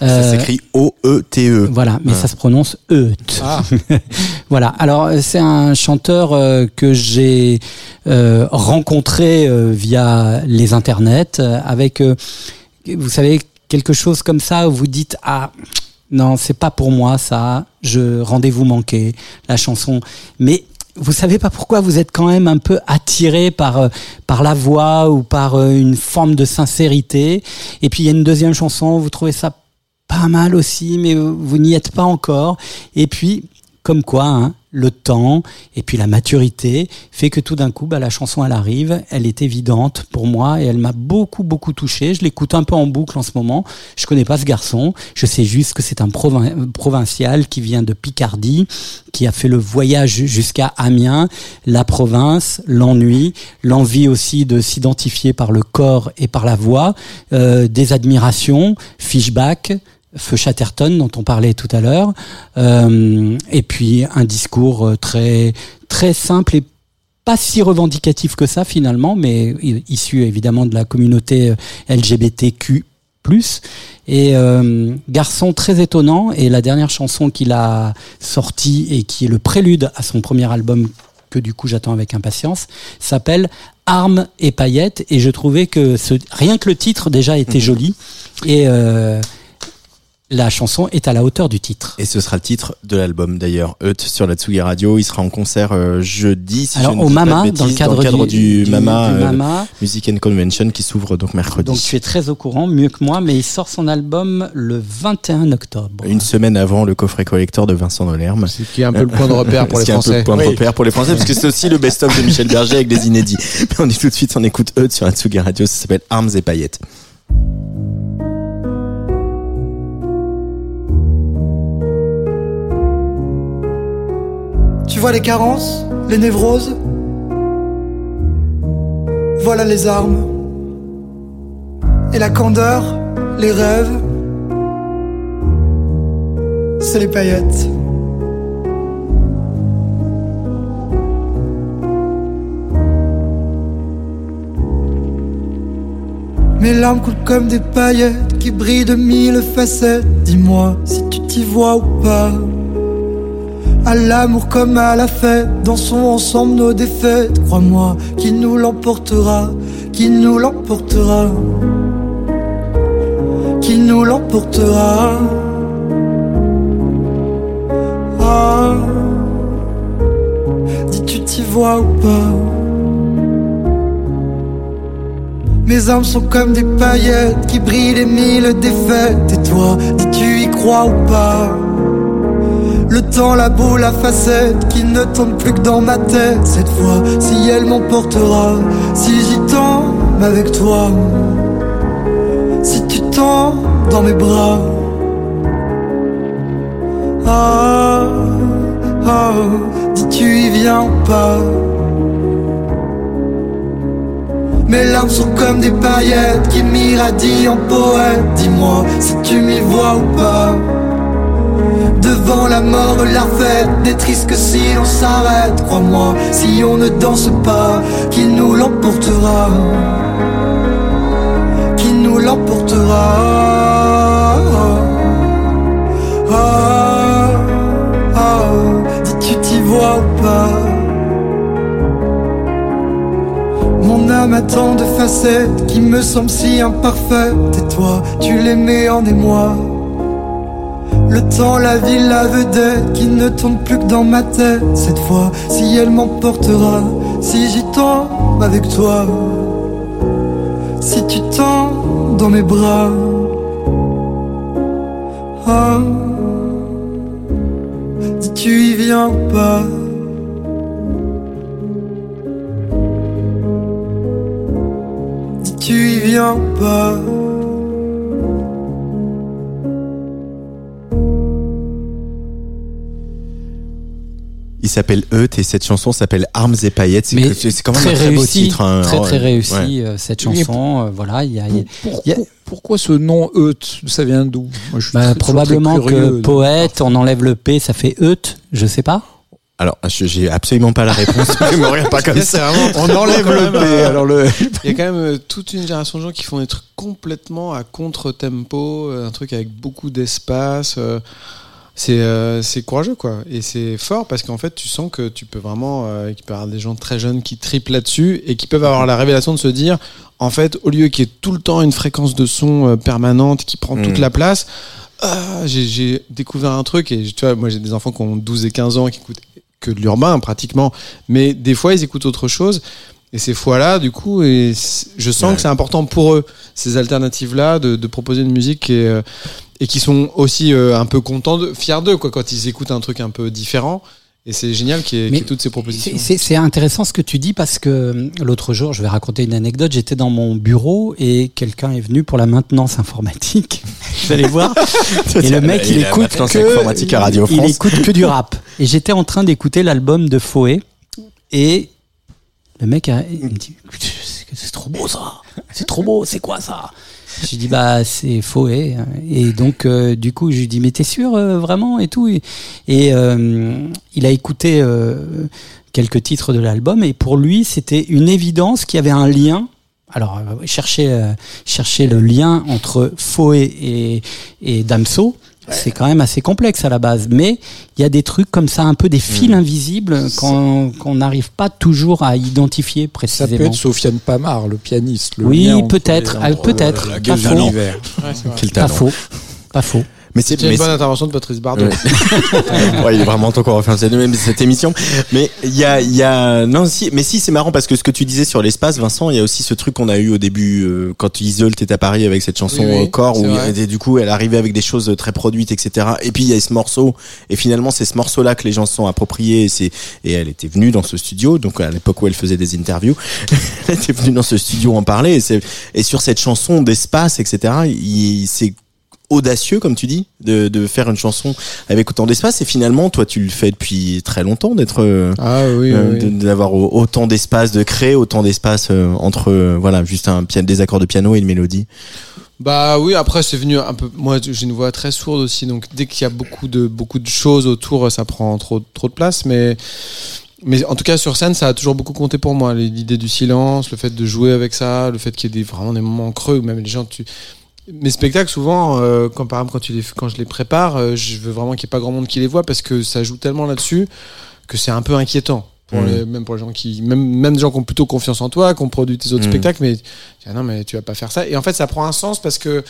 Ça Euh, s'écrit O-E-T-E. Voilà, mais Ouais. ça se prononce Eut. Ah. voilà. Alors euh, c'est un chanteur euh, que j'ai euh, rencontré via les internets avec, vous savez, quelque chose comme ça où vous dites ah non c'est pas pour moi ça, je rendez-vous manqué la chanson, mais vous savez pas pourquoi vous êtes quand même un peu attiré par euh, par la voix ou par euh, une forme de sincérité. Et puis il y a une deuxième chanson, vous trouvez ça pas mal aussi, mais vous, vous n'y êtes pas encore. Et puis, comme quoi, hein, le temps et puis la maturité fait que tout d'un coup, bah, la chanson elle arrive, elle est évidente pour moi et elle m'a beaucoup beaucoup touché. Je l'écoute un peu en boucle en ce moment. Je connais pas ce garçon, je sais juste que c'est un provin- provincial qui vient de Picardie, qui a fait le voyage jusqu'à Amiens, la province, l'ennui, l'envie aussi de s'identifier par le corps et par la voix, euh, des admirations, Fishback, Feu Chatterton dont on parlait tout à l'heure, euh, et puis un discours euh, très très simple et pas si revendicatif que ça finalement, mais issu évidemment de la communauté euh, LGBTQ. Et euh, garçon très étonnant. Et la dernière chanson qu'il a sortie et qui est le prélude à son premier album que du coup j'attends avec impatience, s'appelle Armes et paillettes. Et je trouvais que ce, rien que le titre déjà était joli. Et euh, la chanson est à la hauteur du titre. Et ce sera le titre de l'album d'ailleurs, Eut sur la Tsugi Radio. Il sera en concert euh, jeudi, si Alors, je ne au Mama, dans le cadre du- du, du- Mama, du euh, Mama. Music and Convention qui s'ouvre donc mercredi. Donc tu es très au courant, mieux que moi, mais il sort son album le 21 octobre. Une semaine avant le coffret collector de Vincent Delerme. Ce qui est un peu le point de repère pour Ce les qui est un peu Français. le point de Oui. repère pour les Français, parce que c'est aussi le best-of de Michel Berger avec des inédits. Mais on dit tout de suite, on écoute Eut sur la Tsugi Radio, ça s'appelle Armes et paillettes. Tu vois les carences, les névroses? Voilà les armes. Et la candeur, les rêves, c'est les paillettes. Mes larmes coulent comme des paillettes qui brillent de mille facettes. Dis-moi si tu t'y vois ou pas. À l'amour comme à la fête, dansons ensemble nos défaites. Crois-moi, qui nous l'emportera, qui nous l'emportera, qui nous l'emportera. Ah, dis tu t'y vois ou pas? Mes armes sont comme des paillettes qui brillent les mille défaites. Et toi, dis tu y crois ou pas? Le temps, la boule, la facette qui ne tombe plus que dans ma tête. Cette fois, si elle m'emportera, si j'y tombe avec toi, si tu tombes dans mes bras. Ah, ah, dis tu y viens ou pas? Mes larmes sont comme des paillettes qui m'irradient en poète. Dis-moi si tu m'y vois ou pas. Devant la mort, la fête n'est triste que si on s'arrête. Crois-moi, si on ne danse pas, qui nous l'emportera. Qui nous l'emportera. Ah, ah, dis tu t'y vois ou pas. Mon âme a tant de facettes qui me semblent si imparfaites. Et toi, tu les mets en émoi. Le temps, la vie, la vedette qui ne tourne plus que dans ma tête. Cette fois, si elle m'emportera, si j'y tombe avec toi, si tu tombes dans mes bras. Ah, dis tu y viens pas? Dis tu y viens pas? S'appelle Eut et cette chanson s'appelle Armes et paillettes. C'est Mais que- c'est quand même très un très beau réussi, titre. hein. très très réussi Ouais. euh, cette chanson. euh, voilà, il y a, il y a- Pourquoi, il y a- pourquoi ce nom Eut Ça vient d'où? Bah, probablement curieux que poète, on enlève le P, ça fait eut, je sais pas. Alors, je- j'ai absolument pas la réponse. ne me regarde pas comme ça. On enlève le P. euh, Alors le. Il y a quand même euh, toute une génération de gens qui font des trucs complètement à contre-tempo, un truc avec beaucoup d'espace. Euh, C'est euh, c'est courageux, quoi. Et c'est fort parce qu'en fait, tu sens que tu peux vraiment. euh, qu'il peut y avoir des gens très jeunes qui triplent là-dessus et qui peuvent avoir la révélation de se dire en fait, au lieu qu'il y ait tout le temps une fréquence de son euh, permanente qui prend toute Mm. la place, ah, j'ai- découvert un truc et tu vois, moi j'ai des enfants qui ont 12 et 15 ans qui écoutent que de l'urbain pratiquement, mais des fois ils écoutent autre chose. Et ces fois-là, du coup, et je sens Ouais. que c'est important pour eux, ces alternatives-là, de, de proposer une musique qui est, euh, et qui sont aussi euh, un peu contents, de, fiers d'eux, quoi, quand ils écoutent un truc un peu différent. Et c'est génial qu'il y, ait- qu'il y ait Mais toutes ces propositions. C'est- C'est c'est intéressant ce que tu dis parce que euh, l'autre jour, je vais raconter une anecdote. J'étais dans mon bureau et quelqu'un est venu pour la maintenance informatique. Vous allez voir. et le mec, il, Il écoute maintenance que informatique à Radio il France. écoute que du rap. Et j'étais en train d'écouter l'album de Foé et le mec a, il me dit c'est trop beau ça. C'est trop beau. C'est quoi ça? Je dis bah c'est Foé et donc euh, du coup je lui dis mais t'es sûr euh, vraiment et tout et, et, euh, il a écouté euh, quelques titres de l'album et pour lui c'était une évidence qu'il y avait un lien. Alors, chercher, chercher le lien entre Foé et, et Damso, c'est quand même assez complexe à la base. Mais il y a des trucs comme ça, un peu des fils invisibles qu'on n'arrive pas toujours à identifier Ça précisément. peut être Sofiane Pamar, le pianiste. le Oui, peut-être, ah, peut-être. Pas faux. Pas faux. Pas faux. Mais c'est une bonne intervention de Patrice Bardot. Ouais. Ouais, il est vraiment temps qu'on refasse cette, même cette émission. Mais il y a, il y a, non, si, mais si, c'est marrant parce que ce que tu disais sur l'espace, Vincent, il y a aussi ce truc qu'on a eu au début, euh, quand Iseult est à Paris avec cette chanson Oui, oui, euh, Corps, où il avait- du coup, elle arrivait avec des choses très produites, etc. Et puis, il y a ce morceau, et finalement, c'est ce morceau-là que les gens se sont appropriés, et c'est, et elle était venue dans ce studio, donc à l'époque où elle faisait des interviews, elle était venue dans ce studio en parler, et et sur cette chanson d'espace, etc., il, c'est audacieux, comme tu dis, de, de faire une chanson avec autant d'espace. Et finalement, toi, tu le fais depuis très longtemps, d'être, euh, Ah oui, euh, oui. d'avoir au- autant d'espace, de créer autant d'espace euh, entre, euh, voilà, juste un piano, des accords de piano et une mélodie. Bah oui, après c'est venu un peu. Moi, j'ai une voix très sourde aussi, donc dès qu'il y a beaucoup de beaucoup de choses autour, ça prend trop trop de place. Mais mais en tout cas sur scène, ça a toujours beaucoup compté pour moi. L'idée du silence, le fait de jouer avec ça, le fait qu'il y ait des, vraiment des moments creux où même les gens tu mes spectacles souvent euh, quand par exemple quand tu les quand je les prépare euh, je veux vraiment qu'il n'y ait pas grand monde qui les voit parce que ça joue tellement là-dessus que c'est un peu inquiétant pour les, même pour les gens qui même même des gens qui ont plutôt confiance en toi qui ont produit tes autres Mhm. spectacles mais ah non mais tu vas pas faire ça. Et en fait ça prend un sens parce que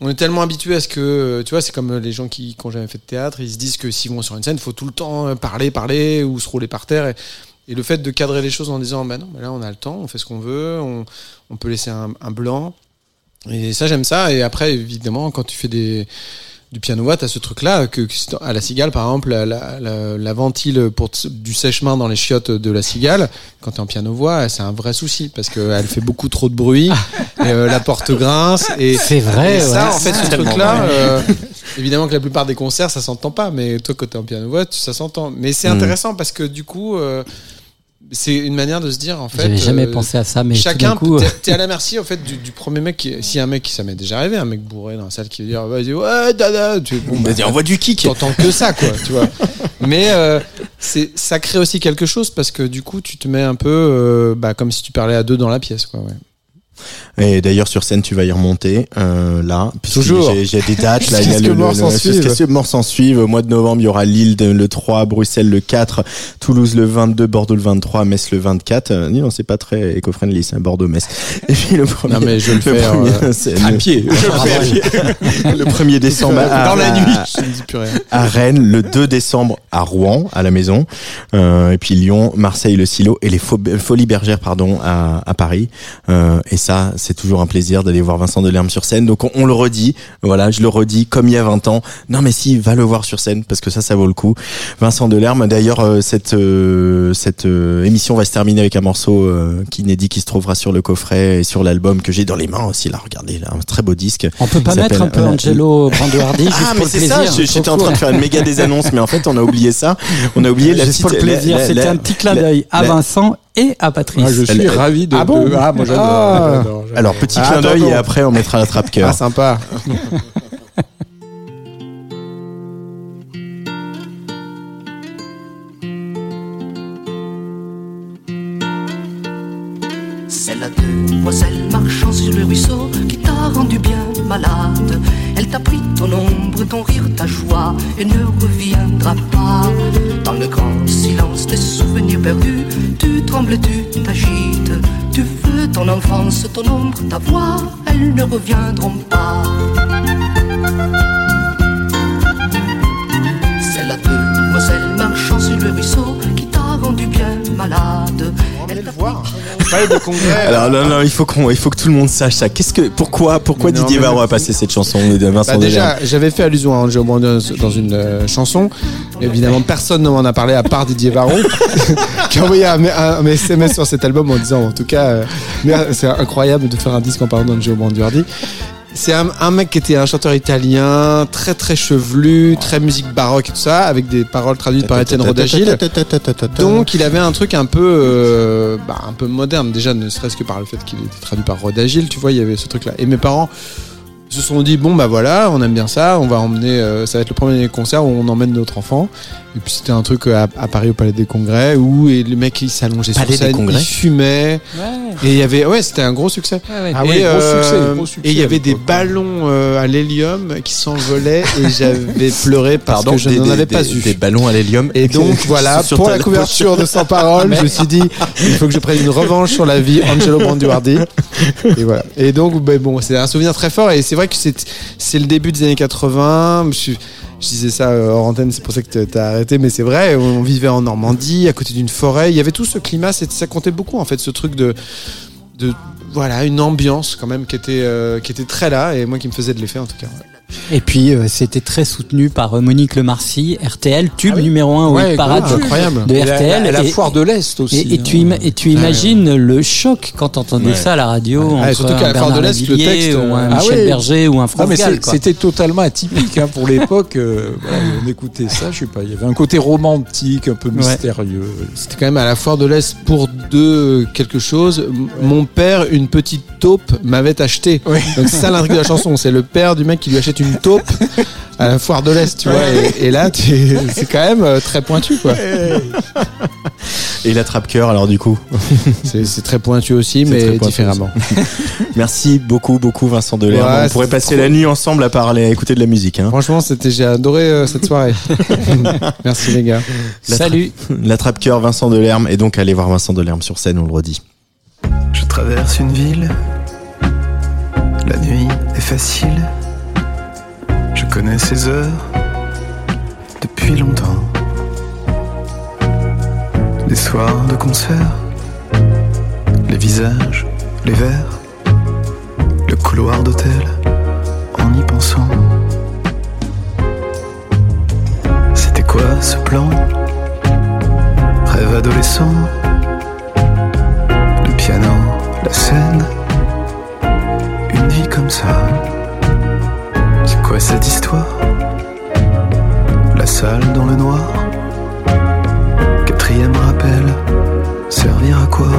on est tellement habitué à ce que euh, tu vois c'est comme les gens qui qui ont jamais fait de théâtre ils se disent que s'ils vont sur une scène il faut tout le temps parler parler ou se rouler par terre. Et, et le fait de cadrer les choses en disant bah non mais là on a le temps on fait ce qu'on veut on, on peut laisser un, un blanc et ça, j'aime ça. Et après, évidemment, quand tu fais des, du piano, t'as ce truc-là, que, que c'est- à la cigale, par exemple, la, la, la, la ventile pour du sèche-main dans les chiottes de la cigale, quand t'es en piano-voix, c'est un vrai souci, parce qu'elle fait beaucoup trop de bruit, et euh, la porte grince, et, C'est vrai, et ça, ouais. en fait, ce truc-là, vrai. euh, évidemment que la plupart des concerts, ça s'entend pas, mais toi, quand t'es en piano-voix, tu- ça s'entend. Mais c'est Mm. intéressant, parce que du coup, euh, c'est une manière de se dire, en fait. J'avais jamais euh, pensé à ça, mais chacun, coup, t'es- à la merci en fait du, du premier mec. Qui, si un mec qui ça m'est déjà arrivé, un mec bourré dans la salle qui veut dire vas-y ouais dada, tu bon, bah, Vas-y, envoie du kick. T'entends que ça quoi, tu vois. Mais euh, c'est ça crée aussi quelque chose parce que du coup tu te mets un peu euh, bah, comme si tu parlais à deux dans la pièce quoi. Ouais. Et d'ailleurs sur scène tu vas y remonter euh, là. Toujours. J'ai des dates là. Il y a le, mort le- le- mort s'en suive. Au mois de novembre il y aura Lille le 3, Bruxelles le 4, Toulouse le 22, Bordeaux le 23, Metz le 24. Euh, non c'est pas très éco-friendly, c'est Bordeaux Metz. Et puis le premier. Non, mais je vais le faire, premier, euh, à le- pied. Je le fais à pied. le 1er décembre à, dans la nuit. Je ne dis plus rien. à Rennes, le 2 décembre à Rouen, à la maison, euh, et puis Lyon, Marseille, le Silo, et les Fo- Folies Bergères, pardon, à, à Paris. Euh, et ça, c'est toujours un plaisir d'aller voir Vincent Delerme sur scène. Donc on, on le redit, voilà, je le redis comme il y a 20 ans. Non mais si, va le voir sur scène parce que ça, ça vaut le coup. Vincent Delerme. D'ailleurs, euh, cette euh, cette euh, émission va se terminer avec un morceau euh, qui inédit qui se trouvera sur le coffret et sur l'album que j'ai dans les mains aussi. Là, regardez, là, un très beau disque. on peut pas mettre un peu euh, Angelo Branduardi juste ah, mais c'est ça, j'étais en train de faire une méga des annonces, mais en fait, on a oublié ça. On a oublié la Juste petite. pour le plaisir, la- la- c'était la- un petit clin la- d'œil à la- Vincent et à Patrice. Ah, je suis Elle- ravi de. Ah bon de- ah, moi j'adore. Ah. Alors, petit Ah, clin d'œil et après, on mettra la trappe Ah cœur. sympa. C'est la demoiselle marchant sur le ruisseau qui t'a rendu bien malade. Elle t'a pris ton ombre, ton rire, ta joie et ne reviendra pas. Dans le grand des souvenirs perdus, tu trembles, tu t'agites. Tu veux ton enfance, ton ombre, ta voix, elles ne reviendront pas. Demoiselle marchant sur le ruisseau qui t'a rendu bien malade. Elle de congrès. Alors, non, non, il faut qu'on, il faut que tout le monde sache ça. Qu'est-ce que, pourquoi, pourquoi non, Didier Varro a passé cette chanson de Vincent Bah déjà, j'avais fait allusion à Angelo Brandon dans une euh, chanson. Évidemment, personne ne m'en a parlé à part Didier Varro, qui a envoyé un, un- un SMS sur cet album en disant, en tout cas, euh, mer- c'est incroyable de faire un disque en parlant d'Angelo Branduardi. C'est un, mec qui était un chanteur italien, très très chevelu, très musique baroque et tout ça, avec des paroles traduites par Étienne Rodagil. Donc il avait un truc un peu, euh, bah, un peu moderne déjà, ne serait-ce que par le fait qu'il était traduit par Rodagil. Tu vois, il y avait ce truc-là. Et mes parents Ils se sont dit bon bah voilà, on aime bien ça, on va emmener, euh, ça va être le premier concert où on emmène notre enfant. Et puis c'était un truc à, à Paris au Palais des Congrès où et le mec il s'allongeait sur Palais des scène, il fumait et il y avait ouais c'était un gros succès. Ah et, ouais, gros euh, succès, gros succès et il y avait des ballons euh, à l'hélium qui s'envolaient et j'avais pleuré parce Pardon, que je n'en avais des- pas vu. Des ballons à l'hélium. Et donc voilà, pour la couverture de Sans Parole, je me suis dit, il faut que je prenne une revanche sur la vie Angelo Branduardi. Et voilà. Et donc, ben bon, c'est un souvenir très fort. Et c'est vrai que c'est c'est le début des années 80. Je, disais ça euh, hors antenne, c'est pour ça que t'as arrêté, mais c'est vrai. On vivait en Normandie, à côté d'une forêt. Il y avait tout ce climat, c'est- ça comptait beaucoup en fait, ce truc de, de voilà, une ambiance quand même qui était, euh, très là et moi qui me faisait de l'effet en tout cas. Et puis euh, c'était très soutenu par euh, Monique Lemarcy, RTL, tube numéro 1 au Ouais, parade incroyable. de Et la- RTL. la- la Et- foire de l'Est aussi, Et, et tu, hein. et tu imagines le choc quand t'entendais Ouais. ça à la radio Ouais, entre surtout qu'à un la foire de Bernard l'Est, le texte, ou un ah Michel oui. Berger ou un quoi. C'était totalement atypique hein, pour l'époque. euh, voilà, on écoutait ça, je sais pas. Il y avait un côté romantique, un peu mystérieux. C'était quand même à la foire de l'Est pour deux quelque chose. Mon père, une petite taupe, m'avait acheté. Donc c'est ça l'intrigue de la chanson. C'est le père du mec qui lui achète une taupe à la foire de l'Est, tu vois. Et, et là, tu- c'est quand même euh, très pointu, quoi. Et la trappe cœur alors du coup. C'est très pointu aussi, mais pointu différemment. Merci beaucoup, beaucoup Vincent Delerme. Ouais, On pourrait passer trop- la nuit ensemble à parler, à écouter de la musique. Hein. Franchement, c'était, j'ai adoré euh, cette soirée. Merci les gars. La Salut. La trappe cœur Vincent Delerme et donc allez voir Vincent Delerme sur scène, on le redit. Je traverse une ville, la nuit est facile. Connais ces heures depuis longtemps. Les soirs de concert, les visages, les verres, le couloir d'hôtel, en y pensant. C'était quoi ce plan? Rêve adolescent le piano, la scène, une vie comme ça. Quoi cette histoire? La salle dans le noir, quatrième rappel, servir à quoi?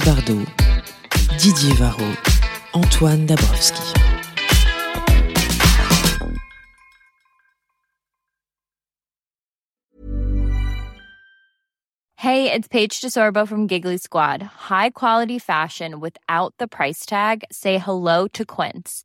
Bardot, Didier Varro, Antoine Dabrowski. Hey, it's Paige DeSorbo from Giggly Squad. High quality fashion without the price tag. Say hello to Quince.